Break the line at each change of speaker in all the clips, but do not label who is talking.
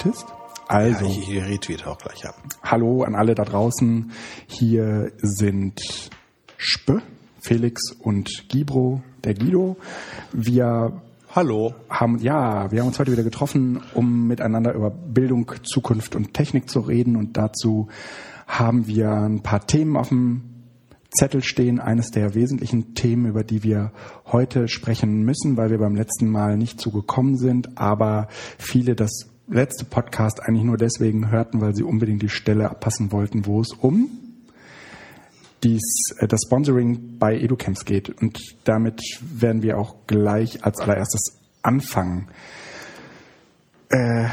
retweetest. Also,
ja, ich, ich retweete auch gleich, ja.
hallo an alle da draußen. Hier sind Spö, Felix und Gibro, der Guido. Wir
Hallo.
haben, ja, wir haben uns heute wieder getroffen, um miteinander über Bildung, Zukunft und Technik zu reden. Und dazu haben wir ein paar Themen auf dem Zettel stehen. Eines der wesentlichen Themen, über die wir heute sprechen müssen, weil wir beim letzten Mal nicht zugekommen sind, aber viele das letzte Podcast eigentlich nur deswegen hörten, weil sie unbedingt die Stelle abpassen wollten, wo es um dies, äh, das Sponsoring bei EduCamps geht. Und damit werden wir auch gleich als allererstes anfangen. Äh,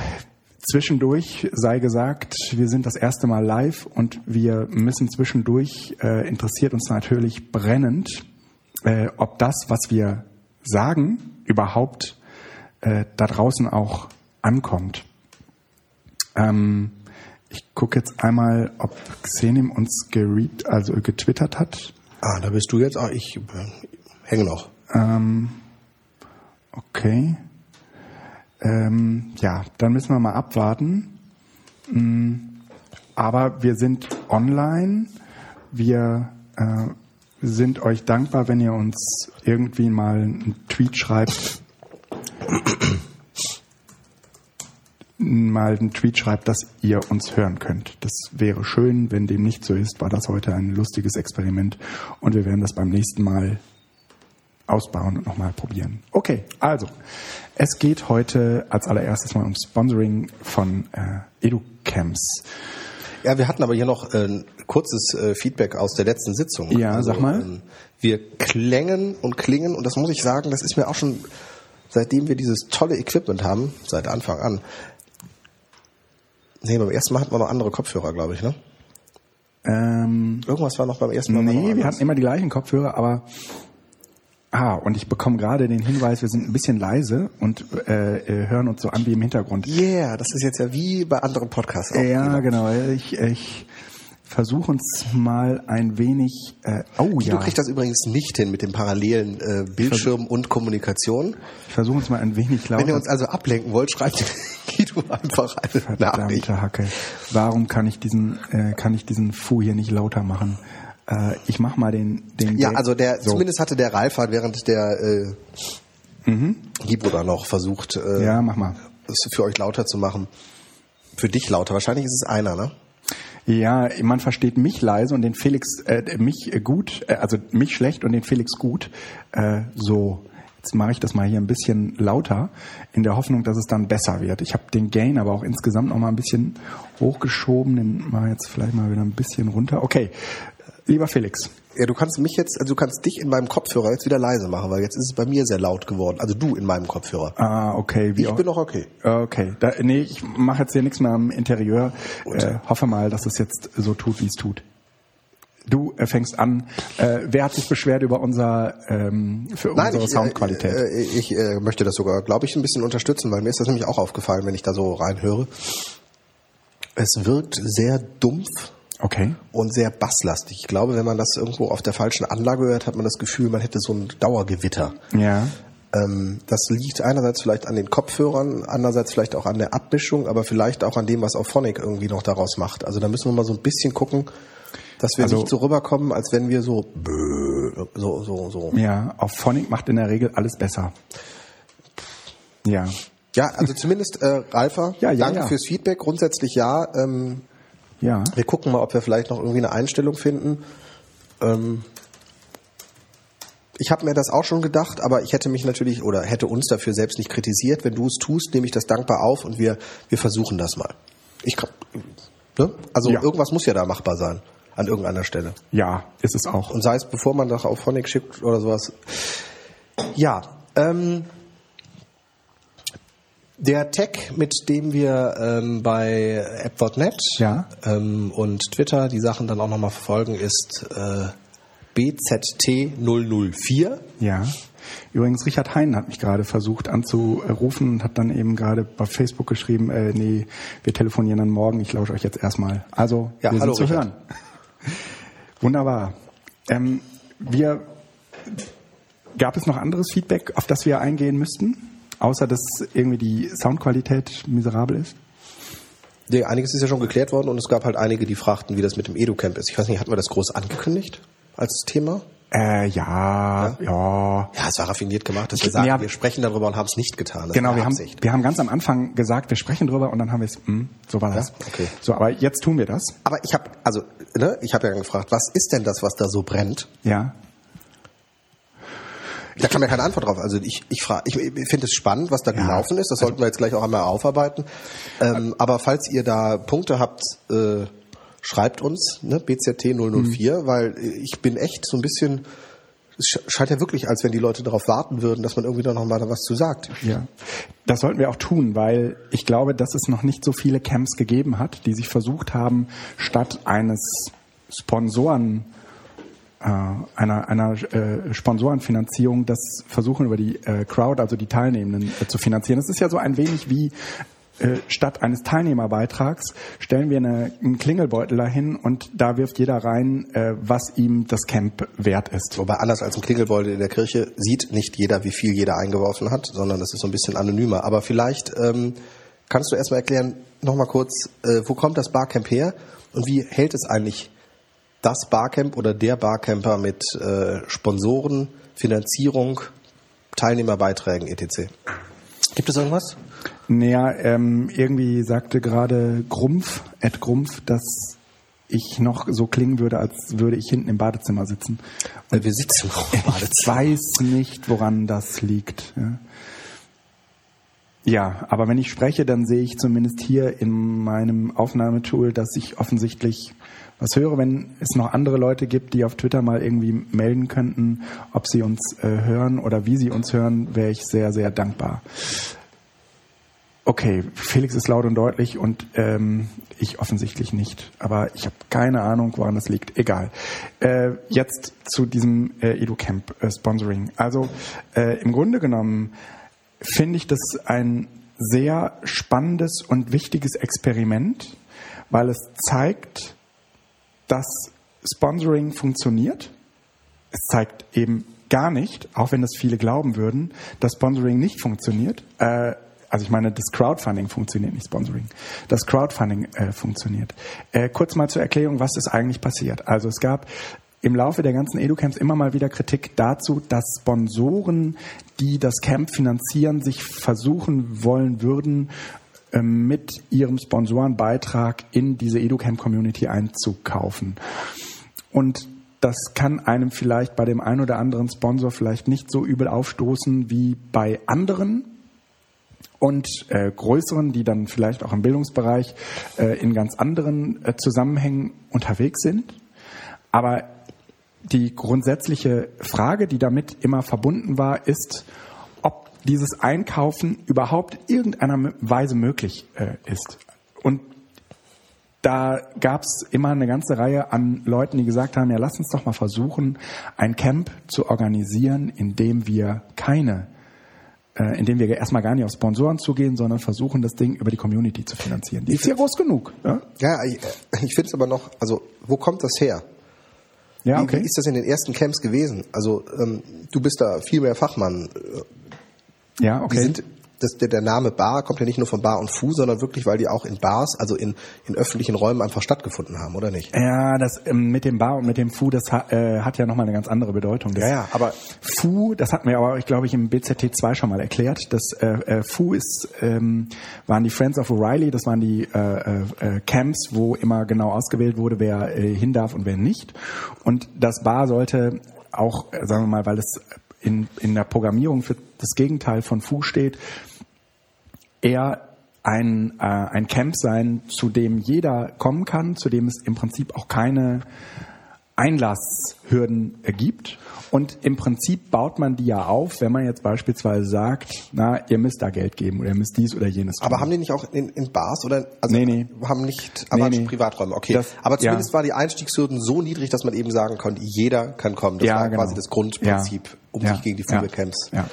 zwischendurch sei gesagt, wir sind das erste Mal live und wir müssen zwischendurch, äh, interessiert uns natürlich brennend, äh, ob das, was wir sagen, überhaupt äh, da draußen auch ankommt. Ähm, ich gucke jetzt einmal, ob Xenim uns geread, also getwittert hat.
Ah, da bist du jetzt. Ah, ich äh, hänge noch.
Ähm, okay. Ähm, ja, dann müssen wir mal abwarten. Mm, Aber wir sind online. Wir äh, sind euch dankbar, wenn ihr uns irgendwie mal einen Tweet schreibt. Mal einen Tweet schreibt, dass ihr uns hören könnt. Das wäre schön. Wenn dem nicht so ist, war das heute ein lustiges Experiment und wir werden das beim nächsten Mal ausbauen und nochmal probieren. Okay, also es geht heute als allererstes mal um Sponsoring von äh, EduCamps.
Ja, wir hatten aber hier noch äh, ein kurzes äh, Feedback aus der letzten Sitzung.
Ja, sag mal.
Ähm, wir klängen und klingen und das muss ich sagen, das ist mir auch schon, seitdem wir dieses tolle Equipment haben, seit Anfang an. Nee, beim ersten Mal hatten wir noch andere Kopfhörer, glaube ich, ne?
Ähm,
Irgendwas war noch beim ersten Mal.
nee, wir hatten immer die gleichen Kopfhörer, aber ah, und ich bekomme gerade den Hinweis, wir sind ein bisschen leise und äh, äh, hören uns so an wie im Hintergrund.
Yeah, das ist jetzt ja wie bei anderen Podcasts auch.
Ja, genau. Ich, ich versuche uns mal ein wenig. Äh, oh
Du
ja.
kriegst das übrigens nicht hin mit dem parallelen äh, Bildschirm und Kommunikation.
Ich versuche uns mal ein wenig lauter.
Wenn ihr uns also ablenken wollt, schreibt Guido einfach eine Nachricht.
Verdammte Hacke. Warum kann ich diesen, äh, kann ich diesen Fu hier nicht lauter machen? Äh, ich mach mal den, den.
Ja,
den-
also der
so.
zumindest hatte der Ralf halt während der äh, Gibo da noch versucht, äh,
Ja, mach mal.
es für euch lauter zu machen. Für dich lauter. Wahrscheinlich ist es einer, ne?
Ja, man versteht mich leise und den Felix, äh, mich gut, äh, also mich schlecht und den Felix gut. Äh, so, jetzt mache ich das mal hier ein bisschen lauter, in der Hoffnung, dass es dann besser wird. Ich habe den Gain aber auch insgesamt noch mal ein bisschen hochgeschoben, den mache ich jetzt vielleicht mal wieder ein bisschen runter. Okay, lieber Felix,
Ja, du kannst mich jetzt, also du kannst dich in meinem Kopfhörer jetzt wieder leise machen, weil jetzt ist es bei mir sehr laut geworden. Also du in meinem Kopfhörer.
ah, okay, wie
Ich
auch,
bin noch okay.
Okay, da, nee, ich mache jetzt hier nichts mehr am Interieur. Äh, hoffe mal, dass es jetzt so tut, wie es tut. Du äh, fängst an. Äh, wer hat sich beschwert über unser ähm, für unsere
ich,
Soundqualität?
Äh, äh, ich äh, möchte das sogar, glaube ich, ein bisschen unterstützen, weil mir ist das nämlich auch aufgefallen, wenn ich da so reinhöre. Es wirkt sehr dumpf
okay.
und sehr basslastig. Ich glaube, wenn man das irgendwo auf der falschen Anlage hört, hat man das Gefühl, man hätte so ein Dauergewitter.
Ja.
Ähm, das liegt einerseits vielleicht an den Kopfhörern, andererseits vielleicht auch an der Abmischung, aber vielleicht auch an dem, was Auphonic irgendwie noch daraus macht. Also da müssen wir mal so ein bisschen gucken, dass wir
Also-
nicht so rüberkommen, als wenn wir so so so so.
Ja, auf Phonic macht in der Regel alles besser. Ja.
Ja, also zumindest äh, Ralfer,
Ja, ja,
danke
ja.
fürs Feedback. Grundsätzlich ja. Ähm,
Ja.
wir gucken mal, ob wir vielleicht noch irgendwie eine Einstellung finden. Ähm, ich habe mir das auch schon gedacht, aber ich hätte mich natürlich oder hätte uns dafür selbst nicht kritisiert. Wenn du es tust, nehme ich das dankbar auf und wir, wir versuchen das mal. Ich kann, ne? Also
Ja.
irgendwas muss ja da machbar sein an irgendeiner Stelle.
Ja, ist es auch.
Und sei es, bevor man das auf Phonic schickt oder sowas. Ja, ähm, der Tag, mit dem wir ähm, bei app.net
Ja.
ähm, und Twitter die Sachen dann auch nochmal verfolgen, ist äh, BZT004.
Ja. Übrigens, Richard Hein hat mich gerade versucht anzurufen und hat dann eben gerade bei Facebook geschrieben, äh, nee, wir telefonieren dann morgen, ich lausche euch jetzt erstmal. Also,
Ja,
wir
hallo,
sind zu
Richard.
hören. Wunderbar. Ähm, wir, gab es noch anderes Feedback, auf das wir eingehen müssten? Außer dass irgendwie die Soundqualität miserabel ist?
Nee, einiges ist ja schon geklärt worden und es gab halt einige, die fragten, wie das mit dem Edu-Camp ist. Ich weiß nicht, hatten wir das groß angekündigt als Thema?
Äh, ja, ja, ja.
Ja, es war raffiniert gemacht, dass wir sagen,
Ja.
wir sprechen darüber und haben es nicht getan.
Genau, wir haben, wir haben ganz am Anfang gesagt, wir sprechen drüber und dann haben wir es, hm, so war das.
Ja, okay.
So, aber jetzt tun wir das.
Aber ich habe, also, ne, ich habe ja gefragt, was ist denn das, was da so brennt?
Ja.
Da kam ja keine Antwort drauf. Also ich, ich frage, ich, ich finde es spannend, was da gelaufen ist. Das sollten wir jetzt gleich auch einmal aufarbeiten. Ähm, aber falls ihr da Punkte habt, äh, schreibt uns, ne, BZT 004, weil ich bin echt so ein bisschen. Es sch- scheint ja wirklich, als wenn die Leute darauf warten würden, dass man irgendwie da noch mal was zu sagt.
Ja, das sollten wir auch tun, weil ich glaube, dass es noch nicht so viele Camps gegeben hat, die sich versucht haben, statt eines Sponsoren, einer, einer äh, Sponsorenfinanzierung, das versuchen über die äh, Crowd, also die Teilnehmenden, äh, zu finanzieren. Das ist ja so ein wenig wie äh, statt eines Teilnehmerbeitrags stellen wir eine, einen Klingelbeutel dahin und da wirft jeder rein, äh, was ihm das Camp wert ist.
Wobei anders als im Klingelbeutel in der Kirche sieht nicht jeder, wie viel jeder eingeworfen hat, sondern das ist so ein bisschen anonymer. Aber vielleicht ähm, kannst du erstmal erklären, nochmal kurz, äh, wo kommt das Barcamp her und wie hält es eigentlich das Barcamp oder der Barcamper mit äh, Sponsoren, Finanzierung, Teilnehmerbeiträgen etc. Gibt es irgendwas?
Naja, ähm, irgendwie sagte gerade Grumpf, Ed Grumpf, dass ich noch so klingen würde, als würde ich hinten im Badezimmer sitzen.
Weil wir sitzen noch im
Ich
Badezimmer.
weiß nicht, woran das liegt. Ja. Ja, aber wenn ich spreche, dann sehe ich zumindest hier in meinem Aufnahmetool, dass ich offensichtlich was höre. Wenn es noch andere Leute gibt, die auf Twitter mal irgendwie melden könnten, ob sie uns äh, hören oder wie sie uns hören, wäre ich sehr, sehr dankbar. Okay, Felix ist laut und deutlich und ähm, ich offensichtlich nicht. Aber ich habe keine Ahnung, woran das liegt. Egal. Äh, jetzt zu diesem äh, EduCamp äh. Also äh, im Grunde genommen finde ich das ein sehr spannendes und wichtiges Experiment, weil es zeigt, dass Sponsoring funktioniert. Es zeigt eben gar nicht, auch wenn das viele glauben würden, dass Sponsoring nicht funktioniert. Äh, also ich meine, das Crowdfunding funktioniert nicht, Sponsoring. Das Crowdfunding äh, funktioniert. Äh, kurz mal zur Erklärung, was ist eigentlich passiert. Also es gab im Laufe der ganzen EduCamps immer mal wieder Kritik dazu, dass Sponsoren, die das Camp finanzieren, sich versuchen wollen würden, ähm, mit ihrem Sponsorenbeitrag in diese EduCamp-Community einzukaufen. Und das kann einem vielleicht bei dem einen oder anderen Sponsor vielleicht nicht so übel aufstoßen wie bei anderen und äh, größeren, die dann vielleicht auch im Bildungsbereich äh, in ganz anderen äh, Zusammenhängen unterwegs sind. Aber die grundsätzliche Frage, die damit immer verbunden war, ist, ob dieses Einkaufen überhaupt irgendeiner Weise möglich äh, ist. Und da gab es immer eine ganze Reihe an Leuten, die gesagt haben, ja, lass uns doch mal versuchen, ein Camp zu organisieren, in dem wir keine, äh, in dem wir erstmal gar nicht auf Sponsoren zugehen, sondern versuchen, das Ding über die Community zu finanzieren. Die ist ja groß genug. Ja,
Ja, ich, ich finde es aber noch, also wo kommt das her?
Ja
Wie,
okay.
wie ist das in den ersten Camps gewesen? Also ähm, du bist da viel mehr Fachmann.
Ja,
Wie
okay.
sind, das, der, der Name Bar kommt ja nicht nur von Bar und Fu, sondern wirklich, weil die auch in Bars, also in, in öffentlichen Räumen einfach stattgefunden haben, oder nicht?
Ja, das ähm, mit dem Bar und mit dem Fu, das ha, äh, hat ja nochmal eine ganz andere Bedeutung. Das
Ja, ja, aber-
Fu, das hatten wir aber, ich glaube ich, im BZT 2 schon mal erklärt. Das äh, äh, Fu ist, ähm, waren die Friends of O'Reilly, das waren die äh, äh, äh, Camps, wo immer genau ausgewählt wurde, wer äh, hin darf und wer nicht. Und das Bar sollte auch, äh, sagen wir mal, weil es in, in der Programmierung für das Gegenteil von Fu steht, eher ein, äh, ein Camp sein, zu dem jeder kommen kann, zu dem es im Prinzip auch keine Einlasshürden gibt. Und im Prinzip baut man die ja auf, wenn man jetzt beispielsweise sagt, na, ihr müsst da Geld geben oder ihr müsst dies oder jenes tun.
Aber haben die nicht auch in, in Bars oder also
Nee, nee.
haben nicht aber
Nee, nee.
Privaträume, okay.
Das-
aber zumindest
ja.
waren die Einstiegshürden so niedrig, dass man eben sagen konnte, jeder kann kommen. Das
Ja,
war
genau.
quasi das Grundprinzip,
Ja.
Um
Ja.
sich gegen die
Ja.
Fußballcamps.
Ja.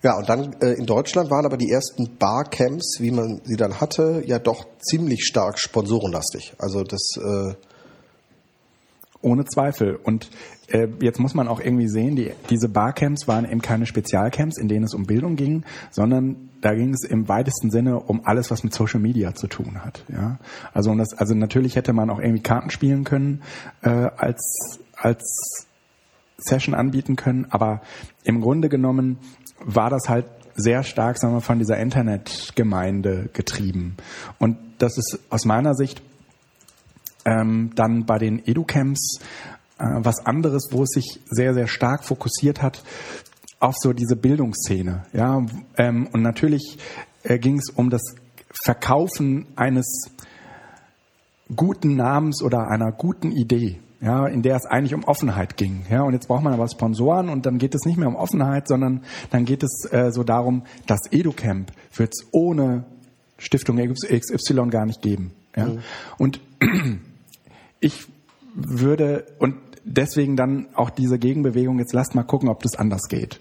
Ja, und dann äh, in Deutschland waren aber die ersten Barcamps, wie man sie dann hatte, ja doch ziemlich stark sponsorenlastig. Also das äh,
Ohne Zweifel. Und äh, jetzt muss man auch irgendwie sehen, die, diese Barcamps waren eben keine Spezialcamps, in denen es um Bildung ging, sondern da ging es im weitesten Sinne um alles, was mit Social Media zu tun hat. Ja? Also, das, also natürlich hätte man auch irgendwie Karten spielen können äh, als, als Session anbieten können, aber im Grunde genommen war das halt sehr stark, sagen wir, von dieser Internetgemeinde getrieben. Und das ist aus meiner Sicht ähm, dann bei den Educamps äh, was anderes, wo es sich sehr, sehr stark fokussiert hat auf so diese Bildungsszene. Ja, ähm, und natürlich äh, ging es um das Verkaufen eines guten Namens oder einer guten Idee ja, in der es eigentlich um Offenheit ging. Ja, und jetzt braucht man aber Sponsoren und dann geht es nicht mehr um Offenheit, sondern dann geht es äh, so darum, das EduCamp wird es ohne Stiftung XY gar nicht geben. Ja? Mhm. Und ich würde und deswegen dann auch diese Gegenbewegung, jetzt lasst mal gucken, ob das anders geht.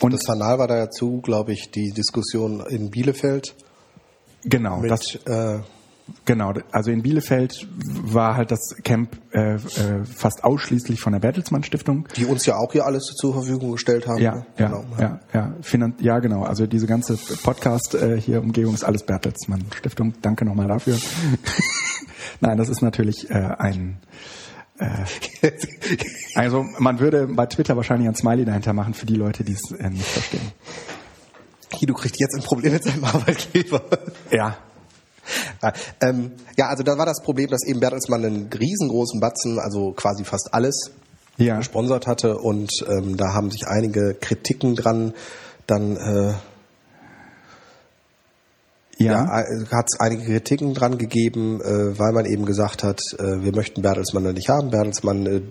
Und das Fanal war dazu, glaube ich, die Diskussion in Bielefeld.
Genau, mit, das, äh, Genau, also in Bielefeld war halt das Camp äh, äh, fast ausschließlich von der Bertelsmann Stiftung.
Die uns ja auch hier alles zur Verfügung gestellt haben.
Ja, ja, genau. ja, ja, Finan ja, genau. Also diese ganze Podcast äh, hier Umgebung ist alles Bertelsmann Stiftung. Danke nochmal dafür. Nein, das ist natürlich äh, ein äh, also man würde bei Twitter wahrscheinlich ein Smiley dahinter machen für die Leute, die es äh, nicht verstehen.
Du kriegst jetzt ein Problem mit seinem Arbeitgeber.
Ja,
ähm, ja, also da war das Problem, dass eben Bertelsmann einen riesengroßen Batzen, also quasi fast alles, ja. gesponsert hatte und ähm, da haben sich einige Kritiken dran dann äh, ja, ja äh, hat es einige Kritiken dran gegeben, äh, weil man eben gesagt hat, äh, wir möchten Bertelsmann nicht haben. Bertelsmann äh,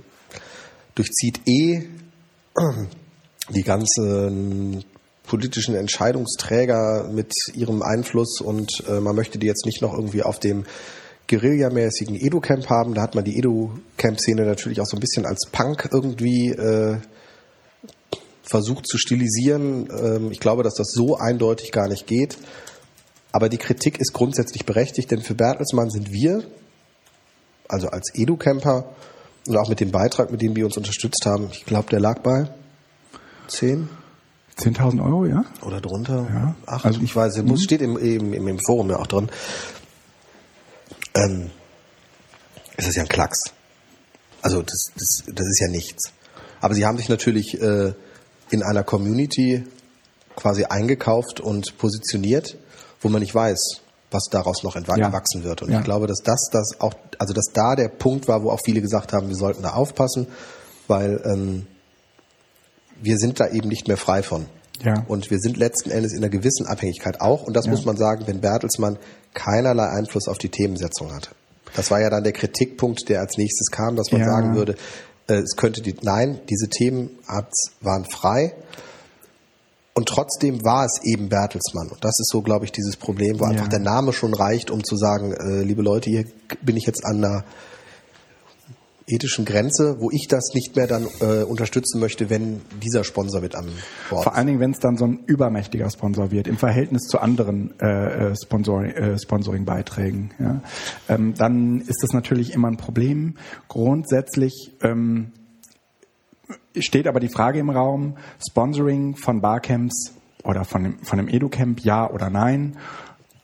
durchzieht eh die ganzen politischen Entscheidungsträger mit ihrem Einfluss und äh, man möchte die jetzt nicht noch irgendwie auf dem Guerillamäßigen Edu-Camp haben. Da hat man die Edu-Camp-Szene natürlich auch so ein bisschen als Punk irgendwie äh, versucht zu stilisieren. Ähm, ich glaube, dass das so eindeutig gar nicht geht. Aber die Kritik ist grundsätzlich berechtigt, denn für Bertelsmann sind wir, also als Edu-Camper und auch mit dem Beitrag, mit dem wir uns unterstützt haben, ich glaube, der lag bei 10,
10.000 Euro, ja?
Oder drunter? Ja. Ach, also, ich weiß, es mhm. steht im, im, im Forum ja auch drin. Ähm, es ist ja ein Klacks. Also das, das, das ist ja nichts. Aber sie haben sich natürlich äh, in einer Community quasi eingekauft und positioniert, wo man nicht weiß, was daraus noch entwachsen ja. wird. Und ja. ich glaube, dass das, das auch, also dass da der Punkt war, wo auch viele gesagt haben, wir sollten da aufpassen, weil ähm, wir sind da eben nicht mehr frei von. Ja. Und wir sind letzten Endes in einer gewissen Abhängigkeit auch. Und das ja. muss man sagen, wenn Bertelsmann keinerlei Einfluss auf die Themensetzung hatte. Das war ja dann der Kritikpunkt, der als nächstes kam, dass man ja. sagen würde, äh, es könnte die, nein, diese Themen waren frei. Und trotzdem war es eben Bertelsmann. Und das ist so, glaube ich, dieses Problem, wo einfach der Name schon reicht, um zu sagen, äh, liebe Leute, hier bin ich jetzt an einer ethischen Grenze, wo ich das nicht mehr dann äh, unterstützen möchte, wenn dieser Sponsor mit am
Bord Vor allen Dingen, wenn es dann so ein übermächtiger Sponsor wird, im Verhältnis zu anderen äh, äh Sponsoring, äh, Sponsoring-Beiträgen. Ja? Ähm, dann ist das natürlich immer ein Problem. Grundsätzlich ähm, steht aber die Frage im Raum, Sponsoring von Barcamps oder von dem, von dem EduCamp, ja oder nein.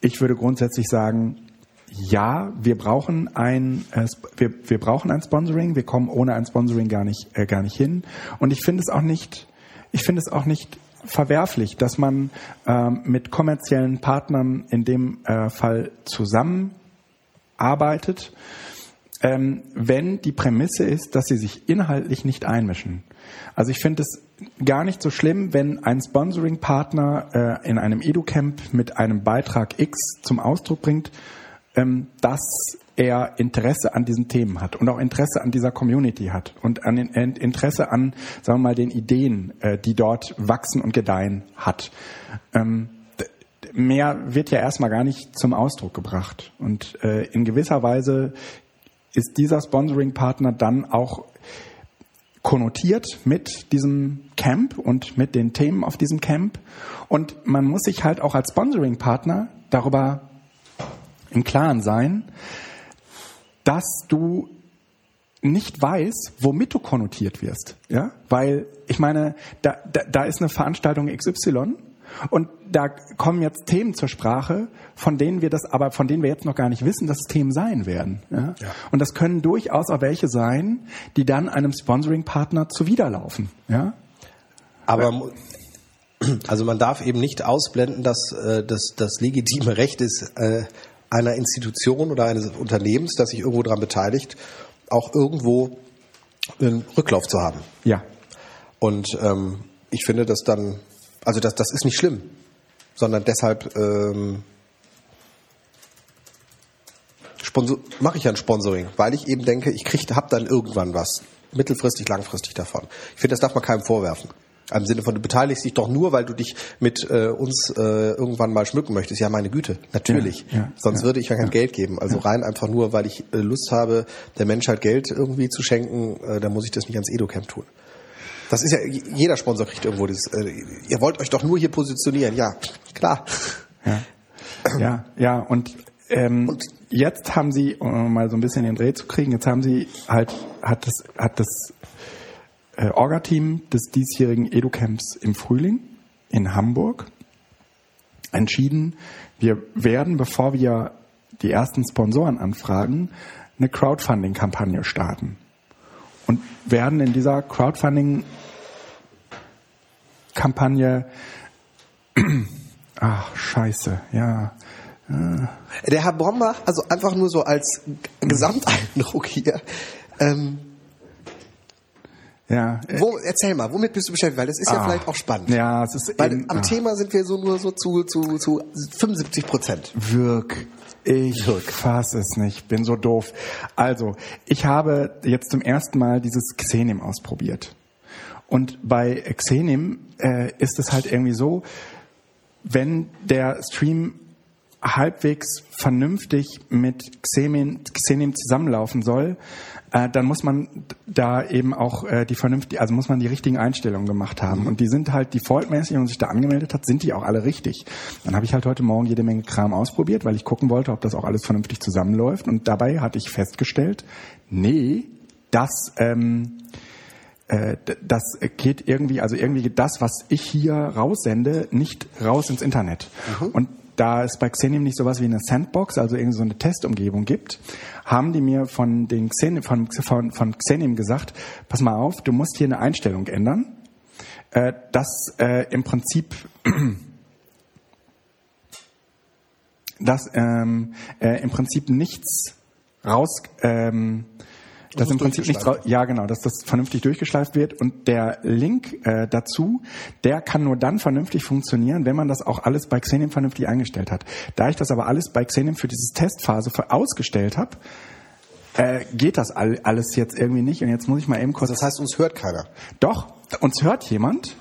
Ich würde grundsätzlich sagen, ja, wir brauchen ein, äh, wir, wir brauchen ein Sponsoring. Wir kommen ohne ein Sponsoring gar nicht, äh, gar nicht hin. Und ich finde es auch nicht, ich finde es auch nicht verwerflich, dass man ähm, mit kommerziellen Partnern in dem äh, Fall zusammenarbeitet, ähm, wenn die Prämisse ist, dass sie sich inhaltlich nicht einmischen. Also ich finde es gar nicht so schlimm, wenn ein Sponsoring-Partner äh, in einem EduCamp mit einem Beitrag X zum Ausdruck bringt, dass er Interesse an diesen Themen hat und auch Interesse an dieser Community hat und an den, Interesse an, sagen wir mal, den Ideen, äh, die dort wachsen und gedeihen hat. Ähm, mehr wird ja erstmal gar nicht zum Ausdruck gebracht. Und äh, in gewisser Weise ist dieser Sponsoring-Partner dann auch konnotiert mit diesem Camp und mit den Themen auf diesem Camp. Und man muss sich halt auch als Sponsoring-Partner darüber im Klaren sein, dass du nicht weiß, womit du konnotiert wirst. Ja? Weil, ich meine, da, da, da ist eine Veranstaltung XY und da kommen jetzt Themen zur Sprache, von denen wir das, aber von denen wir jetzt noch gar nicht wissen, dass es Themen sein werden. Ja? ja. Und das können durchaus auch welche sein, die dann einem Sponsoring-Partner zuwiderlaufen. Ja?
Aber also man darf eben nicht ausblenden, dass äh, das, das legitime Recht ist äh, einer Institution oder eines Unternehmens, das sich irgendwo daran beteiligt, auch irgendwo einen Rücklauf zu haben.
Ja.
Und ähm, ich finde das dann, also das, das ist nicht schlimm, sondern deshalb ähm, mache ich ja ein Sponsoring, weil ich eben denke, ich kriege, hab dann irgendwann was, mittelfristig, langfristig davon. Ich finde, das darf man keinem vorwerfen. Im Sinne von, du beteiligst dich doch nur, weil du dich mit äh, uns äh, irgendwann mal schmücken möchtest. Ja, meine Güte, natürlich. Ja, ja, Sonst ja, würde ich ja kein Geld geben. Also rein einfach nur, weil ich äh, Lust habe, der Menschheit Geld irgendwie zu schenken, äh, dann muss ich das nicht ans Edo-Camp tun. Das ist ja, jeder Sponsor kriegt irgendwo dieses, äh, ihr wollt euch doch nur hier positionieren. Ja, klar.
Ja, ja, ja und, ähm, und jetzt haben sie, um mal so ein bisschen den Dreh zu kriegen, jetzt haben sie halt, hat das, hat das äh, Orga-Team des diesjährigen Educamps im Frühling in Hamburg entschieden, wir werden, bevor wir die ersten Sponsoren anfragen, eine Crowdfunding-Kampagne starten. Und werden in dieser Crowdfunding-Kampagne, ach, scheiße, ja.
Der Herr Bomber, also einfach nur so als Gesamteindruck hier, ähm,
ja.
Wo, erzähl mal, womit bist du beschäftigt? Weil das ist ja ah, vielleicht auch spannend.
Ja, es ist
Weil eben, am ah. Thema sind wir so nur so zu, zu, zu 75 Prozent.
Wirk. Ich Wirk. fass es nicht, bin so doof. Also, ich habe jetzt zum ersten Mal dieses Xenim ausprobiert. Und bei Xenim äh, ist es halt irgendwie so, wenn der Stream halbwegs vernünftig mit Xenim, Xenim zusammenlaufen soll, äh, dann muss man da eben auch äh, die vernünftige, also muss man die richtigen Einstellungen gemacht haben. Mhm. Und die sind halt defaultmäßig, wenn man sich da angemeldet hat, sind die auch alle richtig. Dann habe ich halt heute Morgen jede Menge Kram ausprobiert, weil ich gucken wollte, ob das auch alles vernünftig zusammenläuft. Und dabei hatte ich festgestellt, nee, das ähm, äh, das geht irgendwie, also irgendwie geht das, was ich hier raussende, nicht raus ins Internet. Mhm. Und da es bei Xenium nicht sowas wie eine Sandbox, also irgendwie so eine Testumgebung gibt, haben die mir von den Xen von, von, von Xenium gesagt, pass mal auf, du musst hier eine Einstellung ändern, äh, dass äh, im Prinzip dass ähm, äh, im Prinzip nichts raus ähm, dass im Prinzip nichts ja genau, dass das vernünftig durchgeschleift wird und der Link äh, dazu, der kann nur dann vernünftig funktionieren, wenn man das auch alles bei Xenium vernünftig eingestellt hat. Da ich das aber alles bei Xenium für diese Testphase für ausgestellt habe, äh, geht das all, alles jetzt irgendwie nicht und jetzt muss ich mal eben kurz.
Also das heißt, uns hört keiner.
Doch, uns hört jemand.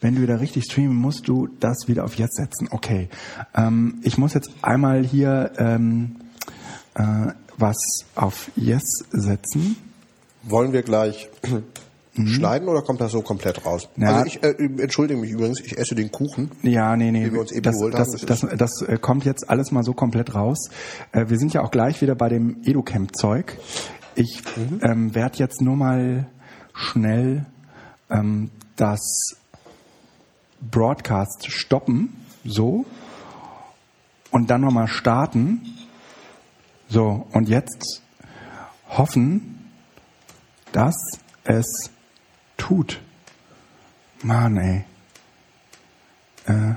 Wenn du wieder richtig streamen, musst du das wieder auf jetzt setzen. Okay. Ähm, ich muss jetzt einmal hier ähm, äh, was auf Yes setzen.
Wollen wir gleich mhm. schneiden oder kommt das so komplett raus? Ja. Also ich äh, entschuldige mich übrigens, ich esse den Kuchen.
Ja, nee, nee. Den wir uns eben das, geholt das, haben. Das, das, das, äh, kommt jetzt alles mal so komplett raus. Äh, wir sind ja auch gleich wieder bei dem EduCamp-Zeug. Ich mhm. ähm, werde jetzt nur mal schnell ähm, das Broadcast stoppen, so, und dann nochmal starten so, und jetzt hoffen, dass es tut. Mann, ey. Äh,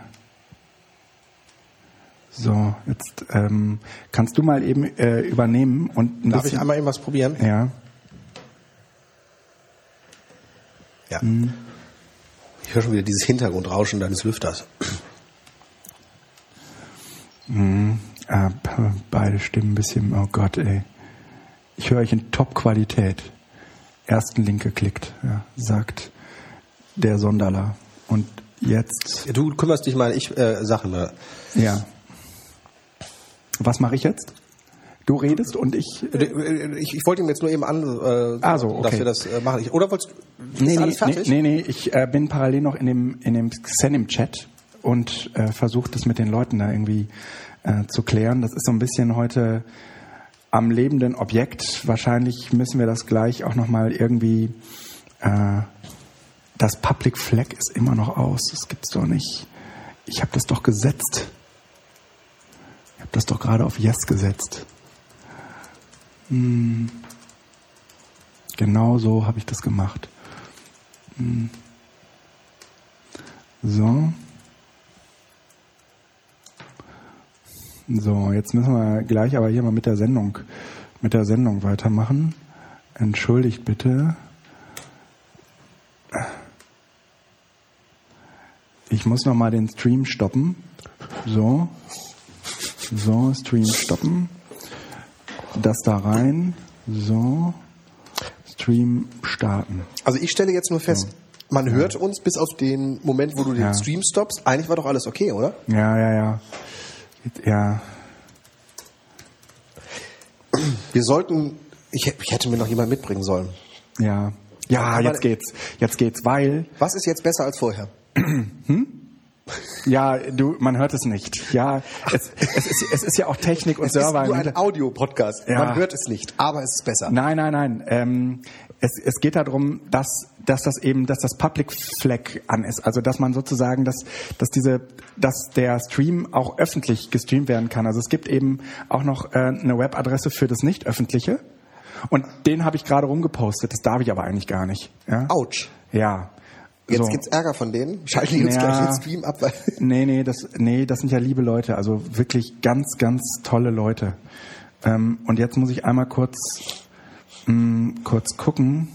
so, jetzt ähm, kannst du mal eben äh, übernehmen und
Darf bisschen, ich einmal eben was probieren?
Ja.
Ja. Hm. Ich höre schon wieder dieses Hintergrundrauschen deines Lüfters.
Hm. Äh, beide Stimmen ein bisschen, oh Gott, ey. Ich höre euch in Top-Qualität. Ersten Link geklickt, ja, sagt der Sonderler. Und jetzt.
Du kümmerst dich mal, ich äh, sag mal.
Ja. Was mache ich jetzt? Du redest und ich,
äh, ich. Ich wollte ihm jetzt nur eben an, äh,
ah, so, okay.
dass wir das äh, machen. Ich, oder wolltest
du. Nee, nee, nee, nee, ich äh, bin parallel noch in dem, in dem Xenim-Chat und äh, versuche das mit den Leuten da irgendwie äh, zu klären. Das ist so ein bisschen heute am lebenden Objekt. Wahrscheinlich müssen wir das gleich auch nochmal irgendwie. Äh, das Public Flag ist immer noch aus. Das gibt's doch nicht. Ich habe das doch gesetzt. Ich habe das doch gerade auf Yes gesetzt. Hm. Genau so habe ich das gemacht. Hm. So. So, jetzt müssen wir gleich aber hier mal mit der Sendung, mit der Sendung weitermachen. Entschuldigt bitte. Ich muss noch mal den Stream stoppen. So. So, Stream stoppen. Das da rein. So. Stream starten.
Also ich stelle jetzt nur fest, man hört uns bis auf den Moment, wo du den
Ja.
Stream stoppst. Eigentlich war doch alles okay, oder?
Ja, ja, ja. Ja,
Wir sollten, ich, ich hätte mir noch jemand mitbringen sollen.
ja. Ja, jetzt geht's. Jetzt geht's, weil
Was ist jetzt besser als vorher?
Ja, du, man hört es nicht. Ja, es, es, ist, es ist ja auch Technik und
Es ist
Server. im
nur ein Audio-Podcast.
Ja.
Man hört es nicht, aber es ist besser.
Nein, nein, nein. Ähm, es, es geht darum, dass, dass das eben, dass das Public Flag an ist. Also dass man sozusagen, dass, dass diese, dass der Stream auch öffentlich gestreamt werden kann. Also es gibt eben auch noch äh, eine Webadresse für das nicht öffentliche. Und den habe ich gerade rumgepostet. Das darf ich aber eigentlich gar nicht. Ja.
Autsch.
Ja.
Jetzt
So.
gibt's Ärger von denen. Schalten die uns
Ja.
gleich den Stream ab, weil
Nee, nee, das, nee, das sind ja liebe Leute, also wirklich ganz, ganz tolle Leute. Ähm, und jetzt muss ich einmal kurz, mh, kurz gucken,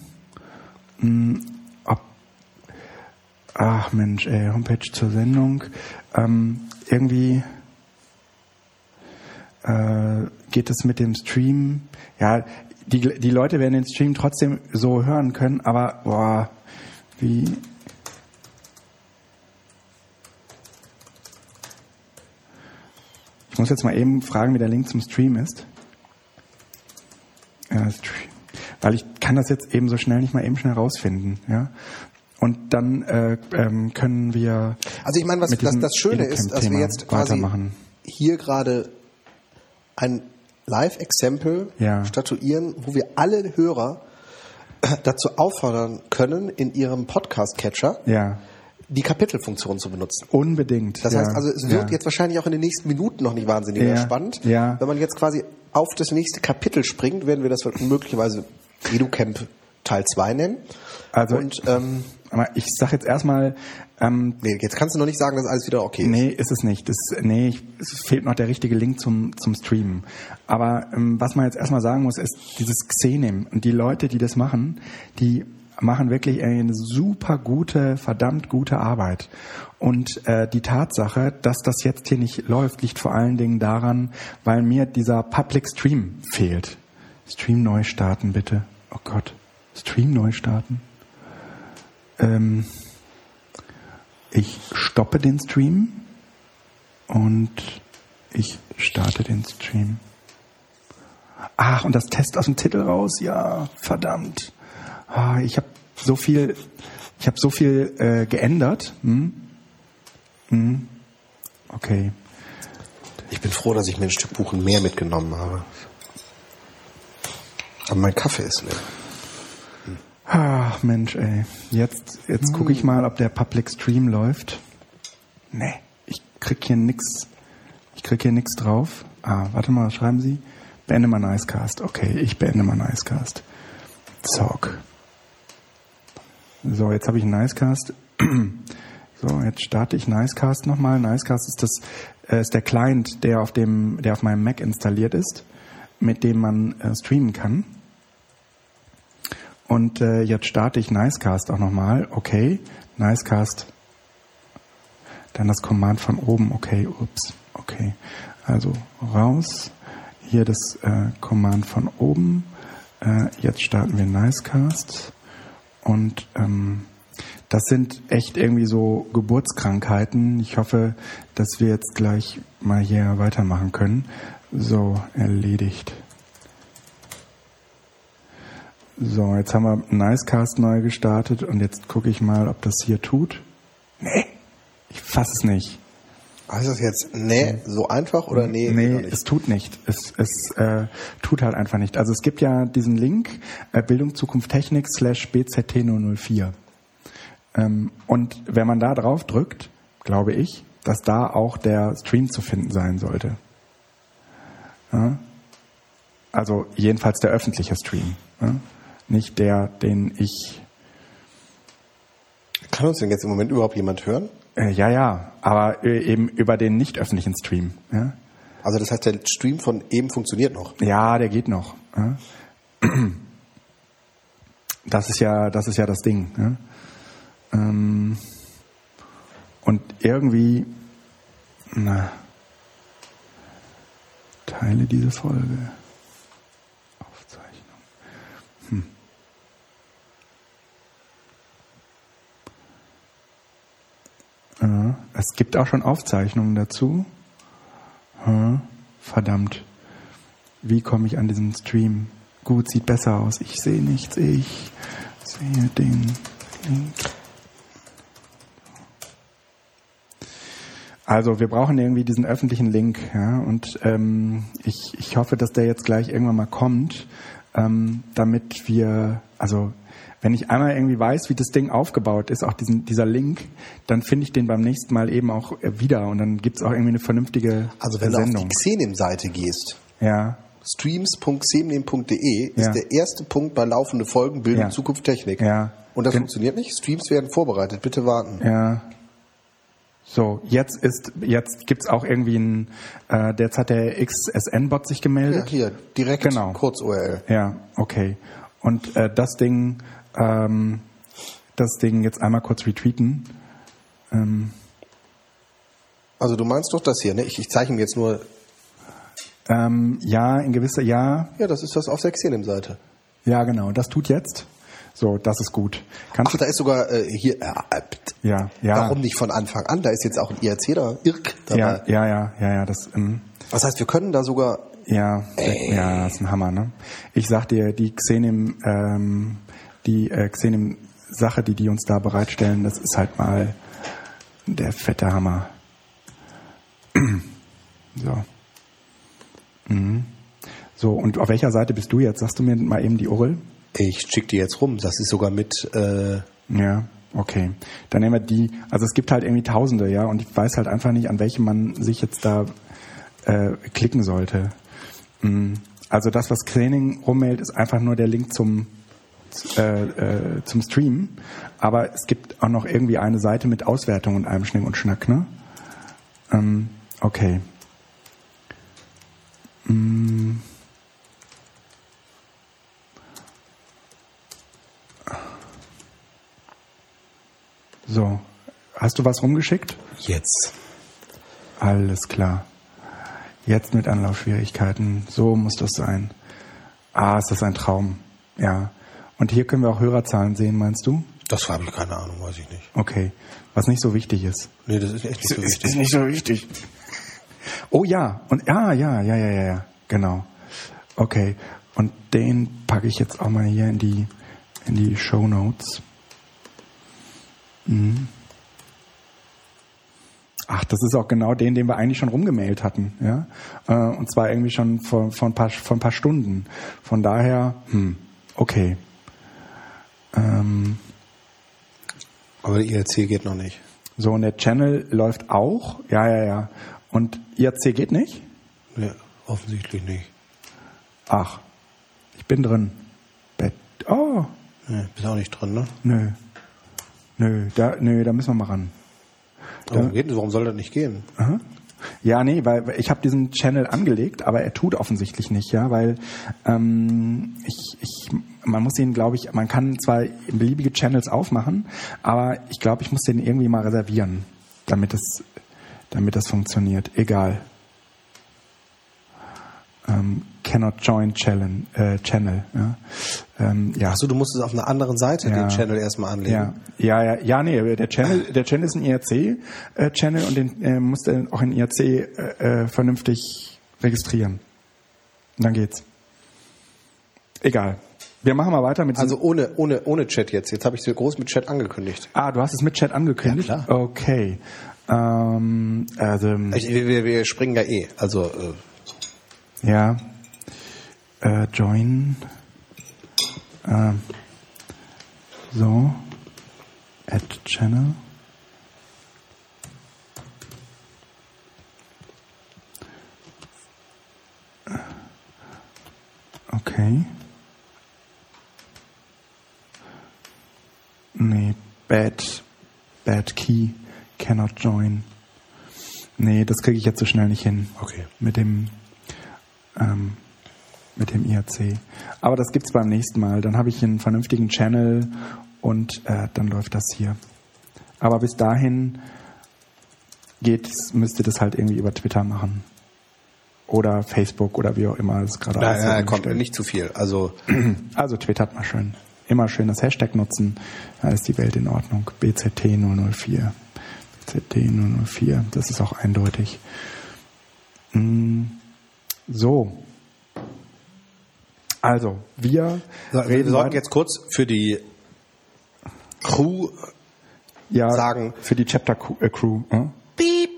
mh, ob, ach Mensch, ey, Homepage zur Sendung, ähm, irgendwie äh, geht es mit dem Stream, ja, die, die Leute werden den Stream trotzdem so hören können, aber, boah, wie, Ich muss jetzt mal eben fragen, wie der Link zum Stream ist. Ja, Stream. Weil ich kann das jetzt eben so schnell nicht mal eben schnell rausfinden. Ja? Und dann äh, ähm, können wir.
Also ich meine, was das, das Schöne ist, dass wir jetzt quasi hier gerade ein Live-Exempel
Ja.
statuieren, wo wir alle Hörer dazu auffordern können, in ihrem Podcast-Catcher
Ja,
die Kapitelfunktion zu benutzen.
unbedingt.
Das
ja,
heißt also, es wird
ja.
jetzt wahrscheinlich auch in den nächsten Minuten noch nicht wahnsinnig
Ja,
spannend.
ja.
Wenn man jetzt quasi auf das nächste Kapitel springt, werden wir das möglicherweise EduCamp Teil 2 nennen.
Also-
Und ähm,
Aber ich sag jetzt erstmal, ähm,
nee, jetzt kannst du noch nicht sagen, dass alles wieder okay ist.
Nee, ist es nicht. Das, nee, ich, es fehlt noch der richtige Link zum, zum Streamen. Aber ähm, was man jetzt erstmal sagen muss, ist dieses Xenem. Und die Leute, die das machen, die machen wirklich eine super gute, verdammt gute Arbeit. Und äh, die Tatsache, dass das jetzt hier nicht läuft, liegt vor allen Dingen daran, weil mir dieser Public Stream fehlt. Stream neu starten, bitte. Oh Gott. Stream neu starten. Ähm, ich stoppe den Stream und ich starte den Stream. Ach, und das Test aus dem Titel raus? Ja, verdammt. Ah, ich habe so viel, ich habe so viel äh, geändert. Hm? Hm? Okay.
Ich bin froh, dass ich mir ein Stück Kuchen mehr mitgenommen habe. Aber mein Kaffee ist leer.
Ach, Mensch, ey. Jetzt, jetzt gucke ich mal, ob der Public Stream läuft. Nee, ich krieg hier nix. Ich krieg hier nix drauf. Ah, warte mal, was schreiben Sie? Beende mal Nicecast. Okay, ich beende mal Nicecast. Zock. So, jetzt habe ich einen Nicecast. So, jetzt starte ich Nicecast nochmal. Nicecast ist das äh, ist der Client, der auf dem, der auf meinem Mac installiert ist, mit dem man äh, streamen kann. Und äh, jetzt starte ich Nicecast auch nochmal. Okay, Nicecast. Dann das Command von oben. Okay, ups. Okay. Also raus. Hier das Command von oben. Jetzt starten wir Nicecast. Und ähm, das sind echt irgendwie so Geburtskrankheiten. Ich hoffe, dass wir jetzt gleich mal hier weitermachen können. So, erledigt. So, jetzt haben wir Nicecast neu gestartet und jetzt gucke ich mal, ob das hier tut. Nee, ich fasse es nicht.
Heißt das jetzt, nee, so einfach oder nee?
Nee, es tut nicht. Es, es äh, tut halt einfach nicht. Also es gibt ja diesen Link, äh, Bildung Zukunft Technik slash BZT004. Ähm, und wenn man da drauf drückt, glaube ich, dass da auch der Stream zu finden sein sollte. Ja? Also jedenfalls der öffentliche Stream. Ja? Nicht der, den ich
Kann uns denn jetzt im Moment überhaupt jemand hören?
Äh, ja, ja, aber äh, eben über den nicht öffentlichen Stream. Ja,
Also das heißt, der Stream von eben funktioniert noch.
ja der geht noch. Ja. Das ist ja, das ist ja das Ding. Ja. Ähm, und irgendwie, na, Teile diese Folge. Ja, es gibt auch schon Aufzeichnungen dazu. Hm, verdammt. Wie komme ich an diesen Stream? Gut, sieht besser aus. Ich sehe nichts. Ich sehe den Link. Also wir brauchen irgendwie diesen öffentlichen Link, ja, und ähm, ich, ich hoffe, dass der jetzt gleich irgendwann mal kommt, ähm, damit wir, also wenn ich einmal irgendwie weiß, wie das Ding aufgebaut ist, auch diesen, dieser Link, dann finde ich den beim nächsten Mal eben auch äh, wieder und dann gibt's auch irgendwie eine vernünftige
Also wenn du auf
Sendung.
die Xenem-Seite gehst,
ja,
streams.xenem.de ist
Ja.
der erste Punkt bei laufende Folgen Bildung,
Ja.
Zukunft, Technik.
Ja.
Und das
Gen-
funktioniert nicht? Streams werden vorbereitet, bitte warten.
Ja. So, jetzt ist, jetzt gibt's auch irgendwie ein, äh, jetzt hat der XSN-Bot sich
Ja,
gemeldet.
hier, direkt
Genau.
kurz URL.
Ja, okay. Und äh, das Ding, ähm, das Ding jetzt einmal kurz retweeten. Ähm,
Also du meinst doch das hier, ne? Ich, ich zeichne mir jetzt nur,
ähm, ja, in gewisser, ja,
ja, das ist das auf der Xenem-Seite.
ja, genau. Das tut jetzt. So, das ist gut. Kannst
Ach, da ist sogar äh, hier, äh,
ja, ja,
warum nicht von Anfang an? Da ist jetzt auch ein IRC da, IRC dabei.
ja, ja, ja, ja, ja, das, ähm,
Das heißt, wir können da sogar,
Ja, ja, das ist ein Hammer, ne? Ich sag dir, die Xenim, ähm, die äh, Xenim-Sache, die die uns da bereitstellen, das ist halt mal der fette Hammer. so. Mhm. So, und auf welcher Seite bist du jetzt? Sagst du mir mal eben die URL?
ich schick die jetzt rum, das ist sogar mit, äh,
Ja, okay. Dann nehmen wir die, also es gibt halt irgendwie Tausende, ja, und ich weiß halt einfach nicht, an welche man sich jetzt da äh, klicken sollte. Mm, Also das, was Training rummeldet, ist einfach nur der Link zum äh, äh, zum Stream, aber es gibt auch noch irgendwie eine Seite mit Auswertung und allem Schnick und Schnack, ne? Ähm, okay. Mm. So, hast du was rumgeschickt?
jetzt.
Alles klar. Jetzt mit Anlaufschwierigkeiten. So muss das sein. Ah, ist das ein Traum. Ja. Und hier können wir auch Hörerzahlen sehen, meinst du?
Das habe ich keine Ahnung, weiß ich nicht.
Okay. Was nicht so wichtig ist.
Nee, das ist echt nicht so wichtig.
nicht so wichtig. Oh ja. Und ja, ja, ja, ja, ja, ja. Genau. Okay. Und den packe ich jetzt auch mal hier in die in die Show Notes. Mhm. Ach, das ist auch genau den, den wir eigentlich schon rumgemailt hatten, ja. Äh, Und zwar irgendwie schon vor, vor, ein paar, vor ein paar Stunden. Von daher, hm, okay. Ähm,
Aber der IRC geht noch nicht.
so, und der Channel läuft auch. Ja, ja, ja. Und IRC geht nicht?
Nee, offensichtlich nicht.
Ach, ich bin drin. Bett. Oh,
Nee, bist auch nicht drin, ne?
nö. Nö, da, nö, da müssen wir mal ran.
Warum, geht, warum soll das nicht gehen?
Aha. Ja, nee, weil ich habe diesen Channel angelegt, aber er tut offensichtlich nicht, ja, weil ähm, ich, ich, man muss ihn, glaube ich, man kann zwar beliebige Channels aufmachen, aber ich glaube, ich muss den irgendwie mal reservieren, damit es, damit das funktioniert. Egal. Ähm, cannot join channel, äh, channel ja. Ähm, ja.
Achso, du musst es auf einer anderen Seite
Ja.
den Channel erstmal anlegen.
Ja, ja, ja, ja, nee, der Channel, der Channel ist ein IRC-Channel und den äh, musst du auch in IRC äh, äh, vernünftig registrieren. Und dann geht's. Egal. Wir machen mal weiter mit
Also ohne, ohne, ohne Chat jetzt. Jetzt habe ich es groß mit Chat angekündigt.
Ah, du hast es mit Chat angekündigt?
Ja, klar.
Okay. Ähm, also,
Ich, wir, wir springen ja eh. Also äh,
ja. Äh, join. Äh, so. Add Channel. Okay. Nee, bad, bad key, cannot join. Nee, das kriege ich jetzt so schnell nicht hin.
Okay.
Mit dem, ähm, mit dem IAC. Aber das gibt's beim nächsten Mal. Dann habe ich einen vernünftigen Channel und äh, dann läuft das hier. Aber bis dahin geht, müsst ihr das halt irgendwie über Twitter machen. Oder Facebook oder wie auch immer es gerade
nein, kommt nicht zu viel. Also
Also twittert mal schön. Immer schön das Hashtag nutzen. Da ist die Welt in Ordnung. BZT004. BZT004. Das ist auch eindeutig. Mm, So. Also, wir
wir
reden
sollten jetzt kurz für die Crew
ja,
sagen-
für die Chapter Crew. Äh, Crew äh?
Piep.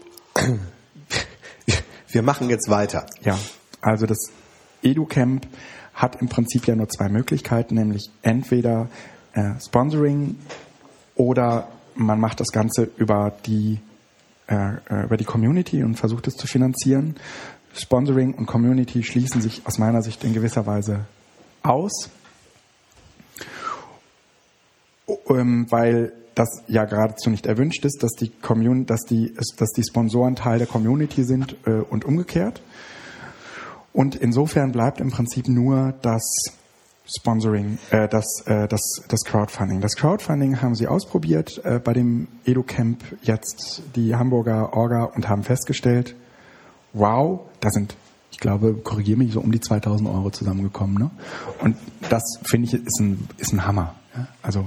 Wir machen jetzt weiter.
Ja, also das EduCamp hat im Prinzip ja nur zwei Möglichkeiten, nämlich entweder äh, Sponsoring oder man macht das Ganze über die äh, äh, über die Community und versucht es zu finanzieren. Sponsoring und Community schließen sich aus meiner Sicht in gewisser Weise aus, ähm, weil das ja geradezu nicht erwünscht ist, dass die, Commun dass die, dass die Sponsoren Teil der Community sind äh, und umgekehrt. Und insofern bleibt im Prinzip nur das Sponsoring, äh, das, äh, das, das Crowdfunding. Das Crowdfunding haben sie ausprobiert äh, bei dem EduCamp jetzt die Hamburger Orga und haben festgestellt, wow, da sind, ich glaube, korrigiere mich, so um die 2000 Euro zusammengekommen. Ne? Und das, finde ich, ist ein, ist ein Hammer. Ja? Also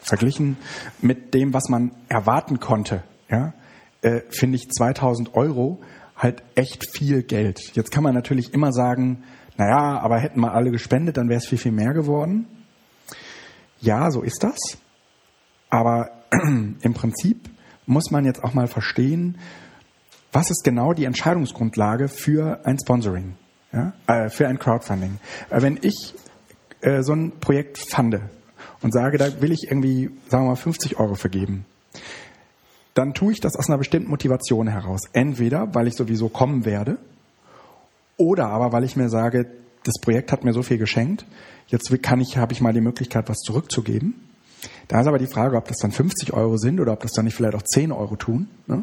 verglichen mit dem, was man erwarten konnte, ja, äh, finde ich 2000 Euro halt echt viel Geld. Jetzt kann man natürlich immer sagen, naja, aber hätten mal alle gespendet, dann wäre es viel, viel mehr geworden. Ja, so ist das. Aber im Prinzip muss man jetzt auch mal verstehen, was ist genau die Entscheidungsgrundlage für ein Sponsoring, ja? äh, für ein Crowdfunding. Äh, wenn ich äh, so ein Projekt fande und sage, da will ich irgendwie, sagen wir mal, 50 Euro vergeben, dann tue ich das aus einer bestimmten Motivation heraus. Entweder, weil ich sowieso kommen werde, oder aber, weil ich mir sage, das Projekt hat mir so viel geschenkt, jetzt kann ich, habe ich mal die Möglichkeit, was zurückzugeben. Da ist aber die Frage, ob das dann 50 Euro sind oder ob das dann nicht vielleicht auch 10 Euro tun. Ne?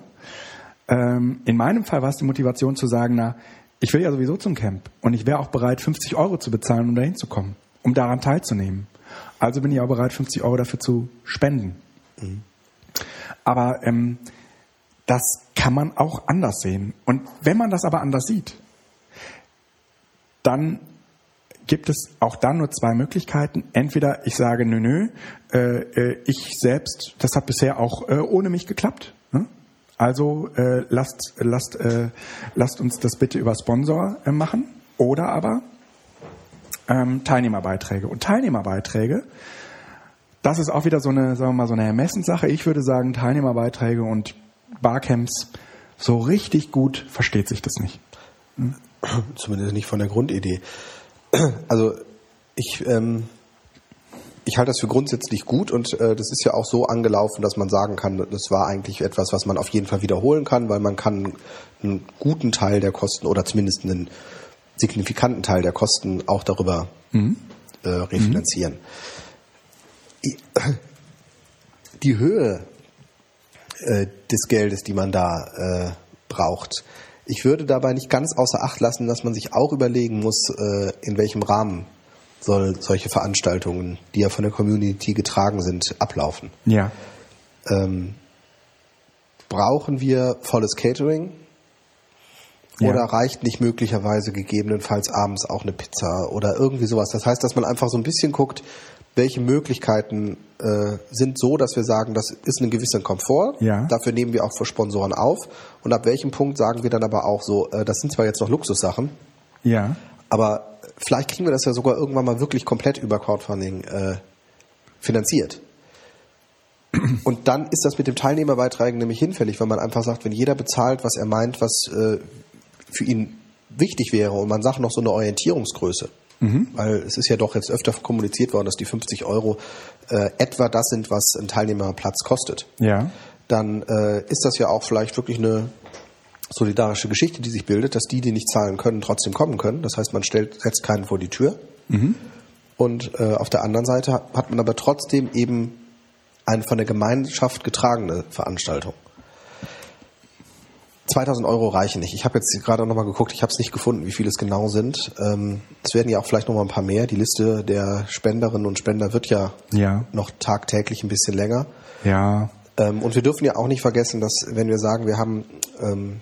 Ähm, in meinem Fall war es die Motivation zu sagen, na, ich will ja sowieso zum Camp und ich wäre auch bereit, 50 Euro zu bezahlen, um dahin zu kommen, um daran teilzunehmen. Also bin ich auch bereit, 50 Euro dafür zu spenden. Aber ähm, das kann man auch anders sehen. Und wenn man das aber anders sieht, dann gibt es auch dann nur zwei Möglichkeiten. Entweder ich sage, nö, nö, äh, äh, ich selbst, das hat bisher auch äh, ohne mich geklappt. Ne? Also äh, lasst, lasst, äh, lasst uns das bitte über Sponsor äh, machen. Oder aber ähm, Teilnehmerbeiträge. Und Teilnehmerbeiträge, das ist auch wieder so eine, sagen wir mal, so eine Ermessenssache. Ich würde sagen, Teilnehmerbeiträge und Barcamps, so richtig gut versteht sich das nicht.
Zumindest nicht von der Grundidee. Also ich, ähm, ich halte das für grundsätzlich gut und äh, das ist ja auch so angelaufen, dass man sagen kann, das war eigentlich etwas, was man auf jeden Fall wiederholen kann, weil man kann einen guten Teil der Kosten oder zumindest einen signifikanten Teil der Kosten auch darüber äh, refinanzieren. I- Die Höhe äh, des Geldes, die man da äh, braucht. Ich würde dabei nicht ganz außer Acht lassen, dass man sich auch überlegen muss, äh, in welchem Rahmen soll solche Veranstaltungen, die ja von der Community getragen sind, ablaufen.
Ja.
Ähm, brauchen wir volles Catering?
Ja.
Oder reicht nicht möglicherweise gegebenenfalls abends auch eine Pizza oder irgendwie sowas? Das heißt, dass man einfach so ein bisschen guckt, welche Möglichkeiten äh, sind so, dass wir sagen, das ist ein gewisser Komfort.
Ja.
Dafür nehmen wir auch für Sponsoren auf. Und ab welchem Punkt sagen wir dann aber auch so, äh, das sind zwar jetzt noch Luxussachen,
Ja.
aber vielleicht kriegen wir das ja sogar irgendwann mal wirklich komplett über Crowdfunding äh, finanziert. Und dann ist das mit dem Teilnehmerbeiträgen nämlich hinfällig, weil man einfach sagt, wenn jeder bezahlt, was er meint, was äh, für ihn wichtig wäre und man sagt noch so eine Orientierungsgröße, mhm. weil es ist ja doch jetzt öfter kommuniziert worden, dass die 50 Euro äh, etwa das sind, was ein Teilnehmerplatz kostet.
Ja.
Dann äh, ist das ja auch vielleicht wirklich eine solidarische Geschichte, die sich bildet, dass die, die nicht zahlen können, trotzdem kommen können. Das heißt, man stellt, setzt keinen vor die Tür. Mhm. Und äh, auf der anderen Seite hat man aber trotzdem eben eine von der Gemeinschaft getragene Veranstaltung. 2000 Euro reichen nicht. Ich habe jetzt gerade noch mal geguckt, ich habe es nicht gefunden, wie viele es genau sind. Ähm, es werden ja auch vielleicht noch mal ein paar mehr. Die Liste der Spenderinnen und Spender wird ja,
ja.
noch tagtäglich ein bisschen länger.
Ja.
Ähm, und wir dürfen ja auch nicht vergessen, dass wenn wir sagen, wir haben ähm,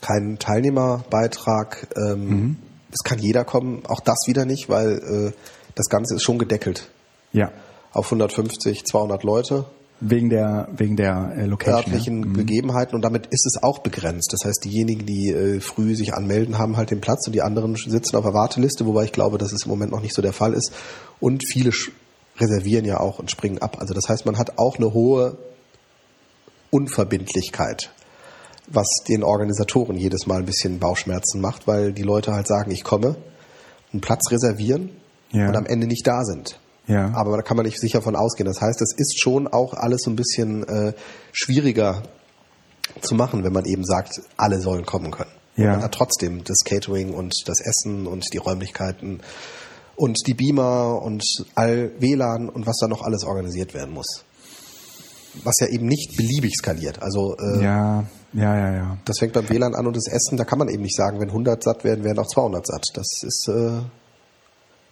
keinen Teilnehmerbeitrag, mhm. es kann jeder kommen, auch das wieder nicht, weil äh, das Ganze ist schon gedeckelt.
Ja.
Auf 150, 200 Leute.
Wegen der, wegen der äh, Location.
Örtlichen ja. Gegebenheiten und damit ist es auch begrenzt. Das heißt, diejenigen, die äh, früh sich anmelden, haben halt den Platz und die anderen sitzen auf der Warteliste, wobei ich glaube, dass es im Moment noch nicht so der Fall ist. Und viele reservieren ja auch und springen ab. Also das heißt, man hat auch eine hohe Unverbindlichkeit, was den Organisatoren jedes Mal ein bisschen Bauchschmerzen macht, weil die Leute halt sagen, ich komme, einen Platz reservieren ja. und am Ende nicht da sind.
Ja.
Aber da kann man nicht sicher von ausgehen. Das heißt, es ist schon auch alles so ein bisschen äh, schwieriger zu machen, wenn man eben sagt, alle sollen kommen können.
Ja.
man hat trotzdem das Catering und das Essen und die Räumlichkeiten und die Beamer und all WLAN und was da noch alles organisiert werden muss. Was ja eben nicht beliebig skaliert. Also
äh, ja, ja, ja, ja.
Das fängt beim WLAN an und das Essen, da kann man eben nicht sagen, wenn 100 satt werden, werden auch 200 satt. Das ist äh,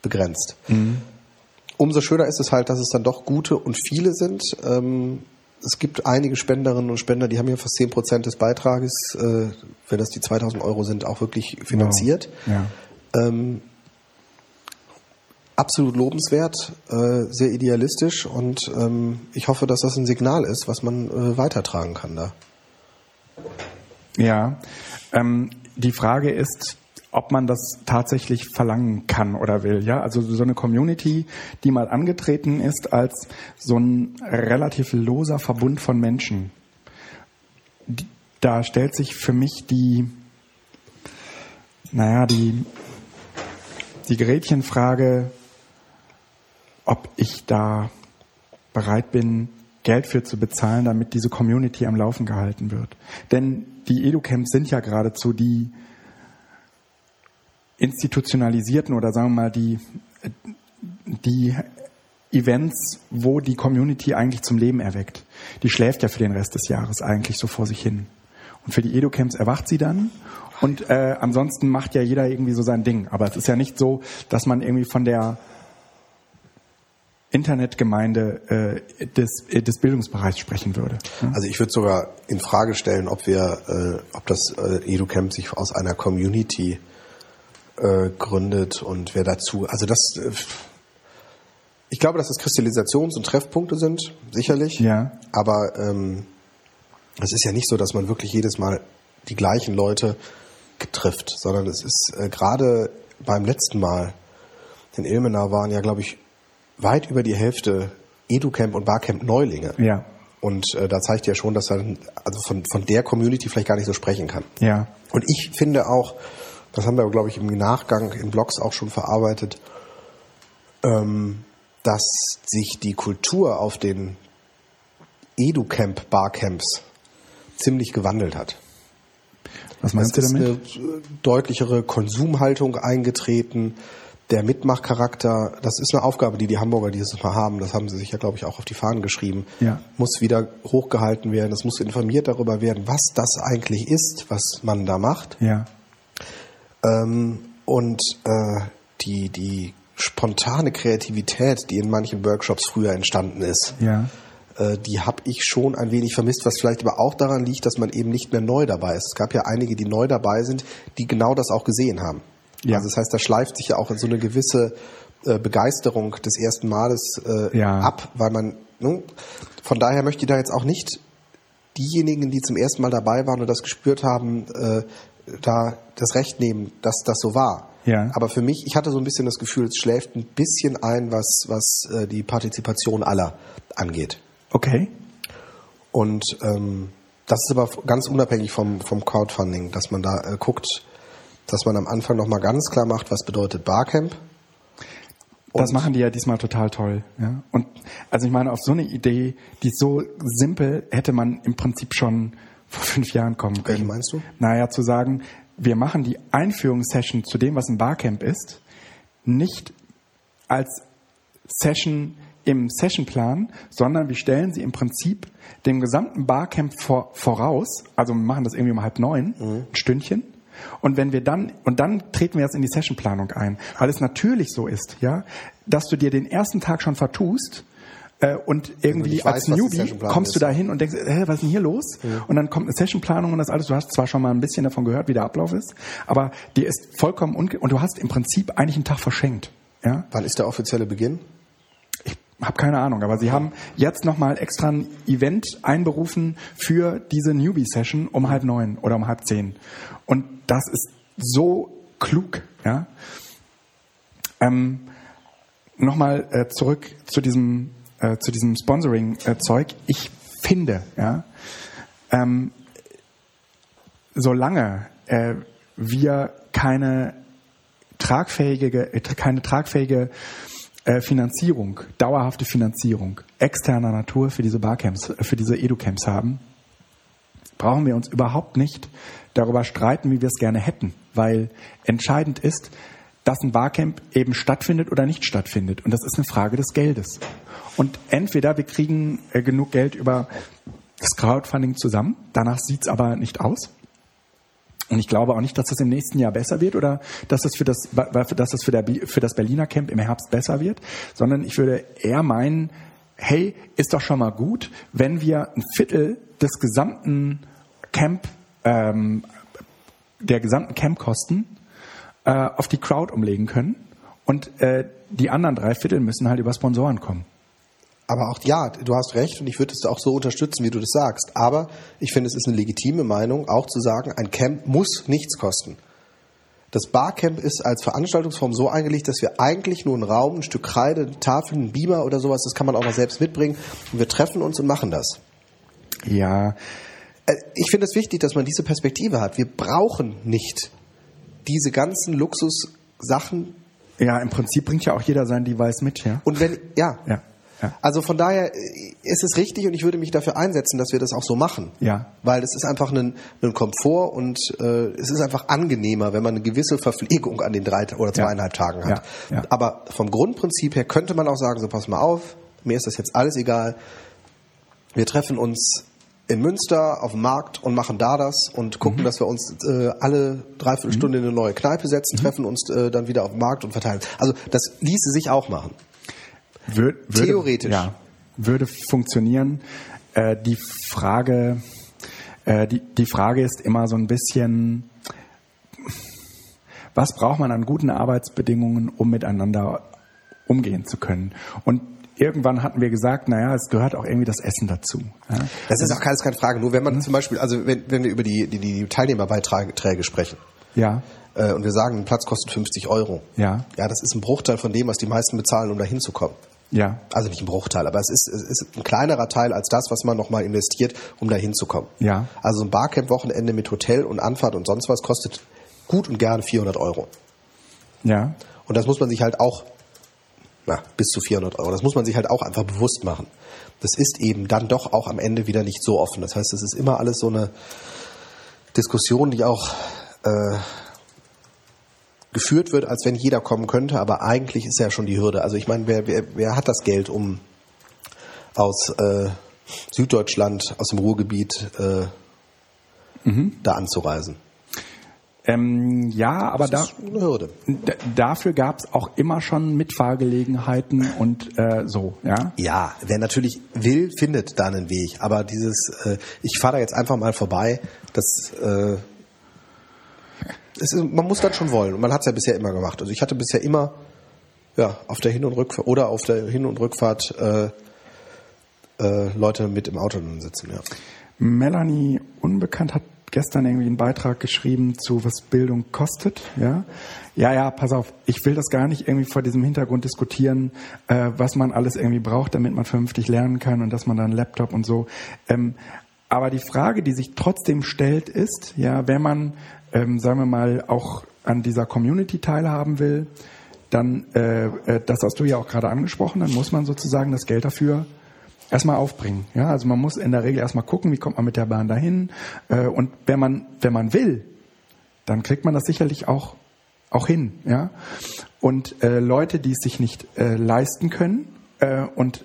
begrenzt. Mhm. Umso schöner ist es halt, dass es dann doch gute und viele sind. Ähm, es gibt einige Spenderinnen und Spender, die haben ja fast 10 Prozent des Beitrages, äh, wenn das die 2000 Euro sind, auch wirklich finanziert.
Wow. Ja.
Ähm, absolut lobenswert, äh, sehr idealistisch und ähm, ich hoffe, dass das ein Signal ist, was man äh, weitertragen kann da.
Ja, ähm, die Frage ist, ob man das tatsächlich verlangen kann oder will. Ja, also so eine Community, die mal angetreten ist als so ein relativ loser Verbund von Menschen. Da stellt sich für mich die, naja, die, die Gretchenfrage, ob ich da bereit bin, Geld für zu bezahlen, damit diese Community am Laufen gehalten wird. Denn die Educamps sind ja geradezu die institutionalisierten oder sagen wir mal die, die Events, wo die Community eigentlich zum Leben erweckt. Die schläft ja für den Rest des Jahres eigentlich so vor sich hin. Und für die Educamps erwacht sie dann. Und äh, ansonsten macht ja jeder irgendwie so sein Ding. Aber es ist ja nicht so, dass man irgendwie von der Internetgemeinde äh, des, äh, des Bildungsbereichs sprechen würde.
Also ich würde sogar in Frage stellen, ob wir, äh, ob das äh, EduCamp sich aus einer Community äh, gründet und wer dazu. Also das, äh, ich glaube, dass das Kristallisations- und Treffpunkte sind, sicherlich.
Ja.
Aber ähm, es ist ja nicht so, dass man wirklich jedes Mal die gleichen Leute trifft, sondern es ist äh, gerade beim letzten Mal in Ilmenau waren ja, glaube ich, weit über die Hälfte EduCamp und Barcamp Neulinge.
Ja.
Und äh, da zeigt ja schon, dass er also von, von der Community vielleicht gar nicht so sprechen kann.
Ja.
Und ich finde auch, das haben wir, glaube ich, im Nachgang in Blogs auch schon verarbeitet, ähm, dass sich die Kultur auf den Educamp, ziemlich gewandelt hat.
Was meinst
es
du damit?
Ist eine deutlichere Konsumhaltung eingetreten. Der Mitmachcharakter, das ist eine Aufgabe, die die Hamburger dieses Mal haben. Das haben sie sich ja, glaube ich, auch auf die Fahnen geschrieben.
Ja.
Muss wieder hochgehalten werden. Es muss informiert darüber werden, was das eigentlich ist, was man da macht.
Ja.
Ähm, und äh, die, die spontane Kreativität, die in manchen Workshops früher entstanden ist,
ja.
äh, die habe ich schon ein wenig vermisst, was vielleicht aber auch daran liegt, dass man eben nicht mehr neu dabei ist. Es gab ja einige, die neu dabei sind, die genau das auch gesehen haben. Ja. Also das heißt, da schleift sich ja auch so eine gewisse äh, Begeisterung des ersten Males äh,
ja.
ab, weil man, ne, von daher möchte ich da jetzt auch nicht diejenigen, die zum ersten Mal dabei waren und das gespürt haben, äh, da das Recht nehmen, dass das so war.
Ja.
Aber für mich, ich hatte so ein bisschen das Gefühl, es schläft ein bisschen ein, was, was äh, die Partizipation aller angeht.
Okay.
Und ähm, das ist aber ganz unabhängig vom, vom Crowdfunding, dass man da äh, guckt, dass man am Anfang nochmal ganz klar macht, was bedeutet Barcamp.
das machen die ja diesmal total toll. Ja? Und also ich meine, auf so eine Idee, die ist so simpel, hätte man im Prinzip schon vor fünf Jahren kommen können.
Welche meinst du?
Naja, zu sagen, wir machen die Einführungssession zu dem, was ein Barcamp ist, nicht als Session im Sessionplan, sondern wir stellen sie im Prinzip dem gesamten Barcamp vor, voraus. Also wir machen das irgendwie um halb neun, ein Stündchen. Und wenn wir dann, und dann treten wir jetzt in die Sessionplanung ein, weil es natürlich so ist, ja, dass du dir den ersten Tag schon vertust, äh, und irgendwie als Newbie kommst du da hin und denkst, hä, was ist denn hier los? Und dann kommt eine Sessionplanung und das alles. Du hast zwar schon mal ein bisschen davon gehört, wie der Ablauf ist, aber dir ist vollkommen unge und du hast im Prinzip eigentlich einen Tag verschenkt. Ja,
Wann ist der offizielle Beginn?
ich habe keine Ahnung, aber sie haben jetzt nochmal extra ein Event einberufen für diese Newbie-Session um halb neun oder um halb zehn. Und das ist so klug, ja. Ähm, nochmal äh, zurück zu diesem, äh, zu diesem Sponsoring-Zeug. Ich finde, ja, ähm, solange äh, wir keine tragfähige, äh, keine tragfähige äh, Finanzierung, dauerhafte Finanzierung externer Natur für diese Barcamps, äh, für diese Educamps haben, brauchen wir uns überhaupt nicht darüber streiten, wie wir es gerne hätten, weil entscheidend ist, dass ein Barcamp eben stattfindet oder nicht stattfindet. Und das ist eine Frage des Geldes. Und entweder wir kriegen äh, genug Geld über das Crowdfunding zusammen, danach sieht's aber nicht aus. Und ich glaube auch nicht, dass das im nächsten Jahr besser wird oder dass das für das, dass das für, der, für das Berliner Camp im Herbst besser wird, sondern ich würde eher meinen, hey, ist doch schon mal gut, wenn wir ein Viertel des gesamten Camp, ähm, der gesamten Campkosten äh, auf die Crowd umlegen können und äh, die anderen drei Viertel müssen halt über Sponsoren kommen.
Aber auch, ja, du hast recht und ich würde es auch so unterstützen, wie du das sagst. Aber ich finde, es ist eine legitime Meinung, auch zu sagen, ein Camp muss nichts kosten. Das Barcamp ist als Veranstaltungsform so eingelegt, dass wir eigentlich nur einen Raum, ein Stück Kreide, eine Tafel, einen Beamer oder sowas, das kann man auch noch selbst mitbringen. Und wir treffen uns und machen das.
Ja,
Äh, Ich finde es wichtig, dass man diese Perspektive hat. Wir brauchen nicht diese ganzen Luxussachen.
ja, im Prinzip bringt ja auch jeder sein Device mit, ja.
Und wenn, ja,
Ja, ja.
Also von daher äh, ist es richtig und ich würde mich dafür einsetzen, dass wir das auch so machen.
Ja.
Weil das ist einfach ein, ein Komfort und äh, es ist einfach angenehmer, wenn man eine gewisse Verpflegung an den drei oder zweieinhalb Tagen hat.
Ja, ja.
Aber vom Grundprinzip her könnte man auch sagen, so pass mal auf, mir ist das jetzt alles egal. Wir treffen uns in Münster auf dem Markt und machen da das und
Mhm.
gucken, dass wir uns äh, alle dreiviertel Stunde in eine neue Kneipe setzen, treffen uns äh, dann wieder auf dem Markt und verteilen. Also das ließe sich auch machen.
Wür- würde,
Theoretisch.
Ja, würde funktionieren. Äh, die Frage, äh, die, die Frage ist immer so ein bisschen, was braucht man an guten Arbeitsbedingungen, um miteinander umgehen zu können? Und irgendwann hatten wir gesagt, naja, es gehört auch irgendwie das Essen dazu. Ja?
Das ist auch keine, keine Frage. Nur wenn man zum Beispiel, also wenn, wenn wir über die, die, die Teilnehmerbeiträge sprechen
Ja,
äh, und wir sagen, ein Platz kostet 50 Euro.
ja,
Ja, das ist ein Bruchteil von dem, was die meisten bezahlen, um da hinzukommen.
ja,
Also nicht ein Bruchteil, aber es ist, es ist ein kleinerer Teil als das, was man nochmal investiert, um da hinzukommen.
Ja.
Also ein Barcamp-Wochenende mit Hotel und Anfahrt und sonst was kostet gut und gern 400 Euro.
ja,
Und das muss man sich halt auch, na, bis zu 400 Euro, das muss man sich halt auch einfach bewusst machen. Das ist eben dann doch auch am Ende wieder nicht so offen. Das heißt, es ist immer alles so eine Diskussion, die auch äh, geführt wird, als wenn jeder kommen könnte, aber eigentlich ist ja schon die Hürde. Also ich meine, wer, wer, wer hat das Geld, um aus äh, Süddeutschland, aus dem Ruhrgebiet äh, da anzureisen?
Ähm, ja, aber da,
Das ist eine Hürde.
dafür gab es auch immer schon Mitfahrgelegenheiten und äh, so, ja.
Ja, wer natürlich will, findet da einen Weg. Aber dieses, äh, ich fahre da jetzt einfach mal vorbei, das, äh, ist, man muss dann schon wollen. Und man hat es ja bisher immer gemacht. Also ich hatte bisher immer, ja, auf der Hin- und Rückfahrt oder auf der Hin- und Rückfahrt äh, äh, Leute mit im Auto sitzen. Ja.
Melanie Unbekannt hat gestern irgendwie einen Beitrag geschrieben zu was Bildung kostet, ja. Ja, ja, pass auf, ich will das gar nicht irgendwie vor diesem Hintergrund diskutieren, äh, was man alles irgendwie braucht, damit man vernünftig lernen kann und dass man da einen Laptop und so. Ähm, aber die Frage, die sich trotzdem stellt, ist, ja, wenn man, ähm, sagen wir mal, auch an dieser Community teilhaben will, dann, äh, äh, das hast du ja auch gerade angesprochen, dann muss man sozusagen das Geld dafür erstmal aufbringen. Ja, also man muss in der Regel erstmal gucken, wie kommt man mit der Bahn dahin. Äh, und wenn man, wenn man will, dann kriegt man das sicherlich auch, auch hin. Ja, und äh, Leute, die es sich nicht äh, leisten können äh, und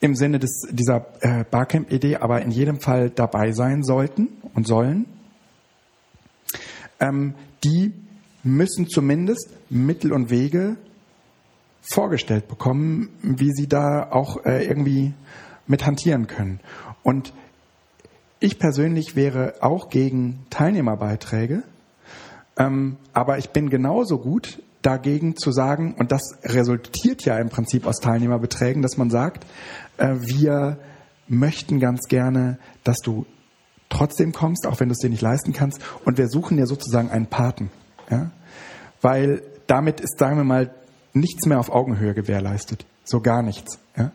im Sinne des, dieser äh, Barcamp-Idee aber in jedem Fall dabei sein sollten und sollen, ähm, die müssen zumindest Mittel und Wege vorgestellt bekommen, wie sie da auch äh, irgendwie mit hantieren können. Und ich persönlich wäre auch gegen Teilnehmerbeiträge, ähm, aber ich bin genauso gut dagegen zu sagen, und das resultiert ja im Prinzip aus Teilnehmerbeträgen, dass man sagt, äh, wir möchten ganz gerne, dass du trotzdem kommst, auch wenn du es dir nicht leisten kannst, und wir suchen dir sozusagen einen Paten. Ja? Weil damit ist, sagen wir mal, nichts mehr auf Augenhöhe gewährleistet. So gar nichts. Ja?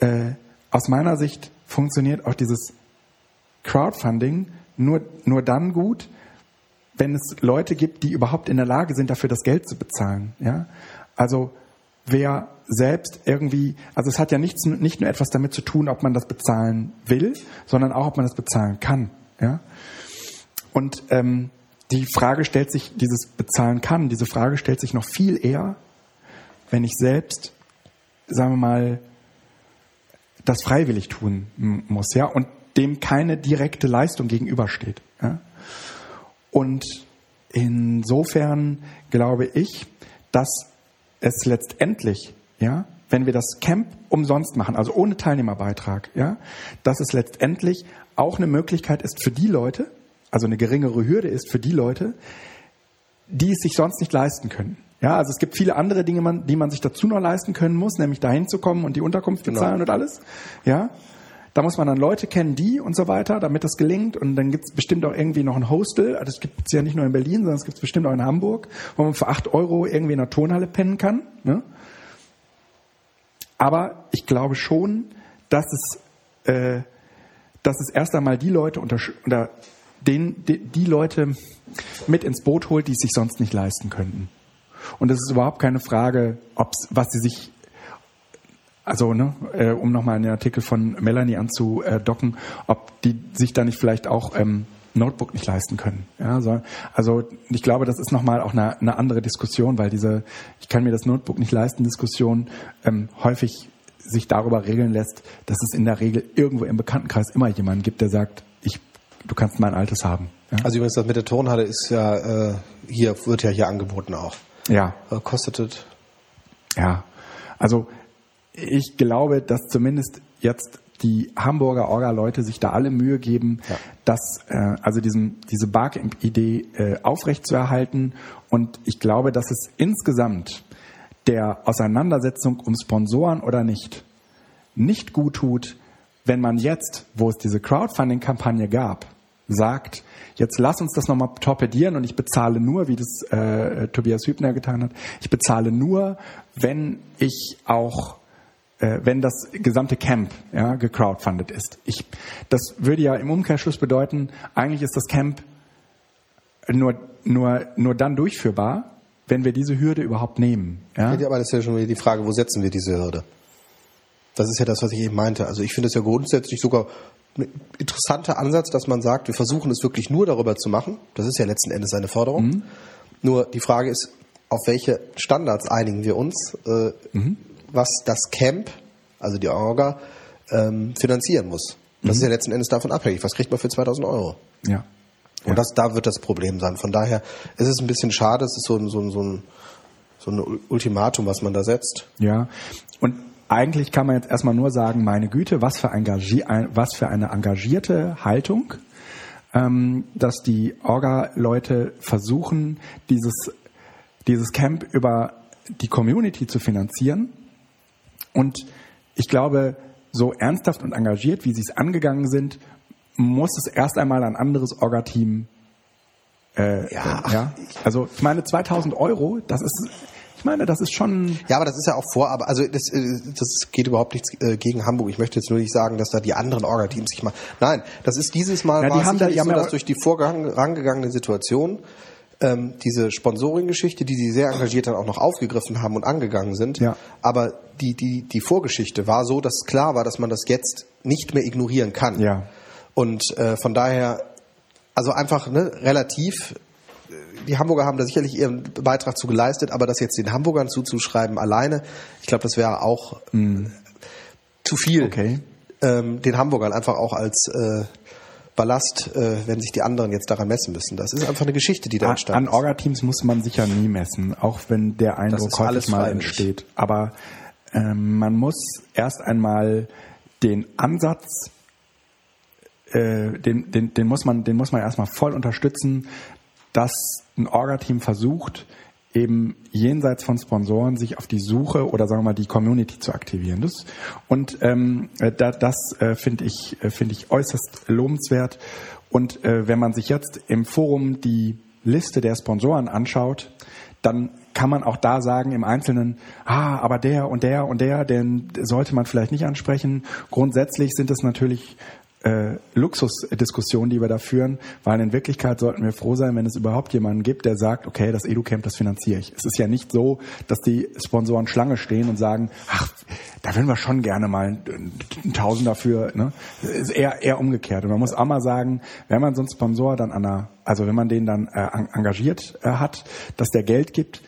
Äh, aus meiner Sicht funktioniert auch dieses Crowdfunding nur, nur dann gut, wenn es Leute gibt, die überhaupt in der Lage sind, dafür das Geld zu bezahlen. Ja? Also wer selbst irgendwie, also es hat ja nichts, nicht nur etwas damit zu tun, ob man das bezahlen will, sondern auch, ob man das bezahlen kann. Ja? Und ähm, die Frage stellt sich, dieses bezahlen kann, diese Frage stellt sich noch viel eher, wenn ich selbst, sagen wir mal, das freiwillig tun muss, ja, und dem keine direkte Leistung gegenübersteht. Ja? Und insofern glaube ich, dass es letztendlich, ja, wenn wir das Camp umsonst machen, also ohne Teilnehmerbeitrag, ja, dass es letztendlich auch eine Möglichkeit ist für die Leute, also eine geringere Hürde ist für die Leute, die es sich sonst nicht leisten können. Ja, also es gibt viele andere Dinge, die man sich dazu noch leisten können muss, nämlich dahin zu kommen und die Unterkunft genau. bezahlen genau. und alles. Ja, da muss man dann Leute kennen, die und so weiter, damit das gelingt. Und dann gibt es bestimmt auch irgendwie noch ein Hostel. Also es gibt es ja nicht nur in Berlin, sondern es gibt es bestimmt auch in Hamburg, wo man für acht Euro irgendwie in einer Turnhalle pennen kann. Ne? Aber ich glaube schon, dass es, äh, dass es erst einmal die Leute unter, unter den, die, die Leute mit ins Boot holt, die es sich sonst nicht leisten könnten. Und es ist überhaupt keine Frage, ob's, was sie sich also ne, äh, um nochmal einen Artikel von Melanie anzudocken, ob die sich da nicht vielleicht auch ähm, Notebook nicht leisten können. Ja, so, also ich glaube, das ist nochmal auch eine, eine andere Diskussion, weil diese ich kann mir das Notebook nicht leisten Diskussion ähm, häufig sich darüber regeln lässt, dass es in der Regel irgendwo im Bekanntenkreis immer jemanden gibt, der sagt, ich, du kannst mein altes haben.
Ja? Also übrigens, das mit der Turnhalle ist ja äh, hier wird ja hier angeboten auch.
Ja.
Äh, kostet es?
Ja. Also ich glaube, dass zumindest jetzt die Hamburger Orga-Leute sich da alle Mühe geben, ja. dass äh, also diesen, diese Barcamp-Idee äh, aufrechtzuerhalten. Und ich glaube, dass es insgesamt der Auseinandersetzung um Sponsoren oder nicht nicht gut tut, wenn man jetzt, wo es diese Crowdfunding-Kampagne gab, sagt, jetzt lass uns das nochmal torpedieren und ich bezahle nur, wie das äh, Tobias Hübner getan hat, ich bezahle nur, wenn ich auch äh, wenn das gesamte Camp ja, gecrowdfundet ist. Ich, das würde ja im Umkehrschluss bedeuten, eigentlich ist das Camp nur, nur, nur dann durchführbar, wenn wir diese Hürde überhaupt nehmen.
Ja? Aber das ist ja schon wieder die Frage, wo setzen wir diese Hürde? Das ist ja das, was ich eben meinte. Also ich finde es ja grundsätzlich sogar interessanter Ansatz, dass man sagt, wir versuchen es wirklich nur darüber zu machen. Das ist ja letzten Endes eine Forderung. Mhm. Nur die Frage ist, auf welche Standards einigen wir uns? Äh, mhm was das Camp, also die Orga, ähm, finanzieren muss. Das mhm. ist ja letzten Endes davon abhängig. Was kriegt man für 2000 Euro?
Ja.
Und ja. das, da wird das Problem sein. Von daher ist es ein bisschen schade, es ist so ein, so ein, so ein, so ein Ultimatum, was man da setzt.
Ja. Und eigentlich kann man jetzt erstmal nur sagen, meine Güte, was für, Engagier, was für eine engagierte Haltung, ähm, dass die Orga-Leute versuchen, dieses, dieses Camp über die Community zu finanzieren und ich glaube, so ernsthaft und engagiert, wie sie es angegangen sind, muss es erst einmal ein anderes Orga-Team äh,
Ja,
ja. Also ich meine 2000 Euro, das ist, ich meine, das ist schon
Ja, aber das ist ja auch Vorarbeit. Also das, äh, das geht überhaupt nichts äh, gegen Hamburg. Ich möchte jetzt nur nicht sagen, dass da die anderen Orga-Teams sich mal. Nein, das ist dieses Mal
Ja, die
war
haben da- die haben
so, dass durch die vorangegangene Situation ähm, diese Sponsoring-Geschichte, die sie sehr engagiert dann auch noch aufgegriffen haben und angegangen sind.
Ja.
Aber die, die, die Vorgeschichte war so, dass klar war, dass man das jetzt nicht mehr ignorieren kann.
Ja.
Und äh, von daher, also einfach ne, relativ die Hamburger haben da sicherlich ihren Beitrag zu geleistet, aber das jetzt den Hamburgern zuzuschreiben alleine, ich glaube, das wäre auch äh, zu viel.
Okay.
Ähm, den Hamburgern einfach auch als äh, Ballast, äh, wenn sich die anderen jetzt daran messen müssen. Das ist einfach eine Geschichte, die da
An,
entstanden
an Orga-Teams muss man sich ja nie messen, auch wenn der Eindruck häufig
alles
mal
freiwillig.
entsteht. Aber ähm, man muss erst einmal den Ansatz, äh, den, den, den muss man, den muss man erstmal voll unterstützen, dass ein Orga-Team versucht, eben jenseits von Sponsoren sich auf die Suche oder sagen wir mal die Community zu aktivieren. Das, und ähm, äh, da, das äh, finde ich, äh, finde ich äußerst lobenswert. Und äh, wenn man sich jetzt im Forum die Liste der Sponsoren anschaut, dann kann man auch da sagen im Einzelnen, ah, aber der und der und der, den sollte man vielleicht nicht ansprechen. Grundsätzlich sind es natürlich äh, Luxusdiskussionen, die wir da führen, weil in Wirklichkeit sollten wir froh sein, wenn es überhaupt jemanden gibt, der sagt, okay, das EduCamp, das finanziere ich. Es ist ja nicht so, dass die Sponsoren Schlange stehen und sagen, ach, da würden wir schon gerne mal einen Tausend dafür. Ne? Es ist eher, eher umgekehrt. Und man muss auch mal sagen, wenn man so einen Sponsor dann an einer, also wenn man den dann äh, en- engagiert äh, hat, dass der Geld gibt,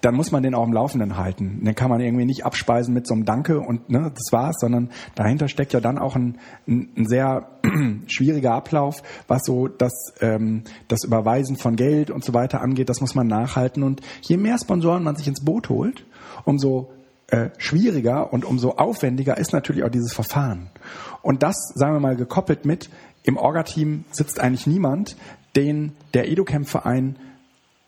dann muss man den auch im Laufenden halten. Den kann man irgendwie nicht abspeisen mit so einem Danke und ne, das war's, sondern dahinter steckt ja dann auch ein, ein, ein sehr schwieriger Ablauf, was so das, ähm, das Überweisen von Geld und so weiter angeht. Das muss man nachhalten. Und je mehr Sponsoren man sich ins Boot holt, umso äh, schwieriger und umso aufwendiger ist natürlich auch dieses Verfahren. Und das, sagen wir mal, gekoppelt mit, im Orga-Team sitzt eigentlich niemand, den der EduCamp-Verein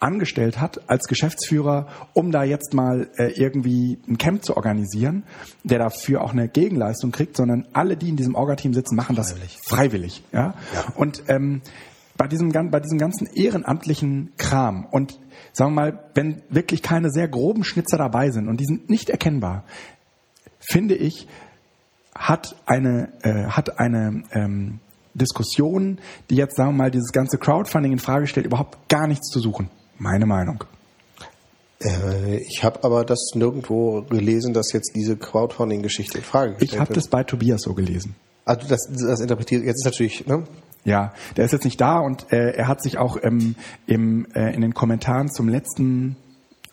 angestellt hat als Geschäftsführer, um da jetzt mal äh, irgendwie ein Camp zu organisieren, der dafür auch eine Gegenleistung kriegt, sondern alle, die in diesem Orga-Team sitzen, machen das freiwillig. Ja? Und ähm, bei diesem, bei diesem ganzen ehrenamtlichen Kram und sagen wir mal, wenn wirklich keine sehr groben Schnitzer dabei sind und die sind nicht erkennbar, finde ich, hat eine, äh, hat eine ähm, Diskussion, die jetzt, sagen wir mal, dieses ganze Crowdfunding in Frage stellt, überhaupt gar nichts zu suchen. Meine Meinung.
Äh, ich habe aber das nirgendwo gelesen, dass jetzt diese Crowdfunding-Geschichte in Frage gestellt
Ich habe das bei Tobias so gelesen.
Also das, das interpretiert jetzt ist natürlich, ne?
Ja, der ist jetzt nicht da und äh, er hat sich auch ähm, im, äh, in den Kommentaren zum letzten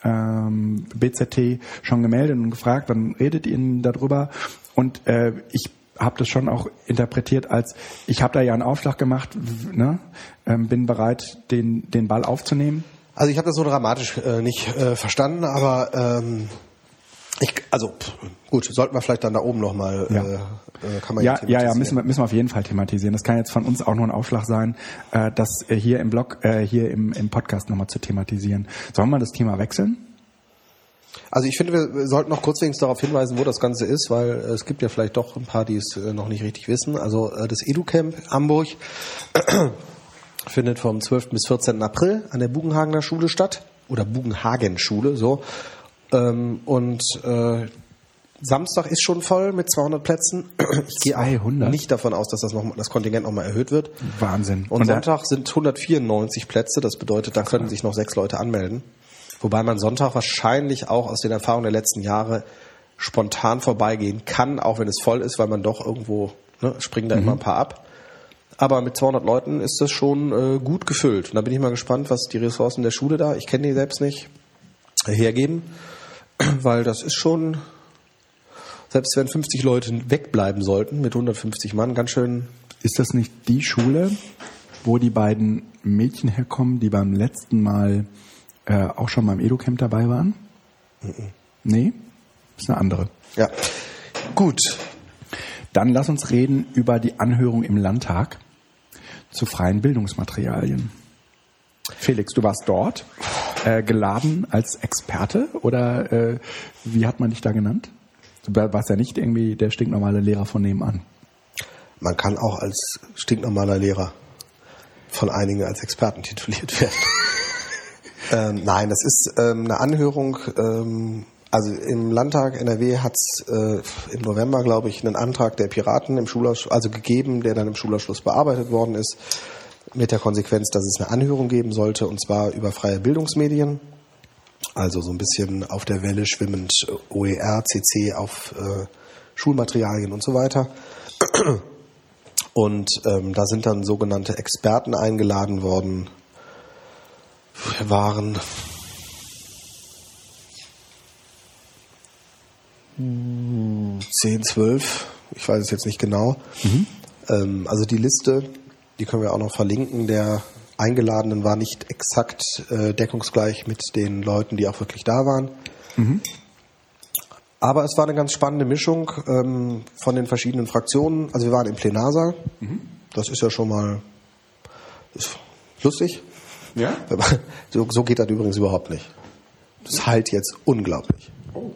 ähm, BZT schon gemeldet und gefragt, wann redet ihr darüber? Und äh, ich habe das schon auch interpretiert als, ich habe da ja einen Aufschlag gemacht, ne? ähm, bin bereit, den, den Ball aufzunehmen.
Also ich habe das so dramatisch äh, nicht äh, verstanden, aber ähm, ich, also pff, gut, sollten wir vielleicht dann da oben nochmal,
Ja.
äh, äh, kann man
Ja, ja, ja, müssen wir, müssen wir auf jeden Fall thematisieren. Das kann jetzt von uns auch nur ein Aufschlag sein, äh, das äh, hier im Blog, äh, hier im, im Podcast nochmal zu thematisieren. Sollen wir das Thema wechseln?
Also ich finde, wir sollten noch kurz wenigstens darauf hinweisen, wo das Ganze ist, weil äh, es gibt ja vielleicht doch ein paar, die es äh, noch nicht richtig wissen. Also äh, das EduCamp Hamburg findet vom 12. bis 14. April an der Bugenhagener Schule statt oder Bugenhagen-Schule, so. Ähm, und äh, Samstag ist schon voll mit 200 Plätzen. Ich gehe auch
200?
nicht davon aus, dass das, noch, das Kontingent nochmal erhöht wird.
Wahnsinn.
Und,
da-
Sonntag sind 194 Plätze. Das bedeutet, da können sich noch sechs Leute anmelden. Wobei man Sonntag wahrscheinlich auch aus den Erfahrungen der letzten Jahre spontan vorbeigehen kann, auch wenn es voll ist, weil man doch irgendwo ne, springen da immer ein paar ab. Aber mit 200 Leuten ist das schon äh, gut gefüllt. Und da bin ich mal gespannt, was die Ressourcen der Schule da, ich kenne die selbst nicht, hergeben. Weil das ist schon, selbst wenn 50 Leute wegbleiben sollten mit 150 Mann, ganz schön
Ist das nicht die Schule, wo die beiden Mädchen herkommen, die beim letzten Mal äh, auch schon beim EduCamp dabei waren? Nee, ist eine andere.
Ja. Gut.
Dann lass uns reden über die Anhörung im Landtag zu freien Bildungsmaterialien. Felix, du warst dort, äh, geladen als Experte oder äh, wie hat man dich da genannt? Du warst ja nicht irgendwie der stinknormale Lehrer von nebenan.
man kann auch als stinknormaler Lehrer von einigen als Experten tituliert werden. ähm, nein, das ist ähm, eine Anhörung. Ähm, also im Landtag NRW hat es äh, im November, glaube ich, einen Antrag der Piraten im Schulausschuss, also gegeben, der dann im Schulausschuss bearbeitet worden ist, mit der Konsequenz, dass es eine Anhörung geben sollte, und zwar über freie Bildungsmedien. Also so ein bisschen auf der Welle schwimmend OER, CC auf äh, Schulmaterialien und so weiter. Und ähm, da sind dann sogenannte Experten eingeladen worden. Waren zehn, zwölf, ich weiß es jetzt nicht genau. Mhm. Ähm, also die Liste, die können wir auch noch verlinken, der Eingeladenen war nicht exakt äh, deckungsgleich mit den Leuten, die auch wirklich da waren. Mhm. Aber es war eine ganz spannende Mischung ähm, von den verschiedenen Fraktionen. Also wir waren im Plenarsaal. Mhm. Das ist ja schon mal lustig.
Ja.
So, so geht das übrigens überhaupt nicht. Das halt jetzt unglaublich. Oh.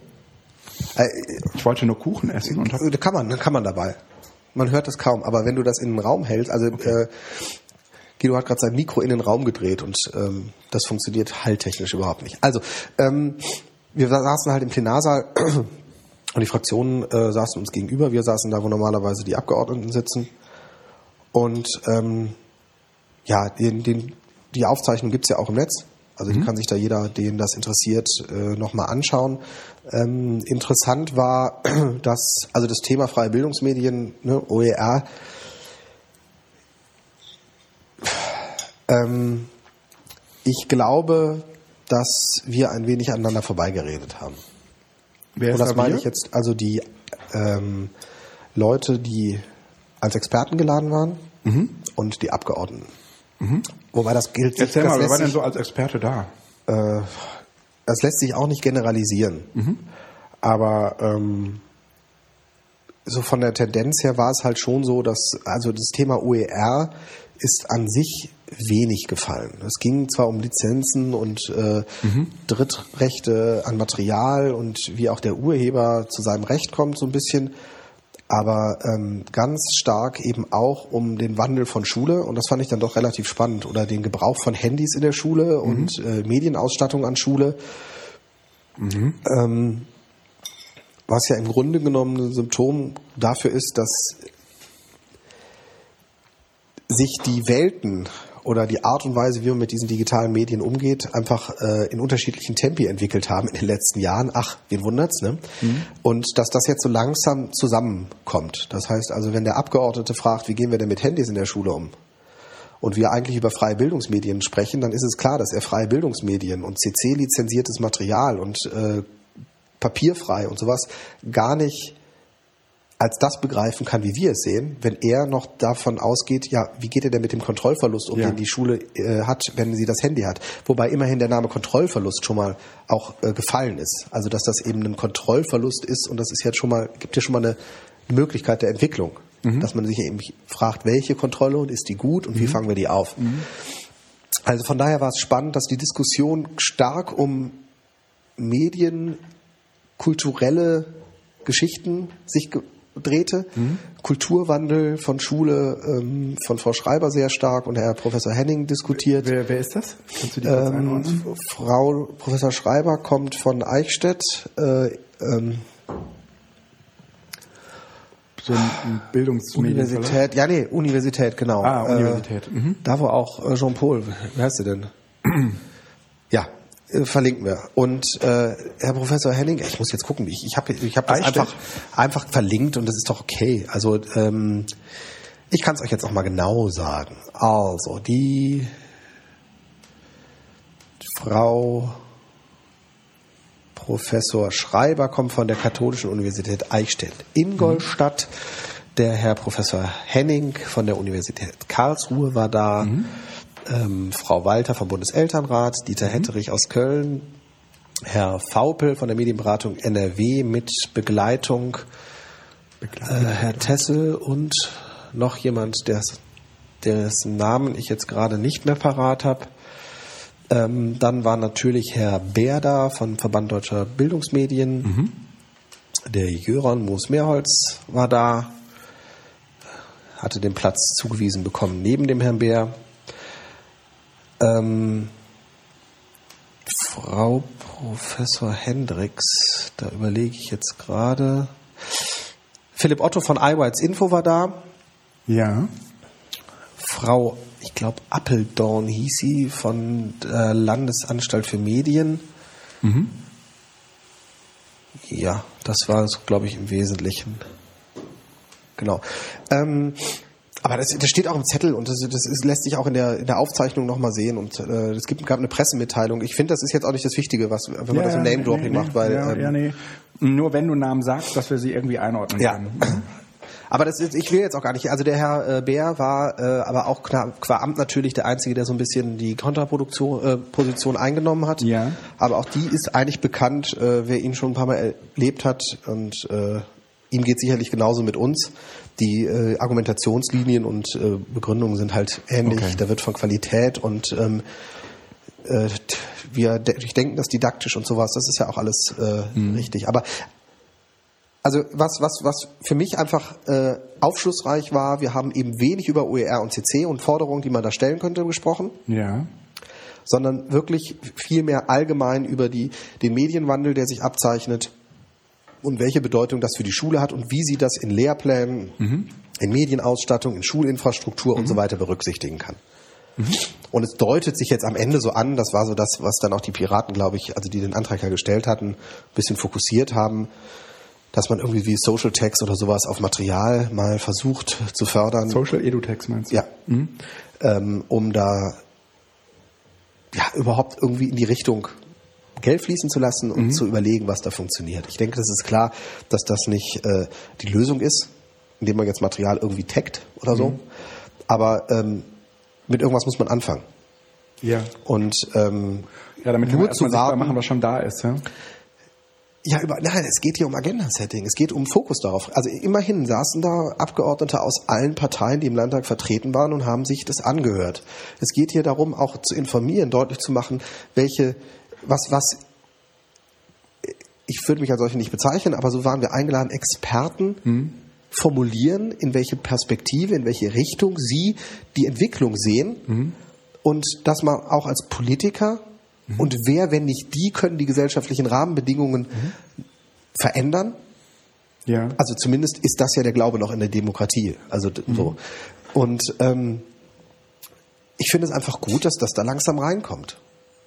Äh, ich wollte nur Kuchen essen und
hab kann man, kann man dabei. Man hört das kaum. Aber wenn du das in den Raum hältst, also okay. äh, Guido hat gerade sein Mikro in den Raum gedreht und ähm, das funktioniert halltechnisch überhaupt nicht. Also ähm, wir saßen halt im Plenarsaal und die Fraktionen äh, saßen uns gegenüber. Wir saßen da, wo normalerweise die Abgeordneten sitzen. Und ähm, ja, den, den, die Aufzeichnung gibt's ja auch im Netz. Also mhm. kann sich da jeder, den das interessiert, äh, nochmal anschauen. Ähm, interessant war, dass also das Thema freie Bildungsmedien, ne, OER, ähm, ich glaube, dass wir ein wenig aneinander vorbeigeredet haben. Wer ist Und das da meine ich jetzt, also die ähm, Leute, die als Experten geladen waren mhm. und die Abgeordneten. Mhm. Wobei das gilt.
Erzähl mal, wer war denn so als Experte da?
Äh, das lässt sich auch nicht generalisieren. Mhm. Aber ähm, so von der Tendenz her war es halt schon so, dass also das Thema OER ist an sich wenig gefallen. Es ging zwar um Lizenzen und äh, mhm. Drittrechte an Material und wie auch der Urheber zu seinem Recht kommt, so ein bisschen, aber ähm, ganz stark eben auch um den Wandel von Schule und das fand ich dann doch relativ spannend oder den Gebrauch von Handys in der Schule mhm. und äh, Medienausstattung an Schule. Mhm. Ähm, was ja im Grunde genommen ein Symptom dafür ist, dass sich die Welten oder die Art und Weise, wie man mit diesen digitalen Medien umgeht, einfach äh, in unterschiedlichen Tempi entwickelt haben in den letzten Jahren. Ach, wen wundert's, ne? Mhm. Und dass das jetzt so langsam zusammenkommt. Das heißt also, wenn der Abgeordnete fragt, wie gehen wir denn mit Handys in der Schule um? Und wir eigentlich über freie Bildungsmedien sprechen, dann ist es klar, dass er freie Bildungsmedien und CC-lizenziertes Material und äh, papierfrei und sowas gar nicht als das begreifen kann, wie wir es sehen, wenn er noch davon ausgeht, ja, wie geht er denn mit dem Kontrollverlust um, ja. den die Schule äh, hat, wenn sie das Handy hat. Wobei immerhin der Name Kontrollverlust schon mal auch äh, gefallen ist. Also dass das eben ein Kontrollverlust ist und das ist jetzt schon mal, gibt ja schon mal eine Möglichkeit der Entwicklung. Mhm. Dass man sich eben fragt, welche Kontrolle und ist die gut und mhm. wie fangen wir die auf. Mhm. Also von daher war es spannend, dass die Diskussion stark um Medien, kulturelle Geschichten sich drehte. Mhm. Kulturwandel von Schule ähm, von Frau Schreiber sehr stark und Herr Professor Henning diskutiert.
Wer, wer ist das?
Kannst du die ähm, Frau Professor Schreiber kommt von Eichstätt. Äh, ähm,
so ein
Bildungsmedienverlag? Universität, ja nee, Universität, genau.
Ah, Universität. Äh, mhm.
Da wo auch äh, Jean-Paul, wie heißt sie denn? ja, äh, verlinken wir. Und äh, Herr Professor Henning, ich muss jetzt gucken, ich, ich habe ich hab das einfach, einfach verlinkt und das ist doch okay. Also ähm, ich kann es euch jetzt auch mal genau sagen. Also die Frau Professor Schreiber kommt von der Katholischen Universität Eichstätt Ingolstadt. Mhm. Der Herr Professor Henning von der Universität Karlsruhe war da. Mhm ähm, Frau Walter vom Bundeselternrat, Dieter mhm. Hetterich aus Köln, Herr Faupel von der Medienberatung NRW mit Begleitung, Begleitung. Äh, Herr Tessel und noch jemand, ders, dessen Namen ich jetzt gerade nicht mehr parat habe. Ähm, dann war natürlich Herr Berda von Verband Deutscher Bildungsmedien. Mhm. Der Jöran Moos-Mehrholz war da. hatte den Platz zugewiesen bekommen neben dem Herrn Bär. Ähm, Frau Professor Hendricks, da überlege ich jetzt gerade. Philipp Otto von iWites Info war da.
Ja.
Frau, ich glaube, Appeldorn hieß sie, von der Landesanstalt für Medien.
Mhm.
Ja, das war es, glaube ich, im Wesentlichen. Genau. Ähm, aber das, das steht auch im Zettel und das, das ist, lässt sich auch in der, in der Aufzeichnung nochmal sehen. Und äh, es gibt, gab eine Pressemitteilung. Ich finde, das ist jetzt auch nicht das Wichtige, was, wenn man
ja,
das im Name-Dropping
nee,
macht, weil.
Ja,
ähm,
ja, nee. Nur wenn du Namen sagst, dass wir sie irgendwie einordnen
Ja.
können.
Aber das ist, ich will jetzt auch gar nicht. Also der Herr äh, Bär war äh, aber auch klar, qua Amt natürlich der Einzige, der so ein bisschen die Kontraproduktion äh, Position eingenommen hat.
Ja.
Aber auch die ist eigentlich bekannt, äh, wer ihn schon ein paar Mal erlebt hat und äh, ihm geht sicherlich genauso mit uns. Die äh, Argumentationslinien und äh, Begründungen sind halt ähnlich.
Okay.
Da wird von Qualität und ähm, äh, wir de ich denken das didaktisch und sowas. Das ist ja auch alles äh, richtig. Aber also was, was, was für mich einfach äh, aufschlussreich war, wir haben eben wenig über OER und CC und Forderungen, die man da stellen könnte, gesprochen,
Ja.
sondern wirklich viel mehr allgemein über die, den Medienwandel, der sich abzeichnet und welche Bedeutung das für die Schule hat und wie sie das in Lehrplänen, in Medienausstattung, in Schulinfrastruktur und so weiter berücksichtigen kann. Und es deutet sich jetzt am Ende so an, das war so das, was dann auch die Piraten, glaube ich, also die den Antrag ja gestellt hatten, ein bisschen fokussiert haben, dass man irgendwie wie Social Text oder sowas auf Material mal versucht zu fördern.
Social Edutext meinst du?
Ja. Ähm, um da ja überhaupt irgendwie in die Richtung Geld fließen zu lassen und zu überlegen, was da funktioniert. Ich denke, das ist klar, dass das nicht äh, die Lösung ist, indem man jetzt Material irgendwie taggt oder so. Aber ähm, mit irgendwas muss man anfangen.
Ja.
Und ähm,
Ja, damit
nur zu warten,
machen, was schon da ist. Ja?
Ja, über, nein, es geht hier um Agenda-Setting. Es geht um Fokus darauf. Also immerhin saßen da Abgeordnete aus allen Parteien, die im Landtag vertreten waren und haben sich das angehört. Es geht hier darum, auch zu informieren, deutlich zu machen, welche, was, was, ich würde mich als solche nicht bezeichnen, aber so waren wir eingeladen, Experten formulieren, in welche Perspektive, in welche Richtung sie die Entwicklung sehen und dass man auch als Politiker und wer, wenn nicht die, können die gesellschaftlichen Rahmenbedingungen verändern.
Ja.
Also zumindest ist das ja der Glaube noch in der Demokratie. Also so. Und ähm, ich finde es einfach gut, dass das da langsam reinkommt.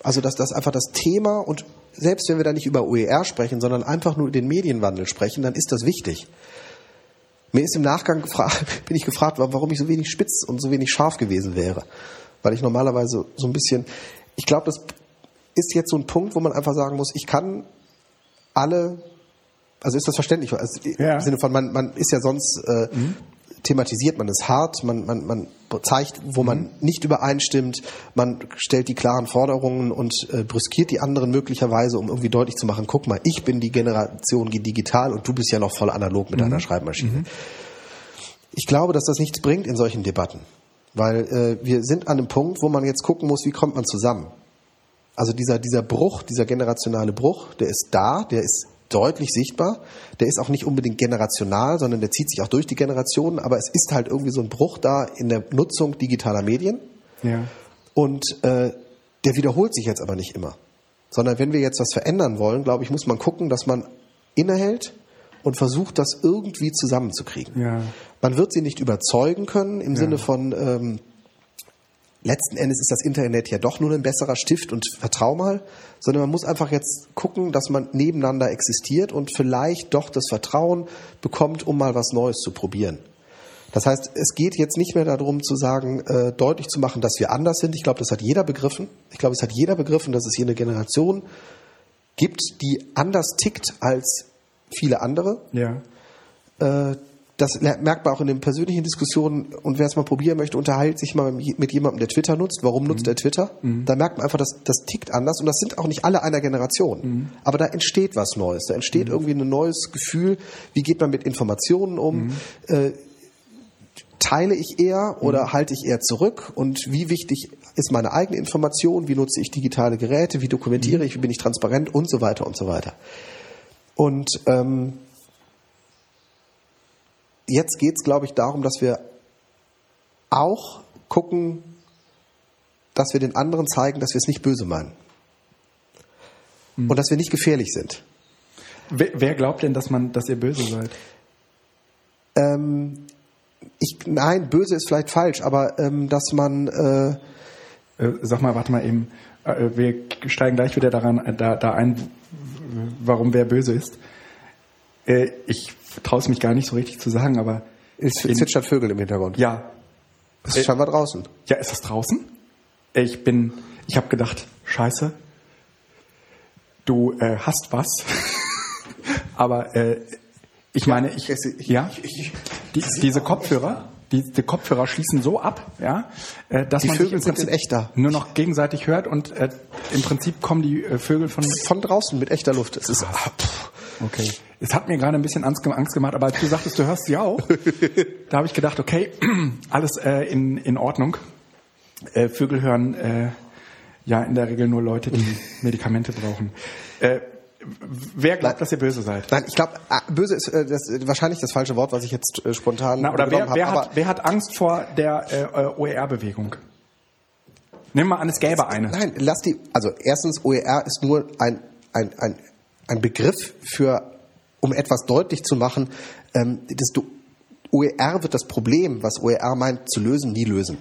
Also dass das einfach das Thema und selbst wenn wir da nicht über OER sprechen, sondern einfach nur den Medienwandel sprechen, dann ist das wichtig. Mir ist im Nachgang gefragt, bin ich gefragt worden, warum ich so wenig spitz und so wenig scharf gewesen wäre. Weil ich normalerweise so ein bisschen, ich glaube, das ist jetzt so ein Punkt, wo man einfach sagen muss, ich kann alle, also ist das verständlich, also
Ja.
im Sinne von, man, man ist ja sonst, äh, thematisiert man es hart, man, man, man zeigt, wo man nicht übereinstimmt, man stellt die klaren Forderungen und äh, brüskiert die anderen möglicherweise, um irgendwie deutlich zu machen, guck mal, ich bin die Generation digital und du bist ja noch voll analog mit deiner Schreibmaschine. Ich glaube, dass das nichts bringt in solchen Debatten, weil äh, wir sind an einem Punkt, wo man jetzt gucken muss, wie kommt man zusammen. Also dieser, dieser Bruch, dieser generationale Bruch, der ist da, der ist deutlich sichtbar. Der ist auch nicht unbedingt generational, sondern der zieht sich auch durch die Generationen, aber es ist halt irgendwie so ein Bruch da in der Nutzung digitaler Medien.
Ja.
Und äh, der wiederholt sich jetzt aber nicht immer. Sondern wenn wir jetzt was verändern wollen, glaube ich, muss man gucken, dass man innehält und versucht, das irgendwie zusammenzukriegen.
Ja.
Man wird sie nicht überzeugen können im Sinne von, ähm, letzten Endes ist das Internet ja doch nur ein besserer Stift und vertrau mal, sondern man muss einfach jetzt gucken, dass man nebeneinander existiert und vielleicht doch das Vertrauen bekommt, um mal was Neues zu probieren. Das heißt, es geht jetzt nicht mehr darum zu sagen, äh, deutlich zu machen, dass wir anders sind. Ich glaube, das hat jeder begriffen. Ich glaube, es hat jeder begriffen, dass es hier eine Generation gibt, die anders tickt als viele andere.
Ja.
Äh, das merkt man auch in den persönlichen Diskussionen. Und wer es mal probieren möchte, unterhält sich mal mit jemandem, der Twitter nutzt. Warum nutzt er Twitter? Da merkt man einfach, dass das tickt anders. Und das sind auch nicht alle einer Generation. Aber da entsteht was Neues. Da entsteht irgendwie ein neues Gefühl. Wie geht man mit Informationen um? Äh, teile ich eher oder halte ich eher zurück? Und wie wichtig ist meine eigene Information? Wie nutze ich digitale Geräte? Wie dokumentiere ich? Wie bin ich transparent? Und so weiter und so weiter. Und ähm, jetzt geht es, glaube ich, darum, dass wir auch gucken, dass wir den anderen zeigen, dass wir es nicht böse meinen. Und dass wir nicht gefährlich sind.
Wer, wer glaubt denn, dass man, dass ihr böse seid?
Ähm, ich, nein, böse ist vielleicht falsch, aber ähm, dass man äh,
Äh, sag mal, warte mal eben. Äh, wir steigen gleich wieder daran, äh, da, da ein, warum wer böse ist. Äh, ich traue es mich gar nicht so richtig zu sagen, aber
es zwitschert Vögel im Hintergrund.
ja,
Das ist scheinbar draußen.
ja, ist das draußen? Ich bin, ich habe gedacht, Scheiße, du äh, hast was, aber äh, ich meine, ich,
ich-
ja, die, diese Kopfhörer, die, die Kopfhörer schließen so ab, ja, äh, dass
Die
man
Vögel
sich im
sind
Prinzip
in echt da.
nur noch gegenseitig hört und äh, im Prinzip kommen die äh, Vögel von
Von draußen mit echter Luft. Es ist ah, pff.
Okay. Es hat mir gerade ein bisschen Angst, gemacht, aber als du sagtest, du hörst sie auch, da habe ich gedacht, okay, alles äh, in, in Ordnung. Äh, Vögel hören äh, ja in der Regel nur Leute, die Medikamente brauchen. Äh, wer glaubt, dass ihr böse seid?
Nein, ich glaube, böse ist äh, das, wahrscheinlich das falsche Wort, was ich jetzt äh, spontan
Na, oder wer, wer,
habe.
hat, wer hat Angst vor der äh, äh, OER-Bewegung? Nimm mal an, es gäbe eine.
Nein, lass die. Also erstens, OER ist nur ein, ein, ein, ein Begriff für, um etwas deutlich zu machen, ähm, das, OER wird das Problem, was OER meint, zu lösen, nie lösen.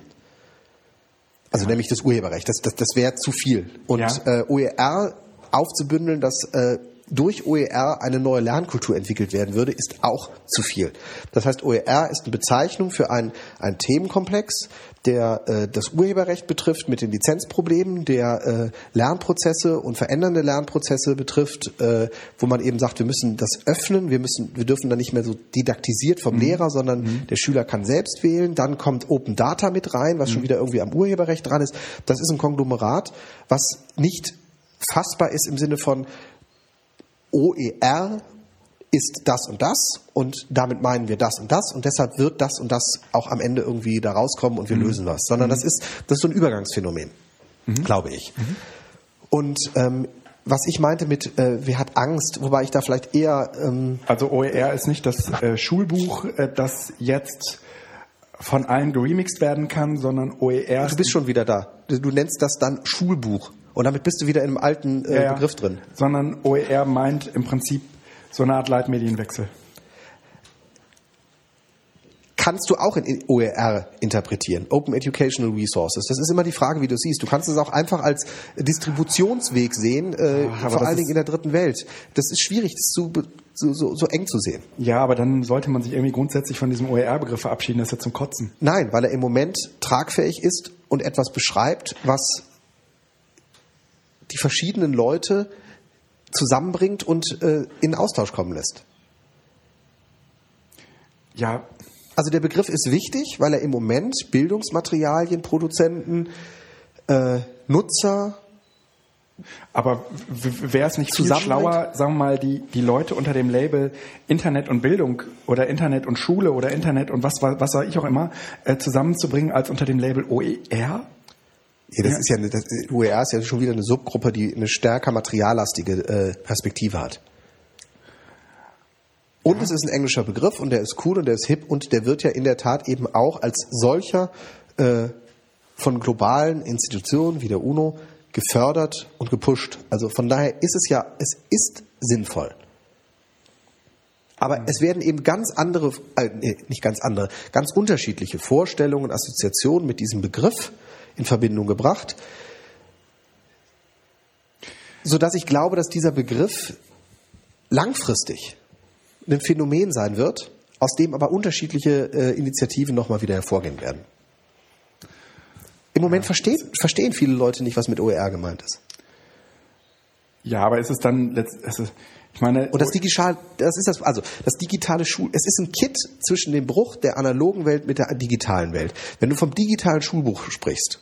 Also nämlich das Urheberrecht. Das, das, das wäre zu viel. Und
Ja.
äh, OER aufzubündeln, dass äh, durch OER eine neue Lernkultur entwickelt werden würde, ist auch zu viel. Das heißt, OER ist eine Bezeichnung für einen, einen Themenkomplex, der äh, das Urheberrecht betrifft mit den Lizenzproblemen, der äh, Lernprozesse und verändernde Lernprozesse betrifft, äh, wo man eben sagt, wir müssen das öffnen, wir müssen, wir dürfen dann nicht mehr so didaktisiert vom Lehrer, sondern der Schüler kann selbst wählen. Dann kommt Open Data mit rein, was schon wieder irgendwie am Urheberrecht dran ist. Das ist ein Konglomerat, was nicht fassbar ist im Sinne von OER ist das und das und damit meinen wir das und das und deshalb wird das und das auch am Ende irgendwie da rauskommen und wir lösen was, sondern das ist das ist so ein Übergangsphänomen, glaube ich. Und ähm, was ich meinte mit äh, wer hat Angst, wobei ich da vielleicht eher ähm,
Also OER ist nicht das äh, Schulbuch, äh, das jetzt von allen geremixed werden kann, sondern OER
du bist schon wieder da. Du nennst das dann Schulbuch und damit bist du wieder einem alten äh,
Ja.
Begriff drin.
Sondern OER meint im Prinzip so eine Art Leitmedienwechsel.
kannst du auch in OER interpretieren, Open Educational Resources. Das ist immer die Frage, wie du siehst. Du kannst es auch einfach als Distributionsweg sehen, äh, vor allen Dingen in der dritten Welt. Das ist schwierig, das zu, so, so, so eng zu sehen.
Ja, aber dann sollte man sich irgendwie grundsätzlich von diesem OER-Begriff verabschieden. Das ist ja zum Kotzen.
Nein, weil er im Moment tragfähig ist und etwas beschreibt, was die verschiedenen Leute zusammenbringt und äh, in Austausch kommen lässt.
Ja,
Also der Begriff ist wichtig, weil er im Moment Bildungsmaterialien, Produzenten, äh, Nutzer
aber wäre es nicht viel schlauer, sagen wir mal, die, die Leute unter dem Label Internet und Bildung oder Internet und Schule oder Internet und was, was sag ich auch immer, äh, zusammenzubringen als unter dem Label OER?
Ja, das
Ja.
ist ja eine, das, UER ist ja schon wieder eine Subgruppe, die eine stärker materiallastige äh, Perspektive hat. Und es ist ein englischer Begriff und der ist cool und der ist hip und der wird ja in der Tat eben auch als solcher äh, von globalen Institutionen wie der UNO gefördert und gepusht. Also von daher ist es ja, es ist sinnvoll. Aber es werden eben ganz andere, äh, nicht ganz andere, ganz unterschiedliche Vorstellungen, Assoziationen mit diesem Begriff in Verbindung gebracht, so dass ich glaube, dass dieser Begriff langfristig ein Phänomen sein wird, aus dem aber unterschiedliche äh, Initiativen nochmal wieder hervorgehen werden. Im Moment verstehen, verstehen viele Leute nicht, was mit OER gemeint ist.
Ja, aber ist es dann ist, ich meine,
Und das digital, das ist das, also das digitale Schul, es ist ein Kit zwischen dem Bruch der analogen Welt mit der digitalen Welt. Wenn du vom digitalen Schulbuch sprichst,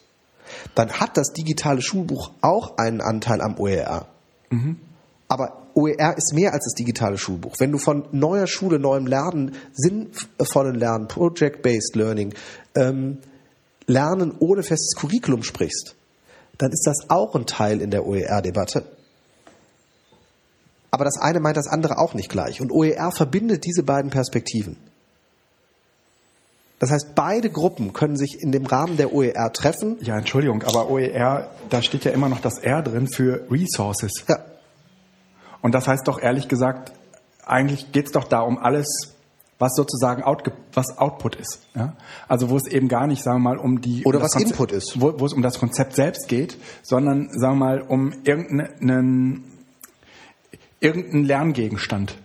dann hat das digitale Schulbuch auch einen Anteil am OER. Aber OER ist mehr als das digitale Schulbuch. Wenn du von neuer Schule, neuem Lernen, sinnvollen Lernen, Project-Based Learning, ähm, Lernen ohne festes Curriculum sprichst, dann ist das auch ein Teil in der OER-Debatte. Aber das eine meint das andere auch nicht gleich. Und OER verbindet diese beiden Perspektiven. Das heißt, beide Gruppen können sich in dem Rahmen der OER treffen.
Ja, Entschuldigung, aber OER, da steht ja immer noch das R drin für Resources.
Ja.
Und das heißt doch ehrlich gesagt, eigentlich geht's doch da um alles, was sozusagen out, was Output ist. Ja? Also wo es eben gar nicht, sagen wir mal, um die
Oder
um
was
Konzept-
Input ist.
wo, wo es um das Konzept selbst geht, sondern sagen wir mal um irgendeinen irgendeinen Lerngegenstand.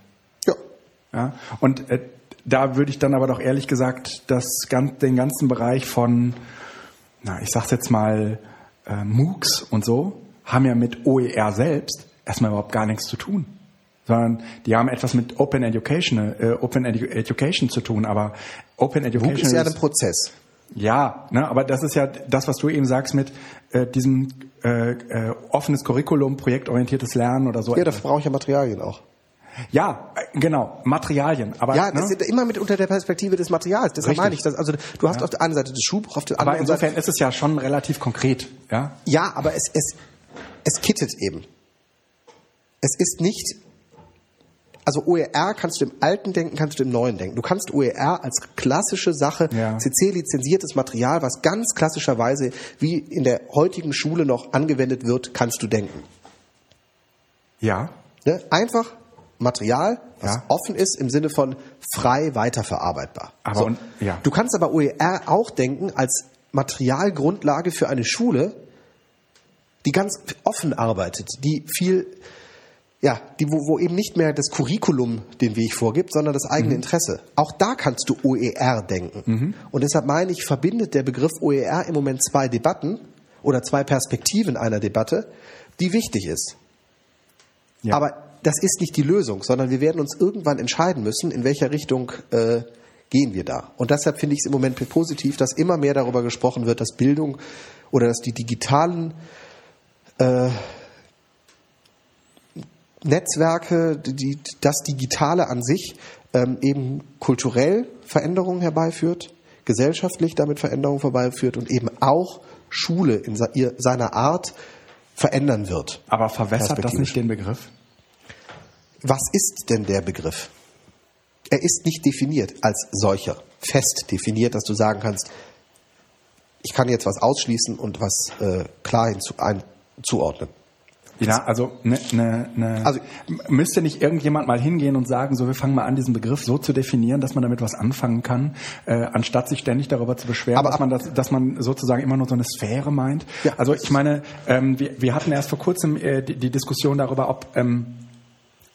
Ja.
Ja? Und äh, da würde ich dann aber doch ehrlich gesagt das, den ganzen Bereich von, na, ich sag's jetzt mal, äh, MOOCs und so, haben ja mit OER selbst erstmal überhaupt gar nichts zu tun. Sondern die haben etwas mit Open Education, äh, Open Edu Education zu tun, aber Open Education
MOOC ist ja ein Prozess.
ja, ne, aber das ist ja das, was du eben sagst mit äh, diesem äh, äh, offenes Curriculum, projektorientiertes Lernen oder so.
Ja, dafür brauche ich ja Materialien auch.
Ja, äh, genau, Materialien. Aber,
Ja,
ne?
das sind immer mit unter der Perspektive des Materials. Deshalb meine ich das. Also du hast auf der einen Seite das Schulbuch, auf der
aber
anderen Seite.
insofern ist es ja schon relativ konkret. Ja,
Ja, aber es, es, es kittet eben. Es ist nicht. Also OER kannst du im Alten denken, kannst du im Neuen denken. Du kannst OER als klassische Sache,
Ja.
CC-lizenziertes Material, was ganz klassischerweise wie in der heutigen Schule noch angewendet wird, kannst du denken.
ja,
Ne? Einfach Material, was
Ja.
offen ist im Sinne von frei weiterverarbeitbar.
Aber und- ja.
Du kannst aber OER auch denken als Materialgrundlage für eine Schule, die ganz offen arbeitet, die viel, ja, die, wo, wo eben nicht mehr das Curriculum den Weg vorgibt, sondern das eigene Interesse. Auch da kannst du OER denken. Und deshalb meine ich, verbindet der Begriff OER im Moment zwei Debatten oder zwei Perspektiven einer Debatte, die wichtig ist.
ja.
Aber das ist nicht die Lösung, sondern wir werden uns irgendwann entscheiden müssen, in welcher Richtung äh, gehen wir da. Und deshalb finde ich es im Moment positiv, dass immer mehr darüber gesprochen wird, dass Bildung oder dass die digitalen äh, Netzwerke, die, das Digitale an sich ähm, eben kulturell Veränderungen herbeiführt, gesellschaftlich damit Veränderungen herbeiführt und eben auch Schule in seiner Art verändern wird.
aber verwässert das nicht den Begriff?
Was ist denn der Begriff? Er ist nicht definiert als solcher, fest definiert, dass du sagen kannst, ich kann jetzt was ausschließen und was äh, klar hinzu, ein, zuordnen.
Ja, also ne, ne, ne,
Also-
müsste nicht irgendjemand mal hingehen und sagen, so wir fangen mal an, diesen Begriff so zu definieren, dass man damit was anfangen kann, äh, anstatt sich ständig darüber zu beschweren,
Aber
dass man das, dass man sozusagen immer nur so eine Sphäre meint.
Ja.
Also ich meine, ähm, wir, wir hatten erst vor kurzem äh, die, die Diskussion darüber, ob ähm,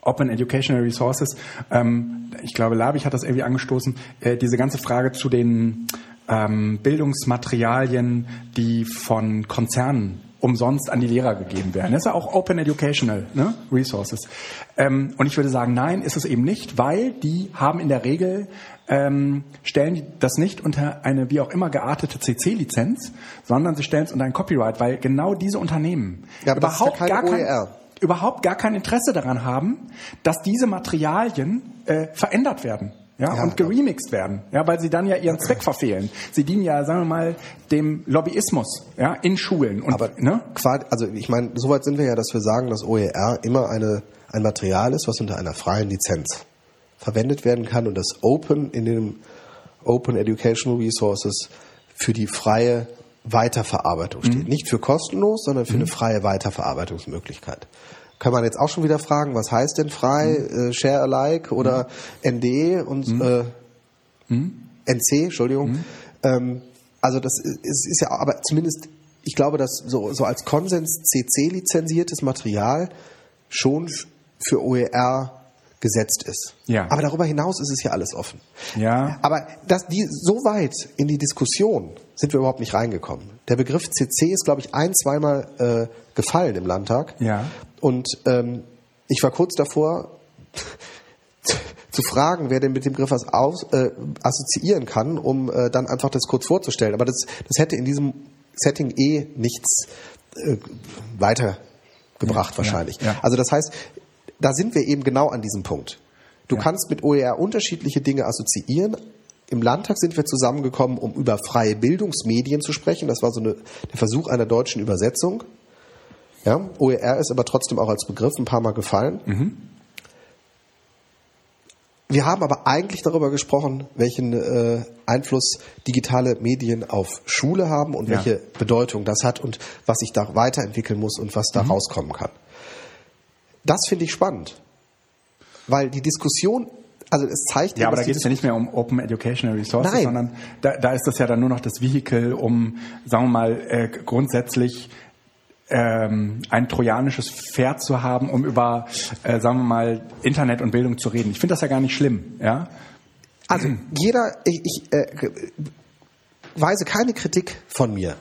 Open Educational Resources, ähm, ich glaube, Labich hat das irgendwie angestoßen, äh, diese ganze Frage zu den ähm, Bildungsmaterialien, die von Konzernen umsonst an die Lehrer gegeben werden. Das ist ja auch Open Educational ne? Resources. Ähm, und ich würde sagen, nein, ist es eben nicht, weil die haben in der Regel, ähm, stellen das nicht unter eine wie auch immer geartete CC-Lizenz, sondern sie stellen es unter ein Copyright, weil genau diese Unternehmen
Ja,
überhaupt gar kein,
OER.
Überhaupt gar kein Interesse daran haben, dass diese Materialien äh, verändert werden. Ja,
Ja,
und geremixed werden, ja, weil sie dann ja ihren Zweck verfehlen. Sie dienen ja, sagen wir mal, dem Lobbyismus, ja, in Schulen und
Aber
ne?
Also ich meine, soweit sind wir ja, dass wir sagen, dass OER immer eine, ein Material ist, was unter einer freien Lizenz verwendet werden kann und das Open in den Open Educational Resources für die freie Weiterverarbeitung steht. Nicht für kostenlos, sondern für eine freie Weiterverarbeitungsmöglichkeit. Kann man jetzt auch schon wieder fragen, was heißt denn frei, äh, Share Alike oder ND und äh, NC, Entschuldigung. Ähm, also das ist, ist ja, aber zumindest, ich glaube, dass so, so als Konsens CC lizenziertes Material schon für OER gesetzt ist.
Ja.
Aber darüber hinaus ist es ja alles offen.
Ja.
Aber das, die, so weit in die Diskussion sind wir überhaupt nicht reingekommen. Der Begriff CC ist, glaube ich, ein, zweimal äh, gefallen im Landtag.
Ja.
Und ähm, ich war kurz davor, zu fragen, wer denn mit dem Begriff was aus, äh, assoziieren kann, um äh, dann einfach das kurz vorzustellen. Aber das, das hätte in diesem Setting eh nichts äh, weitergebracht
Ja,
wahrscheinlich.
ja, ja.
Also das heißt, da sind wir eben genau an diesem Punkt. Du
Ja.
kannst mit OER unterschiedliche Dinge assoziieren. Im Landtag sind wir zusammengekommen, um über freie Bildungsmedien zu sprechen. Das war so eine, der Versuch einer deutschen Übersetzung. Ja, OER ist aber trotzdem auch als Begriff ein paar Mal gefallen. wir haben aber eigentlich darüber gesprochen, welchen äh, Einfluss digitale Medien auf Schule haben und
Ja.
welche Bedeutung das hat und was sich da weiterentwickeln muss und was da rauskommen kann. Das finde ich spannend, weil die Diskussion, also es zeigt
Ja, aber da geht es ja nicht mehr um Open Educational Resources,
Nein.
sondern da, da ist das ja dann nur noch das Vehikel, um, sagen wir mal, äh, grundsätzlich ähm, ein trojanisches Pferd zu haben, um über, äh, sagen wir mal, Internet und Bildung zu reden. Ich finde das ja gar nicht schlimm, ja.
Also jeder, ich, ich äh, weise keine Kritik von mir,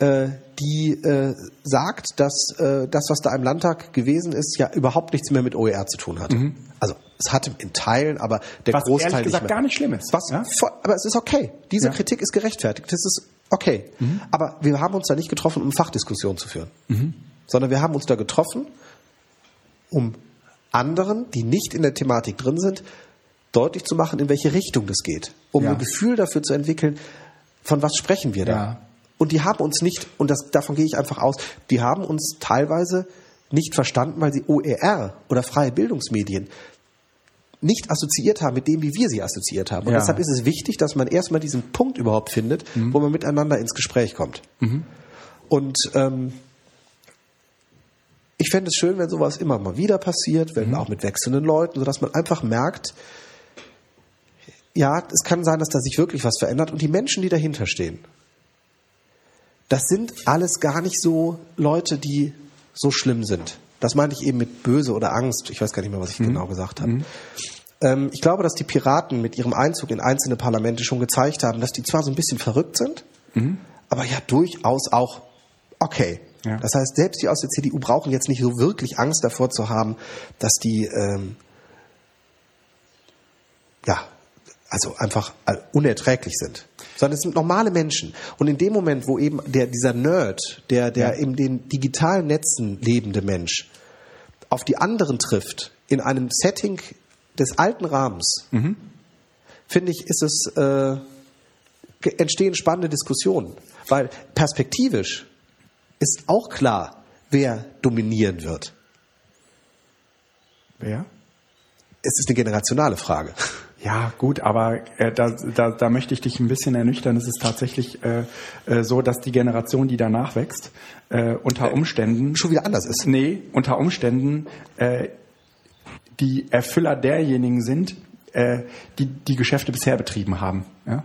die äh, sagt, dass äh, das, was da im Landtag gewesen ist, ja überhaupt nichts mehr mit OER zu tun hat. Also es hatte in Teilen, aber der
Was
Großteil
ehrlich gesagt
nicht mehr.
gar nicht schlimm ist.
Was,
ja?
voll, aber es ist okay. Diese
Ja. Mhm.
Kritik ist gerechtfertigt. Das ist okay. Aber wir haben uns da nicht getroffen, um Fachdiskussionen zu führen, sondern wir haben uns da getroffen, um anderen, die nicht in der Thematik drin sind, deutlich zu machen, in welche Richtung das geht, um
Ja.
ein Gefühl dafür zu entwickeln, von was sprechen wir da.
Ja.
Und die haben uns nicht, und das, davon gehe ich einfach aus, die haben uns teilweise nicht verstanden, weil sie OER oder freie Bildungsmedien nicht assoziiert haben mit dem, wie wir sie assoziiert haben. Und
Ja.
deshalb ist es wichtig, dass man erstmal diesen Punkt überhaupt findet, wo man miteinander ins Gespräch kommt. Und ähm, ich fände es schön, wenn sowas immer mal wieder passiert, wenn auch mit wechselnden Leuten, sodass man einfach merkt, ja, es kann sein, dass da sich wirklich was verändert und die Menschen, die dahinter stehen, das sind alles gar nicht so Leute, die so schlimm sind. Das meinte ich eben mit böse oder Angst. Ich weiß gar nicht mehr, was ich genau gesagt habe. Ähm, ich glaube, dass die Piraten mit ihrem Einzug in einzelne Parlamente schon gezeigt haben, dass die zwar so ein bisschen verrückt sind, aber ja durchaus auch okay.
Ja.
Das heißt, selbst die aus der CDU brauchen jetzt nicht so wirklich Angst davor zu haben, dass die ähm, ja, also einfach äh, unerträglich sind. Sondern es sind normale Menschen. Und in dem Moment, wo eben der, dieser Nerd, der, der in den digitalen Netzen lebende Mensch auf die anderen trifft, in einem Setting des alten Rahmens, finde ich, ist es, äh, entstehen spannende Diskussionen. Weil perspektivisch ist auch klar, wer dominieren wird.
Wer?
Es ist eine generationale Frage.
Ja, gut, aber äh, da, da, da möchte ich dich ein bisschen ernüchtern. Es ist tatsächlich äh, äh, so, dass die Generation, die danach wächst, äh, unter Umständen
Schon wieder anders ist.
Nee, unter Umständen äh, die Erfüller derjenigen sind, äh, die die Geschäfte bisher betrieben haben. Ja?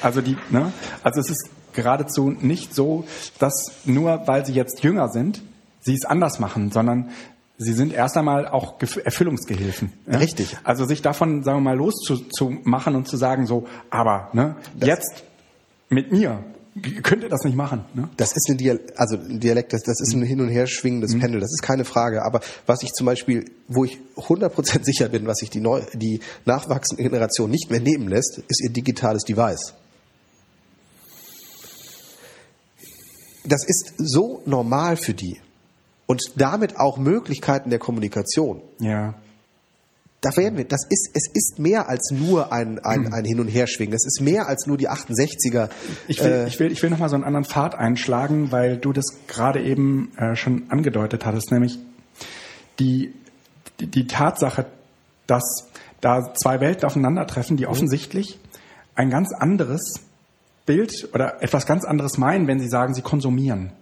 Also die, ne? Also es ist geradezu nicht so, dass nur weil sie jetzt jünger sind, sie es anders machen, sondern sie sind erst einmal auch Erfüllungsgehilfen. Ja?
Richtig.
Also sich davon, sagen wir mal, loszumachen und zu sagen so, aber ne, jetzt mit mir könnt ihr das nicht machen. Ne?
Das ist ein Dial also ein Dialekt, das, das ist ein hin und her schwingendes Pendel, das ist keine Frage. Aber was ich zum Beispiel, wo ich 100% sicher bin, was sich die, neu, die nachwachsende Generation nicht mehr nehmen lässt, ist ihr digitales Device. Das ist so normal für die und damit auch Möglichkeiten der Kommunikation.
Ja.
Da werden wir, das ist, es ist mehr als nur ein, ein, ein Hin- und Herschwingen. Das ist mehr als nur die 68er.
Ich will,
Äh,
ich will, ich will nochmal so einen anderen Pfad einschlagen, weil du das gerade eben äh, schon angedeutet hattest, nämlich die, die, die Tatsache, dass da zwei Welten aufeinandertreffen, die offensichtlich ein ganz anderes Bild oder etwas ganz anderes meinen, wenn sie sagen, sie konsumieren.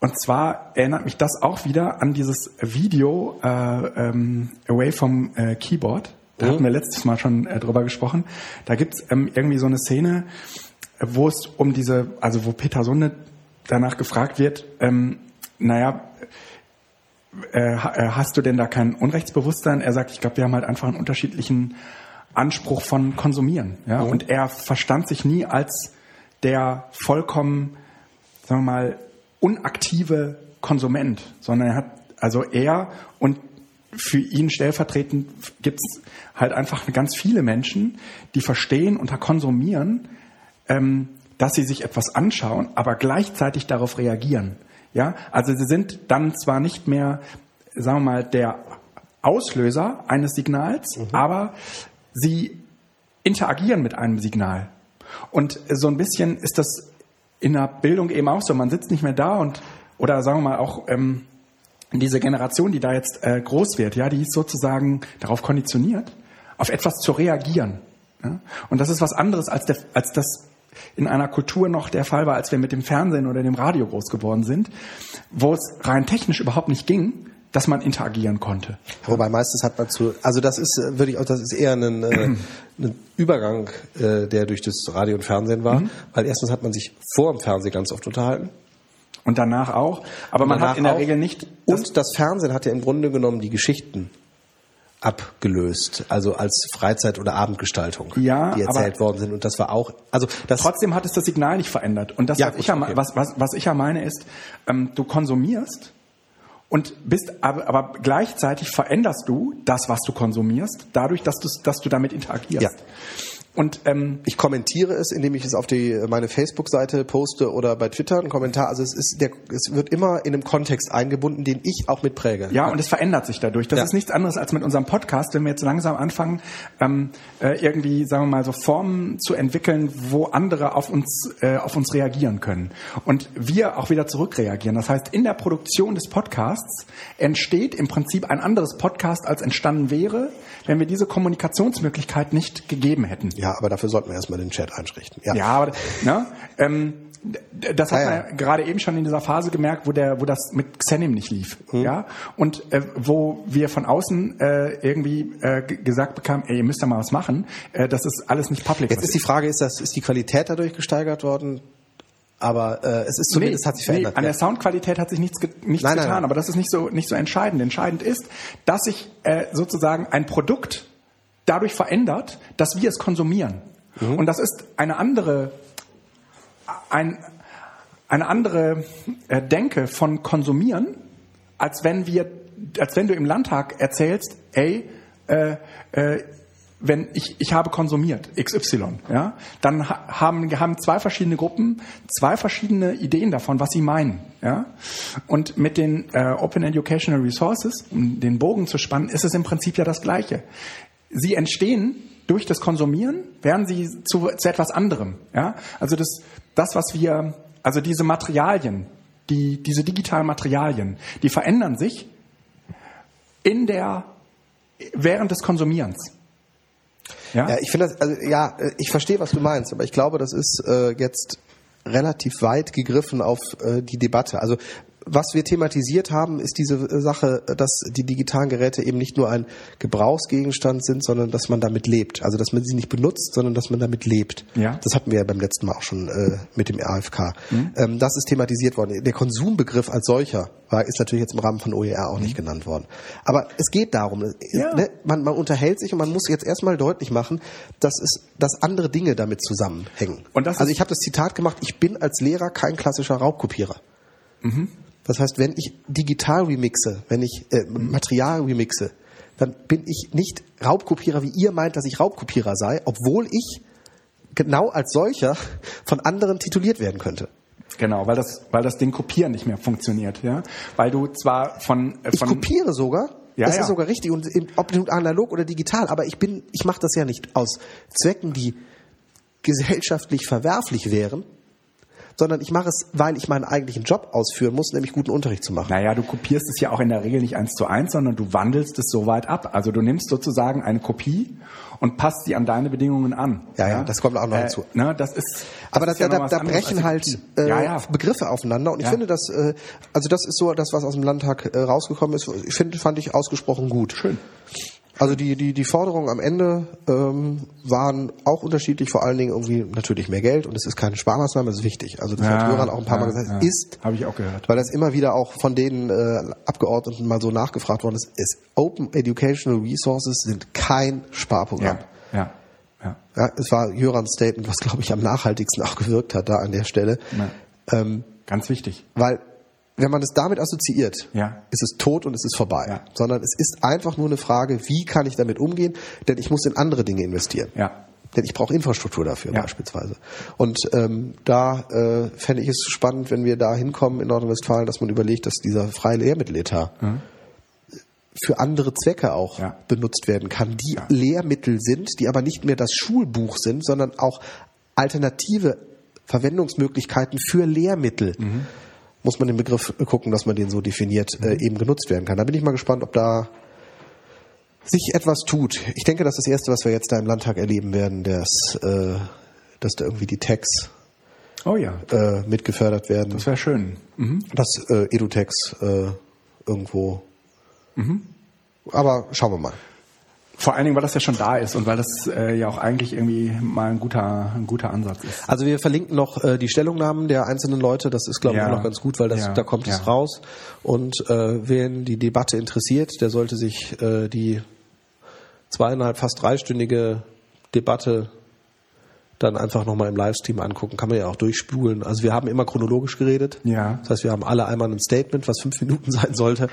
Und zwar erinnert mich das auch wieder an dieses Video äh, ähm, Away from äh, Keyboard. Da hatten wir letztes Mal schon äh, drüber gesprochen. Da gibt's ähm, irgendwie so eine Szene, wo es um diese, also wo Peter Sunde danach gefragt wird, ähm, naja, äh, äh, hast du denn da kein Unrechtsbewusstsein? Er sagt, ich glaube, wir haben halt einfach einen unterschiedlichen Anspruch von Konsumieren. Ja? Und er verstand sich nie als der vollkommen, sagen wir mal, unaktive Konsument, sondern er hat, also er und für ihn stellvertretend gibt's halt einfach ganz viele Menschen, die verstehen unter Konsumieren, ähm, dass sie sich etwas anschauen, aber gleichzeitig darauf reagieren. Ja, also sie sind dann zwar nicht mehr, sagen wir mal, der Auslöser eines Signals, aber sie interagieren mit einem Signal. Und so ein bisschen ist das in der Bildung eben auch so. Man sitzt nicht mehr da und oder sagen wir mal auch ähm, diese Generation, die da jetzt äh, groß wird, ja, die ist sozusagen darauf konditioniert, auf etwas zu reagieren. Ja? Und das ist was anderes als, der, als das in einer Kultur noch der Fall war, als wir mit dem Fernsehen oder dem Radio groß geworden sind, wo es rein technisch überhaupt nicht ging, dass man interagieren konnte.
Wobei meistens hat man zu, also das ist, äh, würde ich auch, das ist eher ein, äh, ein Übergang, äh, der durch das Radio und Fernsehen war, mhm. weil erstens hat man sich vor dem Fernsehen ganz oft unterhalten.
Und danach auch. Aber man hat in der
auch.
Regel nicht.
Und das Fernsehen hat ja im Grunde genommen die Geschichten abgelöst, also als Freizeit- oder Abendgestaltung,
ja,
die erzählt worden sind. Und das war auch, also das
trotzdem hat es das Signal nicht verändert. Und das,
Ja,
was,
gut,
ich ja,
okay.
was, was, was ich ja meine, ist, ähm, du konsumierst und bist, aber, aber gleichzeitig veränderst du das, was du konsumierst, dadurch, dass du, dass du damit interagierst.
Ja.
Und ähm,
Ich kommentiere es, indem ich es auf die meine Facebook-Seite poste oder bei Twitter einen Kommentar. Also es ist der, es wird immer in einem Kontext eingebunden, den ich auch mitpräge.
Ja, und es verändert sich dadurch. Das
Ja.
ist nichts anderes als mit unserem Podcast, wenn wir jetzt langsam anfangen, ähm, äh, irgendwie, sagen wir mal, so Formen zu entwickeln, wo andere auf uns, äh, auf uns reagieren können. Und wir auch wieder zurückreagieren. Das heißt, in der Produktion des Podcasts entsteht im Prinzip ein anderes Podcast, als entstanden wäre, wenn wir diese Kommunikationsmöglichkeit nicht gegeben hätten.
Ja, aber dafür sollten wir erstmal den Chat einrichten. Ja.
Ja, aber ne, ähm, das hat
Ja,
man
ja.
ja gerade eben schon in dieser Phase gemerkt, wo der, wo das mit Xenim nicht lief,
Mhm.
ja, und äh, wo wir von außen äh, irgendwie äh, gesagt bekamen, ey, ihr müsst da mal was machen, äh, das ist alles nicht public.
Jetzt ist die Frage, ist das ist die Qualität dadurch gesteigert worden? Aber äh, es ist zumindest hat sich verändert.
Nee, an der Soundqualität hat sich nichts, ge nichts
Nein, nein,
getan,
nein.
aber das ist nicht so, nicht so entscheidend. Entscheidend ist, dass sich äh, sozusagen ein Produkt dadurch verändert, dass wir es konsumieren.
Mhm.
Und das ist eine andere, ein, eine andere äh, Denke von konsumieren, als wenn wir, als wenn du im Landtag erzählst, ey, äh, äh, wenn ich, ich habe konsumiert, XY, ja, dann ha- haben, haben zwei verschiedene Gruppen zwei verschiedene Ideen davon, was sie meinen, ja. Und mit den äh, Open Educational Resources, um den Bogen zu spannen, ist es im Prinzip ja das Gleiche. Sie entstehen durch das Konsumieren, werden sie zu, zu etwas anderem, ja. Also das, das, was wir, also diese Materialien, die, diese digitalen Materialien, die verändern sich in der, während des Konsumierens. Ja?
Ja, ich finde das, also ja, ich verstehe, was du meinst, aber ich glaube, das ist äh, jetzt relativ weit gegriffen auf äh, die Debatte. Also was wir thematisiert haben, ist diese äh, Sache, dass die digitalen Geräte eben nicht nur ein Gebrauchsgegenstand sind, sondern dass man damit lebt. Also dass man sie nicht benutzt, sondern dass man damit lebt.
Ja.
Das hatten wir ja beim letzten Mal auch schon äh, mit dem RFK. Ähm, das ist thematisiert worden. Der Konsumbegriff als solcher war, ist natürlich jetzt im Rahmen von OER auch nicht genannt worden. Aber es geht darum, äh,
Ja.
ne, man, man unterhält sich und man muss jetzt erstmal deutlich machen, dass es, dass andere Dinge damit zusammenhängen.
Und das
also ich habe das Zitat gemacht: Ich bin als Lehrer kein klassischer Raubkopierer. Das heißt, wenn ich digital remixe, wenn ich äh, Material remixe, dann bin ich nicht Raubkopierer, wie ihr meint, dass ich Raubkopierer sei, obwohl ich genau als solcher von anderen tituliert werden könnte.
Genau, weil das, weil das Ding Kopieren nicht mehr funktioniert, ja. Weil du zwar von, äh,
Ich
von
kopiere sogar.
Ja,
das
ja.
ist sogar richtig und ob analog oder digital, aber ich bin, ich mache das ja nicht aus Zwecken, die gesellschaftlich verwerflich wären, sondern ich mache es, weil ich meinen eigentlichen Job ausführen muss, nämlich guten Unterricht zu machen.
Naja, du kopierst es ja auch in der Regel nicht eins zu eins, sondern du wandelst es so weit ab. Also du nimmst sozusagen eine Kopie und passt sie an deine Bedingungen an.
Ja, ja, das kommt auch noch
äh,
hinzu.
Ne, das ist, das
Aber da,
ist ja
da, da brechen halt äh,
ja, ja.
Begriffe aufeinander und ich finde, dass äh, also das ist so das, was aus dem Landtag äh, rausgekommen ist. Ich finde, fand ich ausgesprochen gut.
Schön.
Also die die die Forderungen am Ende ähm, waren auch unterschiedlich, vor allen Dingen irgendwie natürlich mehr Geld und es ist keine Sparmaßnahme, das ist wichtig. Also das
Ja,
hat Göran auch ein paar
ja,
Mal gesagt,
ja.
ist
Habe ich auch gehört.
weil das immer wieder auch von den äh, Abgeordneten mal so nachgefragt worden ist, ist Open Educational Resources sind kein Sparprogramm.
Ja, ja, ja.
Es war Jörans Statement, was glaube ich am nachhaltigsten auch gewirkt hat da an der Stelle. Ähm,
Ganz wichtig.
weil wenn man es damit assoziiert,
Ja.
ist es tot und es ist vorbei.
Ja.
Sondern es ist einfach nur eine Frage, wie kann ich damit umgehen, denn ich muss in andere Dinge investieren.
Ja.
Denn ich brauche Infrastruktur dafür
Ja.
beispielsweise. Und ähm, da äh, fände ich es spannend, wenn wir da hinkommen in Nordrhein-Westfalen, dass man überlegt, dass dieser freie Lehrmitteletat für andere Zwecke auch
Mhm. Ja.
benutzt werden kann, die Lehrmittel sind, die aber nicht mehr das Schulbuch sind, sondern auch alternative Verwendungsmöglichkeiten für Lehrmittel.
Mhm.
Muss man den Begriff gucken, dass man den so definiert äh, eben genutzt werden kann. Da bin ich mal gespannt, ob da sich etwas tut. Ich denke, das ist das Erste, was wir jetzt da im Landtag erleben werden, dass, äh, dass da irgendwie die Tags
Oh ja,
äh, mitgefördert werden.
das wäre schön. Mhm.
dass äh, Edutex äh, irgendwo. Aber schauen wir mal.
Vor allen Dingen, weil das ja schon da ist und weil das äh, ja auch eigentlich irgendwie mal ein guter, ein guter Ansatz ist.
Also wir verlinken noch äh, die Stellungnahmen der einzelnen Leute. Das ist, glaube ich,
Ja.
auch noch ganz gut, weil das,
Ja.
da kommt es
Ja.
raus. Und äh, wen die Debatte interessiert, der sollte sich äh, die zweieinhalb, fast dreistündige Debatte dann einfach nochmal im Livestream angucken. Kann man ja auch durchspulen. Also wir haben immer chronologisch geredet.
Ja.
Das heißt, wir haben alle einmal ein Statement, was fünf Minuten sein sollte,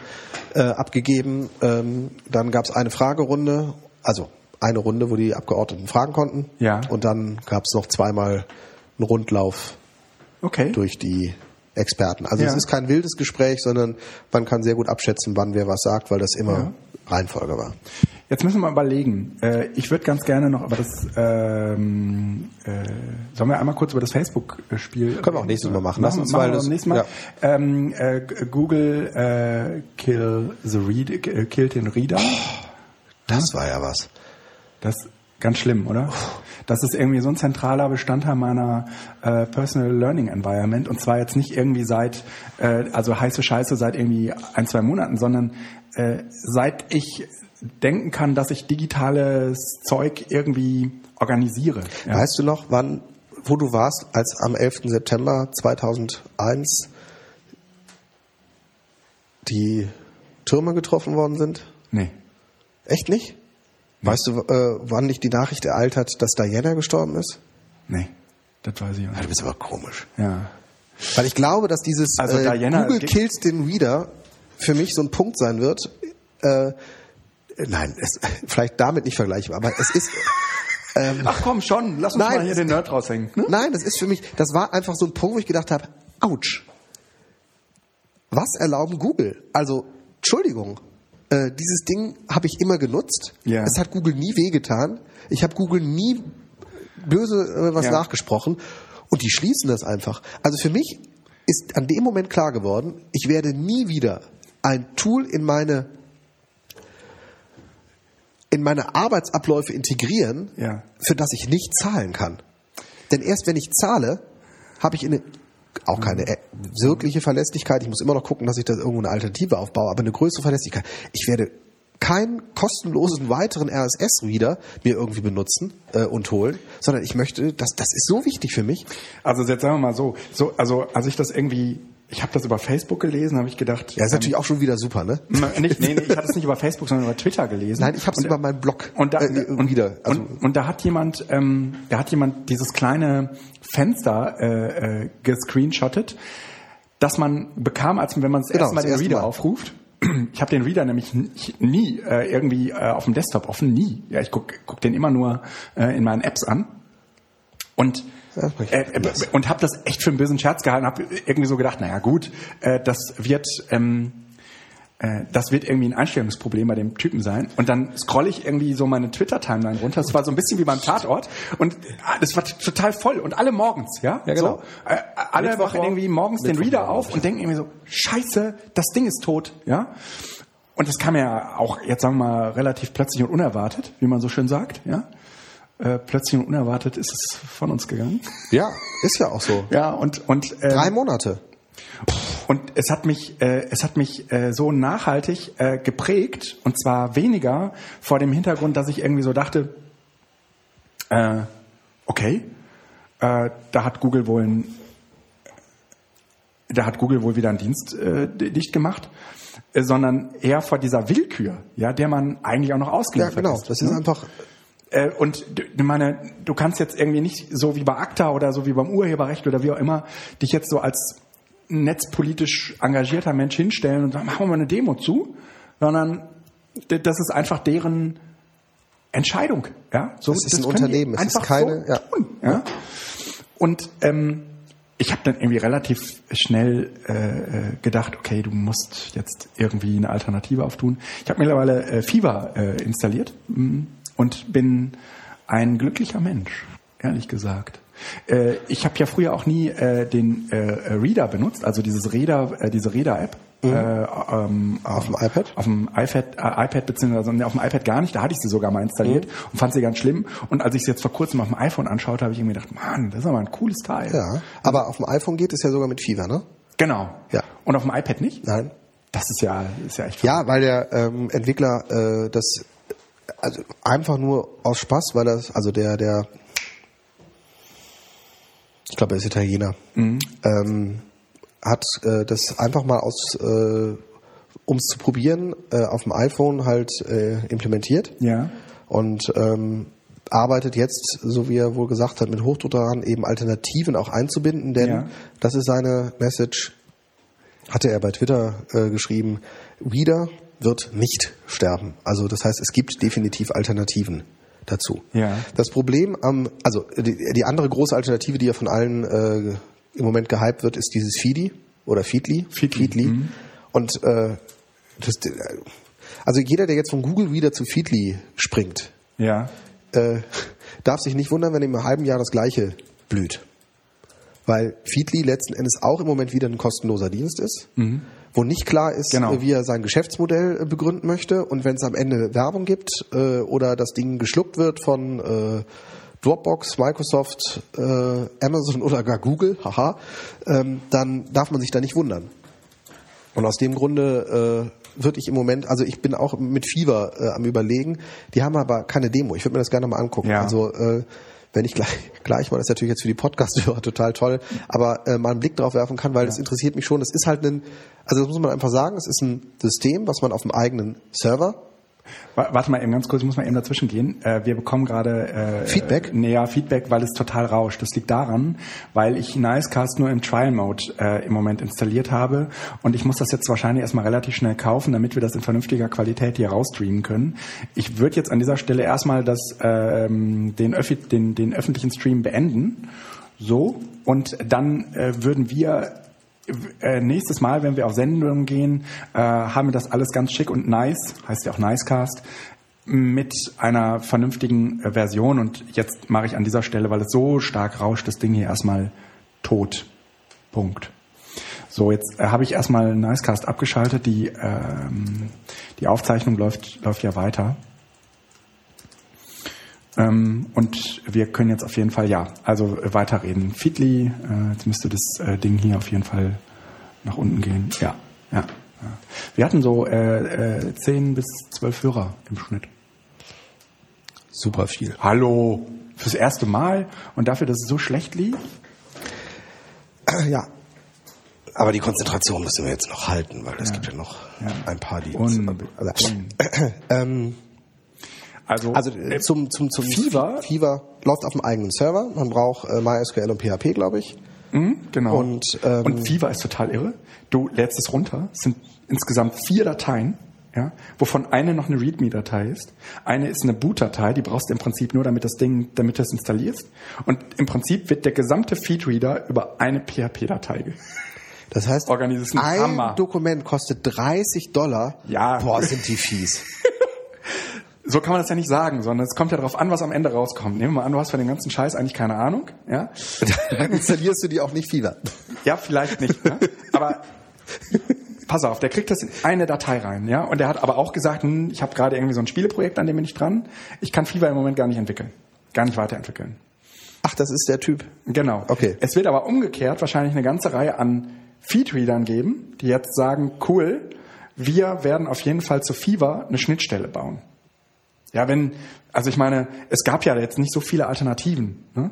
äh, abgegeben. Ähm, dann gab es eine Fragerunde, also eine Runde, wo die Abgeordneten fragen konnten.
Ja.
Und dann gab es noch zweimal einen Rundlauf
Okay.
durch die Experten. Also
Ja.
es ist kein wildes Gespräch, sondern man kann sehr gut abschätzen, wann wer was sagt, weil das immer
Ja.
Reihenfolge war.
Jetzt müssen wir mal überlegen. Äh, ich würde ganz gerne noch, aber das ähm, äh, sollen wir einmal kurz über das Facebook-Spiel.
Können wir auch nächstes Mal machen. Lass uns,
machen wir
das-
beim nächsten Mal.
ja.
Ähm, äh, Google äh, kill the read, äh, killt den Reader.
Das war ja was.
Das ist ganz schlimm, oder? Das ist irgendwie so ein zentraler Bestandteil meiner äh, Personal Learning Environment und zwar jetzt nicht irgendwie seit, äh, also heiße Scheiße seit irgendwie ein, zwei Monaten, sondern äh, seit ich denken kann, dass ich digitales Zeug irgendwie organisiere. Ja.
Weißt du noch, wann, wo du warst, als am 11. September 2001 die Türme getroffen worden sind?
Nee.
Echt nicht? Weißt du, äh, wann dich die Nachricht ereilt hat, dass Diana gestorben ist?
Nee. Das weiß ich auch
Ja, du
nicht.
bist aber komisch.
Ja.
Weil ich glaube, dass dieses
Also
äh,
Diana-
Google kills den Reader für mich so ein Punkt sein wird. Äh, nein, es, vielleicht damit nicht vergleichbar, aber es ist. Ähm,
Ach komm, schon, lass uns
Nein,
mal hier den Nerd raushängen. Ne?
Nein, das ist für mich, das war einfach so ein Punkt, wo ich gedacht habe, ouch. Was erlauben Google? Also, Entschuldigung, äh, dieses Ding habe ich immer genutzt.
Ja.
Es hat Google nie wehgetan. Ich habe Google nie böse äh, was
Ja.
nachgesprochen. Und die schließen das einfach. Also für mich ist an dem Moment klar geworden, ich werde nie wieder ein Tool in meine in meine Arbeitsabläufe integrieren,
Ja.
für das ich nicht zahlen kann. Denn erst wenn ich zahle, habe ich eine auch keine äh, wirkliche Verlässlichkeit. Ich muss immer noch gucken, dass ich da irgendwo eine Alternative aufbaue, aber eine größere Verlässlichkeit. Ich werde keinen kostenlosen weiteren RSS-Reader mir irgendwie benutzen äh, und holen, sondern ich möchte, das, das ist so wichtig für mich.
Also jetzt sagen wir mal so, so also als ich das irgendwie, ich habe das über Facebook gelesen, habe ich gedacht,
Ja, ist natürlich auch schon wieder super, ne?
ähm, nicht, nee, nee, ich hatte es nicht über Facebook, sondern über Twitter gelesen.
Nein, ich habe es über meinen Blog
und da,
äh,
und,
wieder. Also,
und, und da hat jemand, ähm, da hat jemand dieses kleine Fenster äh, äh, gescreenshottet, das man bekam, als wenn man das
Genau,
erste Mal
das
den
erste
Reader
Mal.
aufruft. Ich habe den Reader nämlich nie äh, irgendwie äh, auf dem Desktop offen, nie. Ja, ich guck, guck den immer nur äh, in meinen Apps an. Und Äh, äh, und habe das echt für einen bösen Scherz gehalten, habe irgendwie so gedacht, naja gut, äh, das wird ähm, äh, das wird irgendwie ein Einstellungsproblem bei dem Typen sein. Und dann scrolle ich irgendwie so meine Twitter-Timeline runter. Das war so ein bisschen wie beim Tatort. Und ah, das war total voll. Und alle morgens, ja?
Ja, genau.
So, äh, alle
Mittwoch
machen irgendwie morgens den
Mittwoch
Reader
morgen,
auf und denken irgendwie so, scheiße, das Ding ist tot, ja? Und das kam ja auch, jetzt sagen wir mal, relativ plötzlich und unerwartet, wie man so schön sagt, ja? Äh, plötzlich und unerwartet ist es von uns gegangen.
ja, ist ja auch so.
Ja, und, und, ähm,
Drei Monate.
und es hat mich, äh, es hat mich äh, so nachhaltig äh, geprägt und zwar weniger vor dem Hintergrund, dass ich irgendwie so dachte, äh, okay, äh, da hat Google wohl ein, da hat Google wohl wieder einen Dienst äh, dicht gemacht, äh, sondern eher vor dieser Willkür, ja, der man eigentlich auch noch
Ja,
ausgeliefert
genau.
ist.
Das ist
ne?
einfach.
Äh, und du, meine, du kannst jetzt irgendwie nicht so wie bei ACTA oder so wie beim Urheberrecht oder wie auch immer dich jetzt so als netzpolitisch engagierter Mensch hinstellen und sagen, machen wir mal eine Demo zu, sondern das ist einfach deren Entscheidung. Ja, so,
Das ist ein
können
Unternehmen, es ist keine-
so
ja.
tun. Ja? Und ähm, ich habe dann irgendwie relativ schnell äh, äh, gedacht, okay, du musst jetzt irgendwie eine Alternative auftun. Ich habe mittlerweile äh, Fever äh, installiert mm, und bin ein glücklicher Mensch, ehrlich gesagt. Äh, ich habe ja früher auch nie äh, den äh, Reader benutzt, also dieses Reader, äh, diese Reader-App. Mhm. Äh, ähm, auf, dem iPad? Auf dem iPad, äh, iPad beziehungsweise auf dem iPad gar nicht. Da hatte ich sie sogar mal installiert mhm. und fand sie ganz schlimm. Und als ich sie jetzt vor kurzem auf dem iPhone anschaute, habe ich mir gedacht, Mann, das ist aber ein cooles Teil.
Ja, aber auf dem iPhone geht es ja sogar mit Fever, ne?
Genau.
Ja.
Und auf dem iPad nicht?
Nein.
Das ist ja, ist ja echt.
Ja, weil der ähm, Entwickler äh, das also einfach nur aus Spaß, weil das also der der ich glaube, er ist Italiener, mhm. ähm, hat äh, das einfach mal aus, äh, um es zu probieren, äh, auf dem iPhone halt äh, implementiert.
Ja.
Und ähm, arbeitet jetzt, so wie er wohl gesagt hat, mit Hochdruck daran, eben Alternativen auch einzubinden, denn ja. das ist seine Message, hatte er bei Twitter äh, geschrieben, Reader wird nicht sterben. Also das heißt, es gibt definitiv Alternativen dazu.
Ja.
Das Problem am, also die, die andere große Alternative, die ja von allen äh, im Moment gehypt wird, ist dieses Feedy oder Feedly.
Feedly. Feedly. Mhm.
Und äh, das, also jeder, der jetzt von Google wieder zu Feedly springt,
ja.
äh, darf sich nicht wundern, wenn im halben Jahr das gleiche blüht. Weil Feedly letzten Endes auch im Moment wieder ein kostenloser Dienst ist. Mhm wo nicht klar ist, genau. wie er sein Geschäftsmodell äh, begründen möchte. Und wenn es am Ende Werbung gibt äh, oder das Ding geschluckt wird von äh, Dropbox, Microsoft, äh, Amazon oder gar Google, haha, ähm, dann darf man sich da nicht wundern. Und aus dem Grunde äh, würde ich im Moment, also ich bin auch mit Fever äh, am überlegen, die haben aber keine Demo. Ich würde mir das gerne mal angucken.
Ja.
Also äh, wenn ich gleich, gleich mal, das ist natürlich jetzt für die Podcast-Hörer total toll, aber äh, mal einen Blick drauf werfen kann, weil ja. das interessiert mich schon. Das ist halt ein, also das muss man einfach sagen, es ist ein System, was man auf dem eigenen Server
Warte mal eben ganz kurz, ich muss mal eben dazwischen gehen. Äh, wir bekommen gerade
äh, Feedback?
Äh, näher Feedback, weil es total rauscht. Das liegt daran, weil ich Nicecast nur im Trial Mode äh, im Moment installiert habe und ich muss das jetzt wahrscheinlich erstmal relativ schnell kaufen, damit wir das in vernünftiger Qualität hier rausstreamen können. Ich würde jetzt an dieser Stelle erstmal das, ähm, den, den, den öffentlichen Stream beenden. So, und dann äh, würden wir äh, nächstes Mal, wenn wir auf Sendungen gehen, äh, haben wir das alles ganz schick und nice, heißt ja auch Nicecast, mit einer vernünftigen äh, Version. Und jetzt mache ich an dieser Stelle, weil es so stark rauscht, das Ding hier erstmal tot. Punkt. So, jetzt äh, habe ich erstmal Nicecast abgeschaltet. Die, ähm, die Aufzeichnung läuft, läuft ja weiter. Ähm, und wir können jetzt auf jeden Fall, ja, also äh, weiterreden. Feedly, äh, jetzt müsste das äh, Ding hier auf jeden Fall nach unten gehen. Ja, ja. ja. Wir hatten so äh, äh, 10 bis 12 Hörer im Schnitt.
Super viel.
Hallo, fürs erste Mal und dafür, dass es so schlecht lief?
Ja, aber die Konzentration müssen wir jetzt noch halten, weil es ja. gibt ja noch ja. ein paar, die uns. Also, ähm, also, also äh, zum, zum, zum Fever. Fever läuft auf dem eigenen Server. Man braucht äh, MySQL und PHP, glaube ich.
Mhm, genau.
Und,
ähm, und Fever ist total irre. Du lädst es runter, es sind insgesamt vier Dateien, ja, wovon eine noch eine README-Datei ist. Eine ist eine Boot-Datei, die brauchst du im Prinzip nur, damit das Ding, damit du es installierst. Und im Prinzip wird der gesamte Feedreader über eine PHP-Datei
das heißt, ein, ein Hammer. Dokument kostet 30 Dollar.
Ja.
Boah, sind die fies.
so kann man das ja nicht sagen, sondern es kommt ja darauf an, was am Ende rauskommt. Nehmen wir mal an, du hast von dem ganzen Scheiß eigentlich keine Ahnung, ja?
Dann installierst du die auch nicht Fieber.
Ja, vielleicht nicht, ne? aber pass auf, der kriegt das in eine Datei rein, ja? Und der hat aber auch gesagt, hm, ich habe gerade irgendwie so ein Spieleprojekt, an dem bin ich dran. Ich kann Fever im Moment gar nicht entwickeln, gar nicht weiterentwickeln.
Ach, das ist der Typ.
Genau.
Okay.
Es wird aber umgekehrt wahrscheinlich eine ganze Reihe an Feedreadern geben, die jetzt sagen, cool, wir werden auf jeden Fall zu Fever eine Schnittstelle bauen. Ja, wenn, also ich meine, es gab ja jetzt nicht so viele Alternativen. Ne?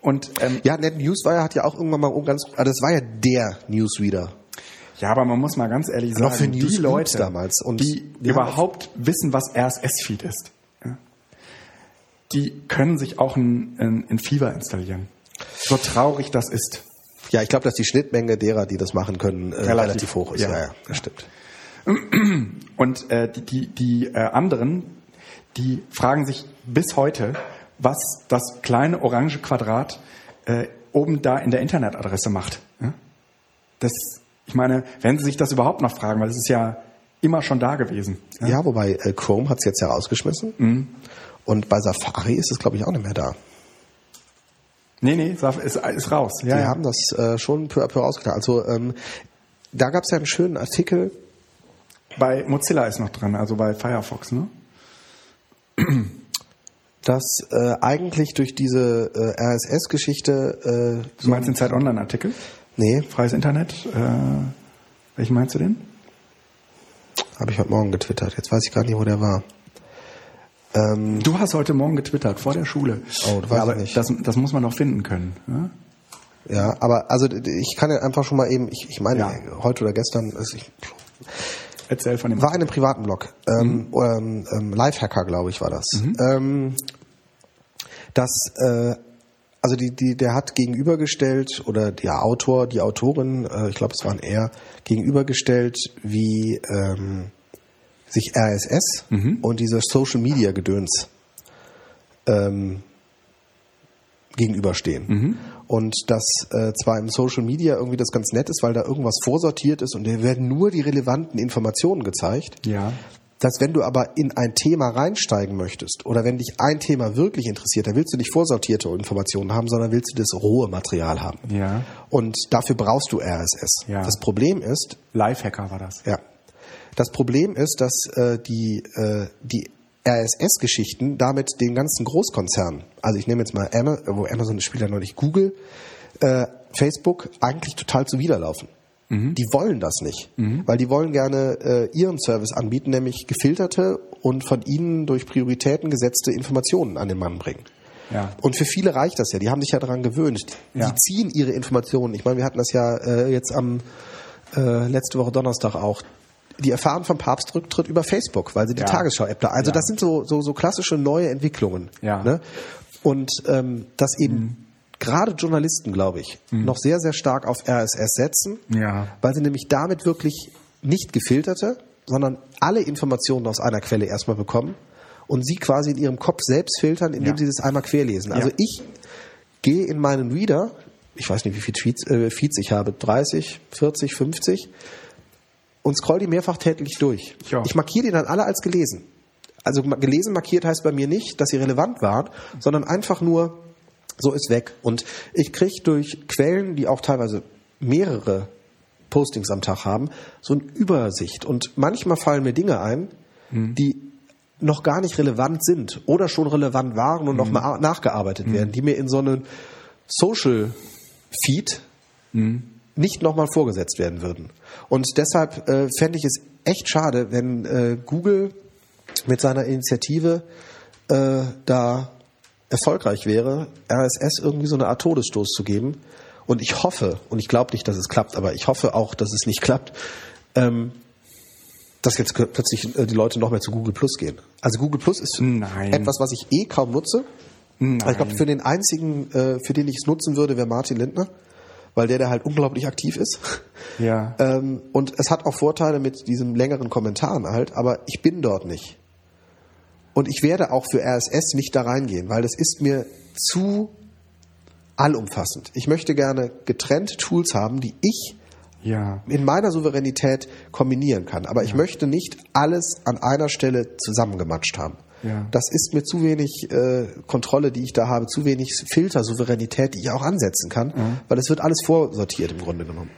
Und
ähm, ja, Net Newswire hat ja auch irgendwann mal ganz, also das war ja der Newsreader.
Ja, aber man muss mal ganz ehrlich sagen,
für die Leute, damals
und die, überhaupt wissen, was RSS-Feed ist, ja, die können sich auch ein, ein, ein Fever installieren. So traurig das ist.
Ja, ich glaube, dass die Schnittmenge derer, die das machen können, äh, relativ, relativ, hoch ist.
Ja, ja, ja das stimmt. Und äh, die, die, die äh, anderen, die fragen sich bis heute, was das kleine orange Quadrat äh, oben da in der Internetadresse macht. Ja? Das, ich meine, wenn Sie sich das überhaupt noch fragen, weil es ist ja immer schon da gewesen.
Ja, ja wobei äh, Chrome hat es jetzt ja rausgeschmissen. Mhm. Und bei Safari ist es, glaube ich, auch nicht mehr da.
Nee, nee, ist, ist raus.
Ja, die ja. haben das äh, schon peu à peu rausgetan. Also ähm, da gab es ja einen schönen Artikel.
Bei Mozilla ist noch dran, also bei Firefox, ne?
Dass äh, eigentlich durch diese äh, RSS-Geschichte.
Äh, du meinst den Zeit Online-Artikel?
Nee.
Freies Internet. Äh, welchen meinst du denn?
Habe ich heute Morgen getwittert. Jetzt weiß ich gar nicht, wo der war.
Ähm, du hast heute Morgen getwittert, vor der Schule.
Oh, das weiß ja, aber ich nicht.
Das, das muss man noch finden können. Ja?
Ja, aber also ich kann ja einfach schon mal eben, ich, ich meine, ja. heute oder gestern, also ich,
Erzähl von dem.
War in einem privaten Blog. Ähm, mhm. ähm, ähm, Lifehacker, glaube ich, war das. Mhm. Ähm, das, äh, also die, die, der hat gegenübergestellt, oder der Autor, die Autorin, äh, ich glaube, es waren er, gegenübergestellt, wie ähm, sich RSS mhm. und dieser Social Media Gedöns ähm, gegenüberstehen. Mhm. Und dass äh, zwar im Social Media irgendwie das ganz nett ist, weil da irgendwas vorsortiert ist und dir werden nur die relevanten Informationen gezeigt.
Ja.
Dass wenn du aber in ein Thema reinsteigen möchtest oder wenn dich ein Thema wirklich interessiert, dann willst du nicht vorsortierte Informationen haben, sondern willst du das rohe Material haben.
Ja.
Und dafür brauchst du RSS.
Ja.
Das Problem ist.
Lifehacker war das.
Ja. Das Problem ist, dass äh, die, äh, die RSS-Geschichten damit den ganzen Großkonzernen, also ich nehme jetzt mal Amazon, wo Amazon spielt ja noch nicht, Google, äh, Facebook eigentlich total zuwiderlaufen. Mhm. Die wollen das nicht, mhm. weil die wollen gerne äh, ihren Service anbieten, nämlich gefilterte und von ihnen durch Prioritäten gesetzte Informationen an den Mann bringen.
Ja.
Und für viele reicht das ja. Die haben sich ja daran gewöhnt. Ja. Die ziehen ihre Informationen. Ich meine, wir hatten das ja äh, jetzt am äh, letzte Woche Donnerstag auch die erfahren vom Papstrücktritt über Facebook, weil sie die ja. Tagesschau-App da. Also ja. das sind so, so, so klassische neue Entwicklungen.
Ja.
Ne? Und ähm, dass eben mhm. gerade Journalisten, glaube ich, mhm. noch sehr, sehr stark auf RSS setzen,
ja.
weil sie nämlich damit wirklich nicht gefilterte, sondern alle Informationen aus einer Quelle erstmal bekommen und sie quasi in ihrem Kopf selbst filtern, indem ja. sie das einmal querlesen. Also ich gehe in meinen Reader, ich weiß nicht, wie viele Tweets, äh, Feeds ich habe, 30, 40, 50, und scroll die mehrfach täglich durch.
Ja.
Ich markiere die dann alle als gelesen. Also gelesen markiert heißt bei mir nicht, dass sie relevant waren, sondern einfach nur, so ist weg. Und ich kriege durch Quellen, die auch teilweise mehrere Postings am Tag haben, so eine Übersicht. Und manchmal fallen mir Dinge ein, mhm. die noch gar nicht relevant sind oder schon relevant waren und mhm. nochmal nachgearbeitet mhm. werden, die mir in so einem Social Feed mhm. Nicht nochmal vorgesetzt werden würden. Und deshalb äh, fände ich es echt schade, wenn äh, Google mit seiner Initiative äh, da erfolgreich wäre, RSS irgendwie so eine Art Todesstoß zu geben. Und ich hoffe, und ich glaube nicht, dass es klappt, aber ich hoffe auch, dass es nicht klappt, ähm, dass jetzt plötzlich äh, die Leute noch mehr zu Google Plus gehen. Also Google Plus ist
Nein.
etwas, was ich eh kaum nutze.
Nein.
Ich glaube, für den einzigen, äh, für den ich es nutzen würde, wäre Martin Lindner weil der da halt unglaublich aktiv ist.
Ja.
Ähm, und es hat auch Vorteile mit diesen längeren Kommentaren halt, aber ich bin dort nicht. Und ich werde auch für RSS nicht da reingehen, weil das ist mir zu allumfassend. Ich möchte gerne getrennt Tools haben, die ich
ja.
in meiner Souveränität kombinieren kann. Aber ja. ich möchte nicht alles an einer Stelle zusammengematscht haben.
Ja.
Das ist mir zu wenig äh, Kontrolle, die ich da habe, zu wenig Filtersouveränität, die ich auch ansetzen kann, mhm. weil es wird alles vorsortiert im Grunde genommen.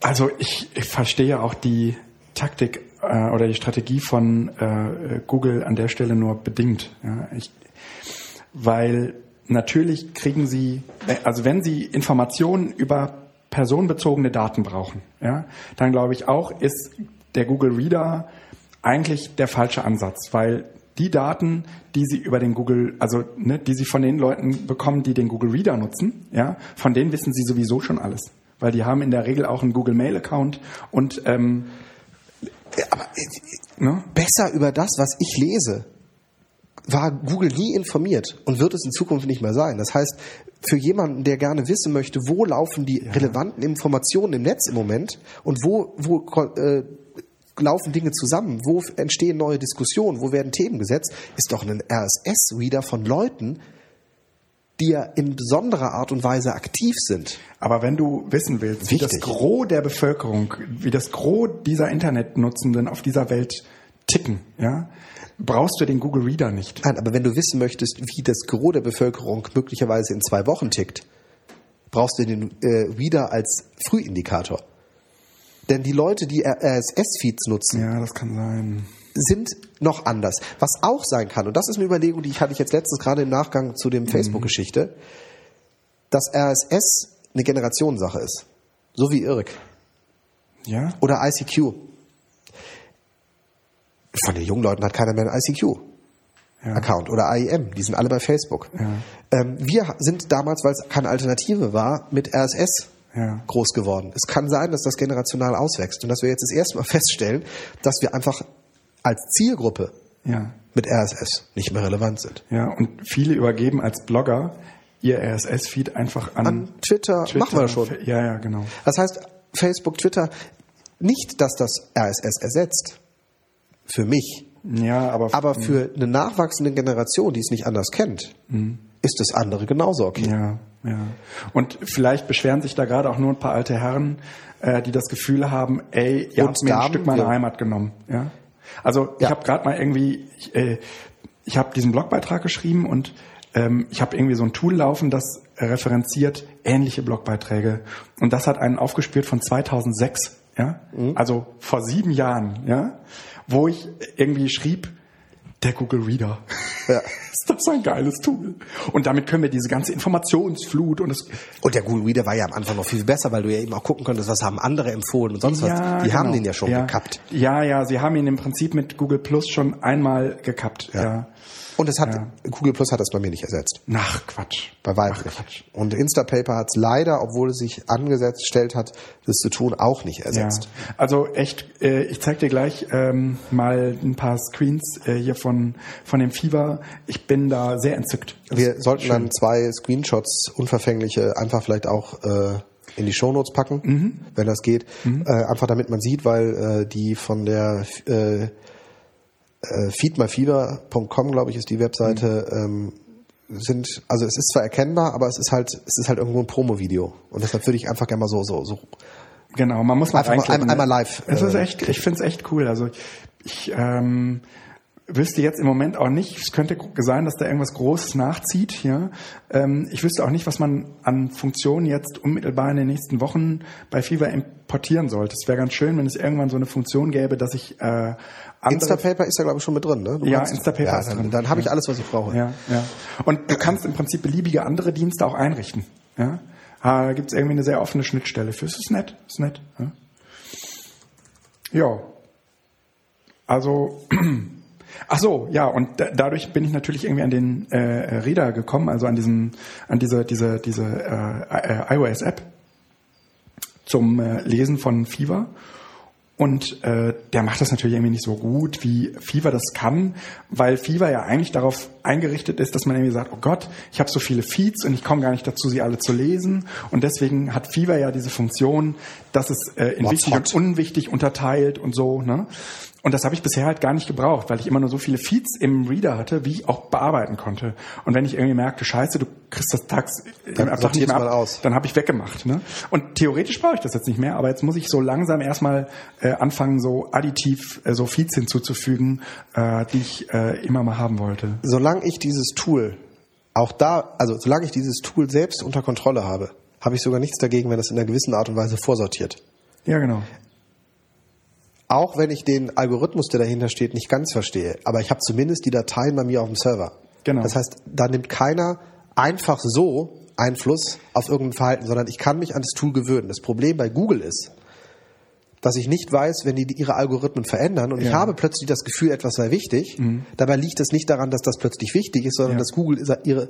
Also ich, ich verstehe auch die Taktik äh, oder die Strategie von äh, Google an der Stelle nur bedingt. Ja, ich, weil natürlich kriegen sie, äh, also wenn sie Informationen über personenbezogene Daten brauchen, ja, dann glaube ich auch, ist der Google Reader eigentlich der falsche Ansatz, weil die Daten, die sie über den Google, also ne, die sie von den Leuten bekommen, die den Google Reader nutzen, ja, von denen wissen sie sowieso schon alles, weil die haben in der Regel auch einen Google Mail Account und ähm,
aber äh, ne? besser über das, was ich lese, war Google nie informiert und wird es in Zukunft nicht mehr sein. Das heißt, für jemanden, der gerne wissen möchte, wo laufen die ja. relevanten Informationen im Netz im Moment und wo, wo äh, laufen Dinge zusammen? Wo entstehen neue Diskussionen? Wo werden Themen gesetzt? Ist doch ein RSS-Reader von Leuten, die ja in besonderer Art und Weise aktiv sind.
Aber wenn du wissen willst, Wichtig. wie das Gros der Bevölkerung, wie das Gros dieser Internetnutzenden auf dieser Welt ticken, ja, brauchst du den Google Reader nicht.
Nein, aber wenn du wissen möchtest, wie das Gros der Bevölkerung möglicherweise in zwei Wochen tickt, brauchst du den äh, Reader als Frühindikator. Denn die Leute, die RSS-Feeds nutzen,
Ja, das kann sein.
sind noch anders. Was auch sein kann, und das ist eine Überlegung, die ich hatte ich jetzt letztens gerade im Nachgang zu dem Facebook-Geschichte, dass RSS eine Generationssache ist. So wie IRC
Ja?
oder ICQ. Von den jungen Leuten hat keiner mehr einen ICQ-Account oder AIM. Die sind alle bei Facebook. Ähm, wir sind damals, weil es keine Alternative war, mit RSS
Ja.
groß geworden. Es kann sein, dass das generational auswächst und dass wir jetzt das erste Mal feststellen, dass wir einfach als Zielgruppe
Ja.
mit RSS nicht mehr relevant sind.
Ja, und viele übergeben als Blogger ihr RSS-Feed einfach an,
An Twitter, machen wir schon.
Ja, ja, genau.
Das heißt, Facebook, Twitter, nicht, dass das RSS ersetzt. Für mich.
Ja, aber,
Aber für eine nachwachsende Generation, die es nicht anders kennt, ist das andere genauso okay.
ja, ja. Und vielleicht beschweren sich da gerade auch nur ein paar alte Herren, äh, die das Gefühl haben, ey, ihr
Und
habt mir ein Stück meiner
ja.
Heimat genommen. Ja. Also ich
Ja.
habe gerade mal irgendwie, ich, äh, ich habe diesen Blogbeitrag geschrieben und ähm, ich habe irgendwie so ein Tool laufen, das referenziert ähnliche Blogbeiträge. Und das hat einen aufgespürt von 2006, ja,
Mhm.
also vor sieben Jahren, ja, wo ich irgendwie schrieb, der Google Reader.
Ja.
Ist das ein geiles Tool? Und damit können wir diese ganze Informationsflut und das
Und der Google Reader war ja am Anfang noch viel besser, weil du ja eben auch gucken konntest, was haben andere empfohlen und sonst was. Die
genau.
haben den ja schon
ja.
gekappt.
Ja, ja, sie haben ihn im Prinzip mit Google Plus schon einmal gekappt. Ja.
Und es hat, Google Plus hat das bei mir nicht ersetzt.
Nach Quatsch.
Bei weitem nicht.
Quatsch.
Und Instapaper hat es leider, obwohl es sich angesetzt stellt hat, das zu tun, auch nicht
Ja.
ersetzt.
Also echt, äh, ich zeig dir gleich ähm, mal ein paar Screens äh, hier von von dem Fever. Ich bin da sehr entzückt. Das
Wir sollten
schön.
dann zwei Screenshots, unverfängliche, einfach vielleicht auch äh, in die Shownotes packen,
Mhm.
wenn das geht. Äh, einfach damit man sieht, weil äh, die von der äh, äh, feedmyfever.com, glaube ich, ist die Webseite,
Mhm.
ähm, sind, also es ist zwar erkennbar, aber es ist halt, es ist halt irgendwo ein Promo-Video. Und deshalb würde ich einfach gerne mal so, so, so
Genau, man muss mal
Einfach mal einmal-
ne?
einmal live,
Es ist
äh,
echt, ich finde es echt cool. Also ich ähm, wüsste jetzt im Moment auch nicht, es könnte sein, dass da irgendwas Großes nachzieht hier. Ähm, ich wüsste auch nicht, was man an Funktionen jetzt unmittelbar in den nächsten Wochen bei Fever importieren sollte. Es wäre ganz schön, wenn es irgendwann so eine Funktion gäbe, dass ich äh,
Instapaper ist da, glaube ich, schon mit drin, ne? Du
Ja,
kannst-
Instapaper
ja,
ist drin.
Dann habe ich
Ja.
alles, was ich brauche.
Ja, ja. Und du kannst im Prinzip beliebige andere Dienste auch einrichten. Ja? Da gibt es irgendwie eine sehr offene Schnittstelle für. Es ist nett, ist nett. Ja. ja. Also, ach so, ja, und da, dadurch bin ich natürlich irgendwie an den äh, Reader gekommen, also an diesen, an diese, diese, diese äh, äh, iOS-App zum äh, Lesen von Fever. Und äh, der macht das natürlich irgendwie nicht so gut, wie Fever das kann, weil Fever ja eigentlich darauf eingerichtet ist, dass man irgendwie sagt, oh Gott, ich habe so viele Feeds und ich komme gar nicht dazu, sie alle zu lesen. Und deswegen hat Fever ja diese Funktion, dass es äh, in
What's
wichtig
hot?
und unwichtig unterteilt und so. Ne? Und das habe ich bisher halt gar nicht gebraucht, weil ich immer nur so viele Feeds im Reader hatte, wie ich auch bearbeiten konnte. Und wenn ich irgendwie merkte, scheiße, du kriegst das tags
Dann sortiert's
nicht mehr
mal
ab,
aus.
dann habe ich weggemacht. Ne? Und theoretisch brauche ich das jetzt nicht mehr, aber jetzt muss ich so langsam erstmal äh, anfangen, so additiv äh, so Feeds hinzuzufügen, äh, die ich äh, immer mal haben wollte.
solange ich dieses Tool auch da, also solange ich dieses Tool selbst unter Kontrolle habe, habe ich sogar nichts dagegen, wenn das in einer gewissen Art und Weise vorsortiert.
Ja, genau.
Auch wenn ich den Algorithmus, der dahinter steht, nicht ganz verstehe, aber ich habe zumindest die Dateien bei mir auf dem Server.
Genau.
Das heißt, da nimmt keiner einfach so Einfluss auf irgendein Verhalten, sondern ich kann mich an das Tool gewöhnen. Das Problem bei Google ist, dass ich nicht weiß, wenn die ihre Algorithmen verändern und ich
Ja. Mhm.
habe plötzlich das Gefühl, etwas sei wichtig. Dabei liegt es nicht daran, dass das plötzlich wichtig ist, sondern
Ja.
dass Google ihre,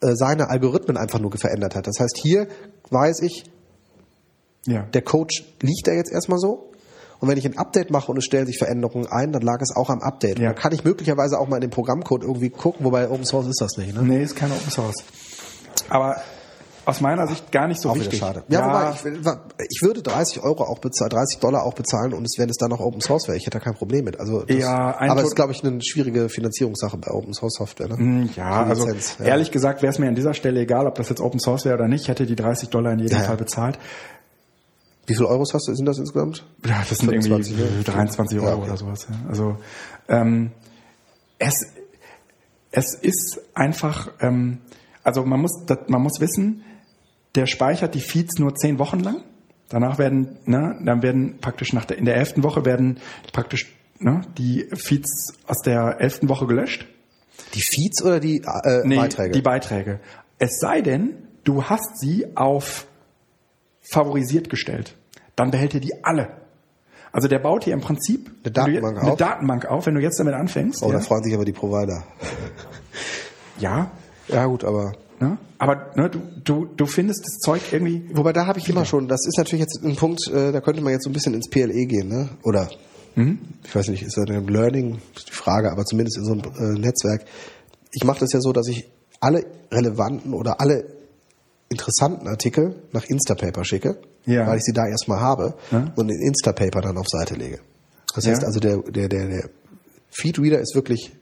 äh, seine Algorithmen einfach nur verändert hat. Das heißt, hier weiß ich,
Ja.
der Coach liegt da jetzt erstmal so. Und wenn ich ein Update mache und es stellen sich Veränderungen ein, dann lag es auch am Update.
Ja.
Und dann kann ich möglicherweise auch mal in den Programmcode irgendwie gucken, wobei Open Source ist das nicht. Ne?
Nee, ist kein Open Source. Aber aus meiner Sicht gar nicht so
Auch
wichtig.
schade. Ja, wobei, ich, ich würde 30 Euro auch bezahlen, 30 Dollar auch bezahlen und es, wenn es dann noch Open Source wäre, ich hätte da kein Problem mit. Also das,
Ja,
aber es ist, glaube ich, eine schwierige Finanzierungssache bei Open Source Software. Ne?
Hm, Ja, also
ja.
ehrlich gesagt wäre es mir an dieser Stelle egal, ob das jetzt Open Source wäre oder nicht. Ich hätte die 30 Dollar in jedem
Ja, ja.
Fall bezahlt.
Wie viele Euros hast du, sind das insgesamt?
Ja, das sind
25,
irgendwie
ne?
23 Euro
Ja, okay.
oder sowas. Ja. Also ähm, es, es ist einfach, ähm, also man muss, das, man muss wissen, der speichert die Feeds nur zehn Wochen lang. Danach werden, ne, dann werden praktisch nach der, in der elften Woche werden praktisch ne, die Feeds aus der elften Woche gelöscht.
Die Feeds oder die äh,
Nee,
Beiträge?
die Beiträge. Es sei denn, du hast sie auf favorisiert gestellt. Dann behält er die alle. Also der baut hier im Prinzip
Eine Datenbank
du,
auf?
Eine Datenbank auf, wenn du jetzt damit anfängst.
oh,
ja.
da freuen sich aber die Provider.
ja,
Ja gut, aber
ne? aber ne, du, du, du findest das Zeug irgendwie.
Wobei da habe ich immer schon, das ist natürlich jetzt ein Punkt, äh, da könnte man jetzt so ein bisschen ins PLE gehen, ne? Oder ich weiß nicht, ist das ein Learning, ist die Frage, aber zumindest in so einem äh, Netzwerk. Ich mache das ja so, dass ich alle relevanten oder alle interessanten Artikel nach Instapaper schicke,
Ja.
weil ich sie da erstmal habe
Ja.
und in Instapaper dann auf Seite lege. Das
Ja.
heißt also, der, der, der, der Feedreader ist wirklich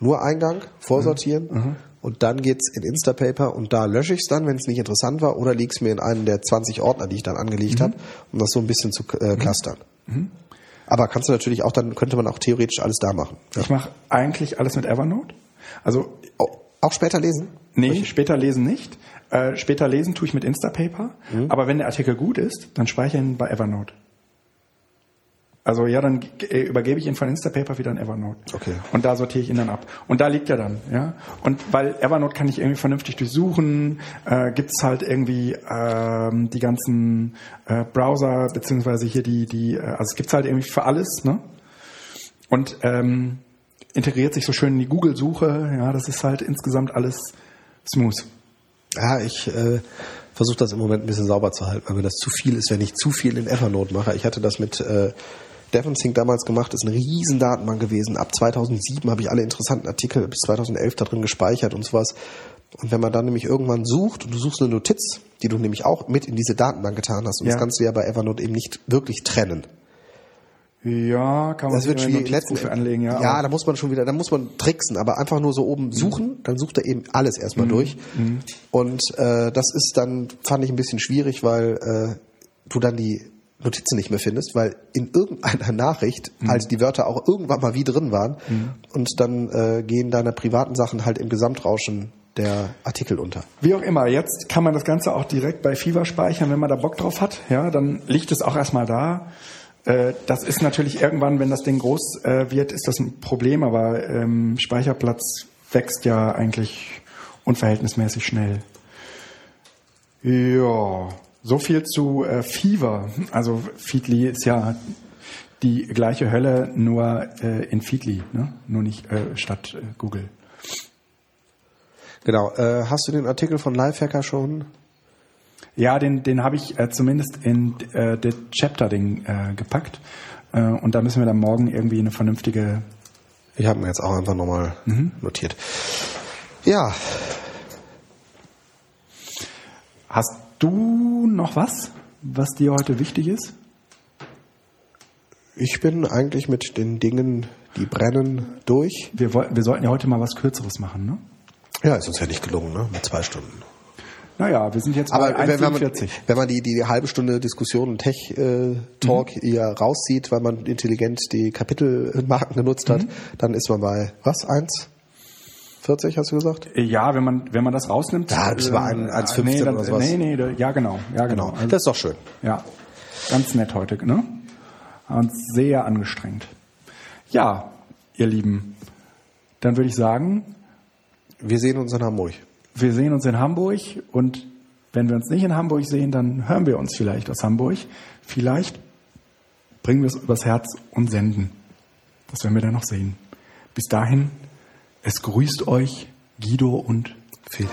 nur Eingang, vorsortieren
Mhm.
und dann geht's in Instapaper und da lösche ich es dann, wenn es nicht interessant war, oder leg's mir in einen der 20 Ordner, die ich dann angelegt
Mhm.
habe, um das so ein bisschen zu äh, clustern. Aber kannst du natürlich auch, dann könnte man auch theoretisch alles da machen.
Ich mache eigentlich alles mit Evernote. Also
Auch, auch später lesen?
Nee, später lesen nicht. Äh, später lesen tue ich mit Instapaper.
Mhm.
Aber wenn der Artikel gut ist, dann speichere ich ihn bei Evernote. Also ja, dann äh, übergebe ich ihn von Instapaper wieder in Evernote.
Okay.
Und da sortiere ich ihn dann ab. Und da liegt er dann, ja. Und weil Evernote kann ich irgendwie vernünftig durchsuchen, äh, gibt's halt irgendwie ähm, die ganzen äh, Browser, beziehungsweise hier die, die, äh, also es gibt's halt irgendwie für alles, ne? Und ähm, integriert sich so schön in die Google-Suche, ja, das ist halt insgesamt alles smooth.
Ja, ich äh, versuche das im Moment ein bisschen sauber zu halten, weil mir das zu viel ist, wenn ich zu viel in Evernote mache. Ich hatte das mit äh, DevonSync damals gemacht, ist eine riesen Datenbank gewesen. Ab 2007 habe ich alle interessanten Artikel bis 2011 da drin gespeichert und sowas. Und wenn man dann nämlich irgendwann sucht und du suchst eine Notiz, die du nämlich auch mit in diese Datenbank getan hast, und
Ja.
das kannst du ja bei Evernote eben nicht wirklich trennen.
Ja, kann man
Das wird schwierig. Letzten,
anlegen, ja.
ja, da muss man schon wieder, da muss man tricksen, aber einfach nur so oben suchen, dann sucht er eben alles
Mhm.
erstmal durch. Und äh, das ist dann, fand ich ein bisschen schwierig, weil äh, du dann die Notizen nicht mehr findest, weil in irgendeiner Nachricht
Mhm.
halt die Wörter auch irgendwann mal wie drin waren und dann äh, gehen deine privaten Sachen halt im Gesamtrauschen der Artikel unter.
Wie auch immer, jetzt kann man das Ganze auch direkt bei Fever speichern, wenn man da Bock drauf hat. Ja, dann liegt es auch erstmal da. Äh, Das ist natürlich irgendwann, wenn das Ding groß äh, wird, ist das ein Problem, aber ähm, Speicherplatz wächst ja eigentlich unverhältnismäßig schnell. Ja, so viel zu äh, Fever. Also Feedly ist ja die gleiche Hölle, nur äh, in Feedly, ne? nur nicht äh, statt äh, Google.
Genau. Hast du den Artikel von Lifehacker schon?
Ja, den, den habe ich äh, zumindest in äh, das Chapter-Ding äh, gepackt. Äh, und da müssen wir dann morgen irgendwie eine vernünftige.
Ich habe mir jetzt auch einfach nochmal
Mhm.
notiert. Ja,
Hast du noch was, was dir heute wichtig ist?
Ich bin eigentlich mit den Dingen, die brennen, durch.
Wir, wir sollten ja heute mal was Kürzeres machen, ne?
Ja, ist uns ja nicht gelungen, ne? Mit zwei Stunden.
Naja, wir sind jetzt
Aber
bei
wenn, wenn, man,
1,47.
wenn man die, die halbe Stunde Diskussion und Tech-Talk
Mhm.
eher rauszieht, weil man intelligent die Kapitelmarken genutzt
Mhm.
hat, dann ist man bei, was, 1,40 hast du gesagt?
Ja, wenn man, wenn man das rausnimmt.
Ja, das war ein-
äh,
1,15
nee,
oder sowas.
Nee, nee, ja genau. Ja, genau. Also,
Das ist doch schön.
ja, ganz nett heute, ne? Uns sehr angestrengt. Ja, ihr Lieben, dann würde ich sagen,
Wir sehen uns in Hamburg.
Wir sehen uns in Hamburg und wenn wir uns nicht in Hamburg sehen, dann hören wir uns vielleicht aus Hamburg. Vielleicht bringen wir es übers Herz und senden. Das werden wir dann noch sehen. Bis dahin, es grüßt euch Guido und
Felix.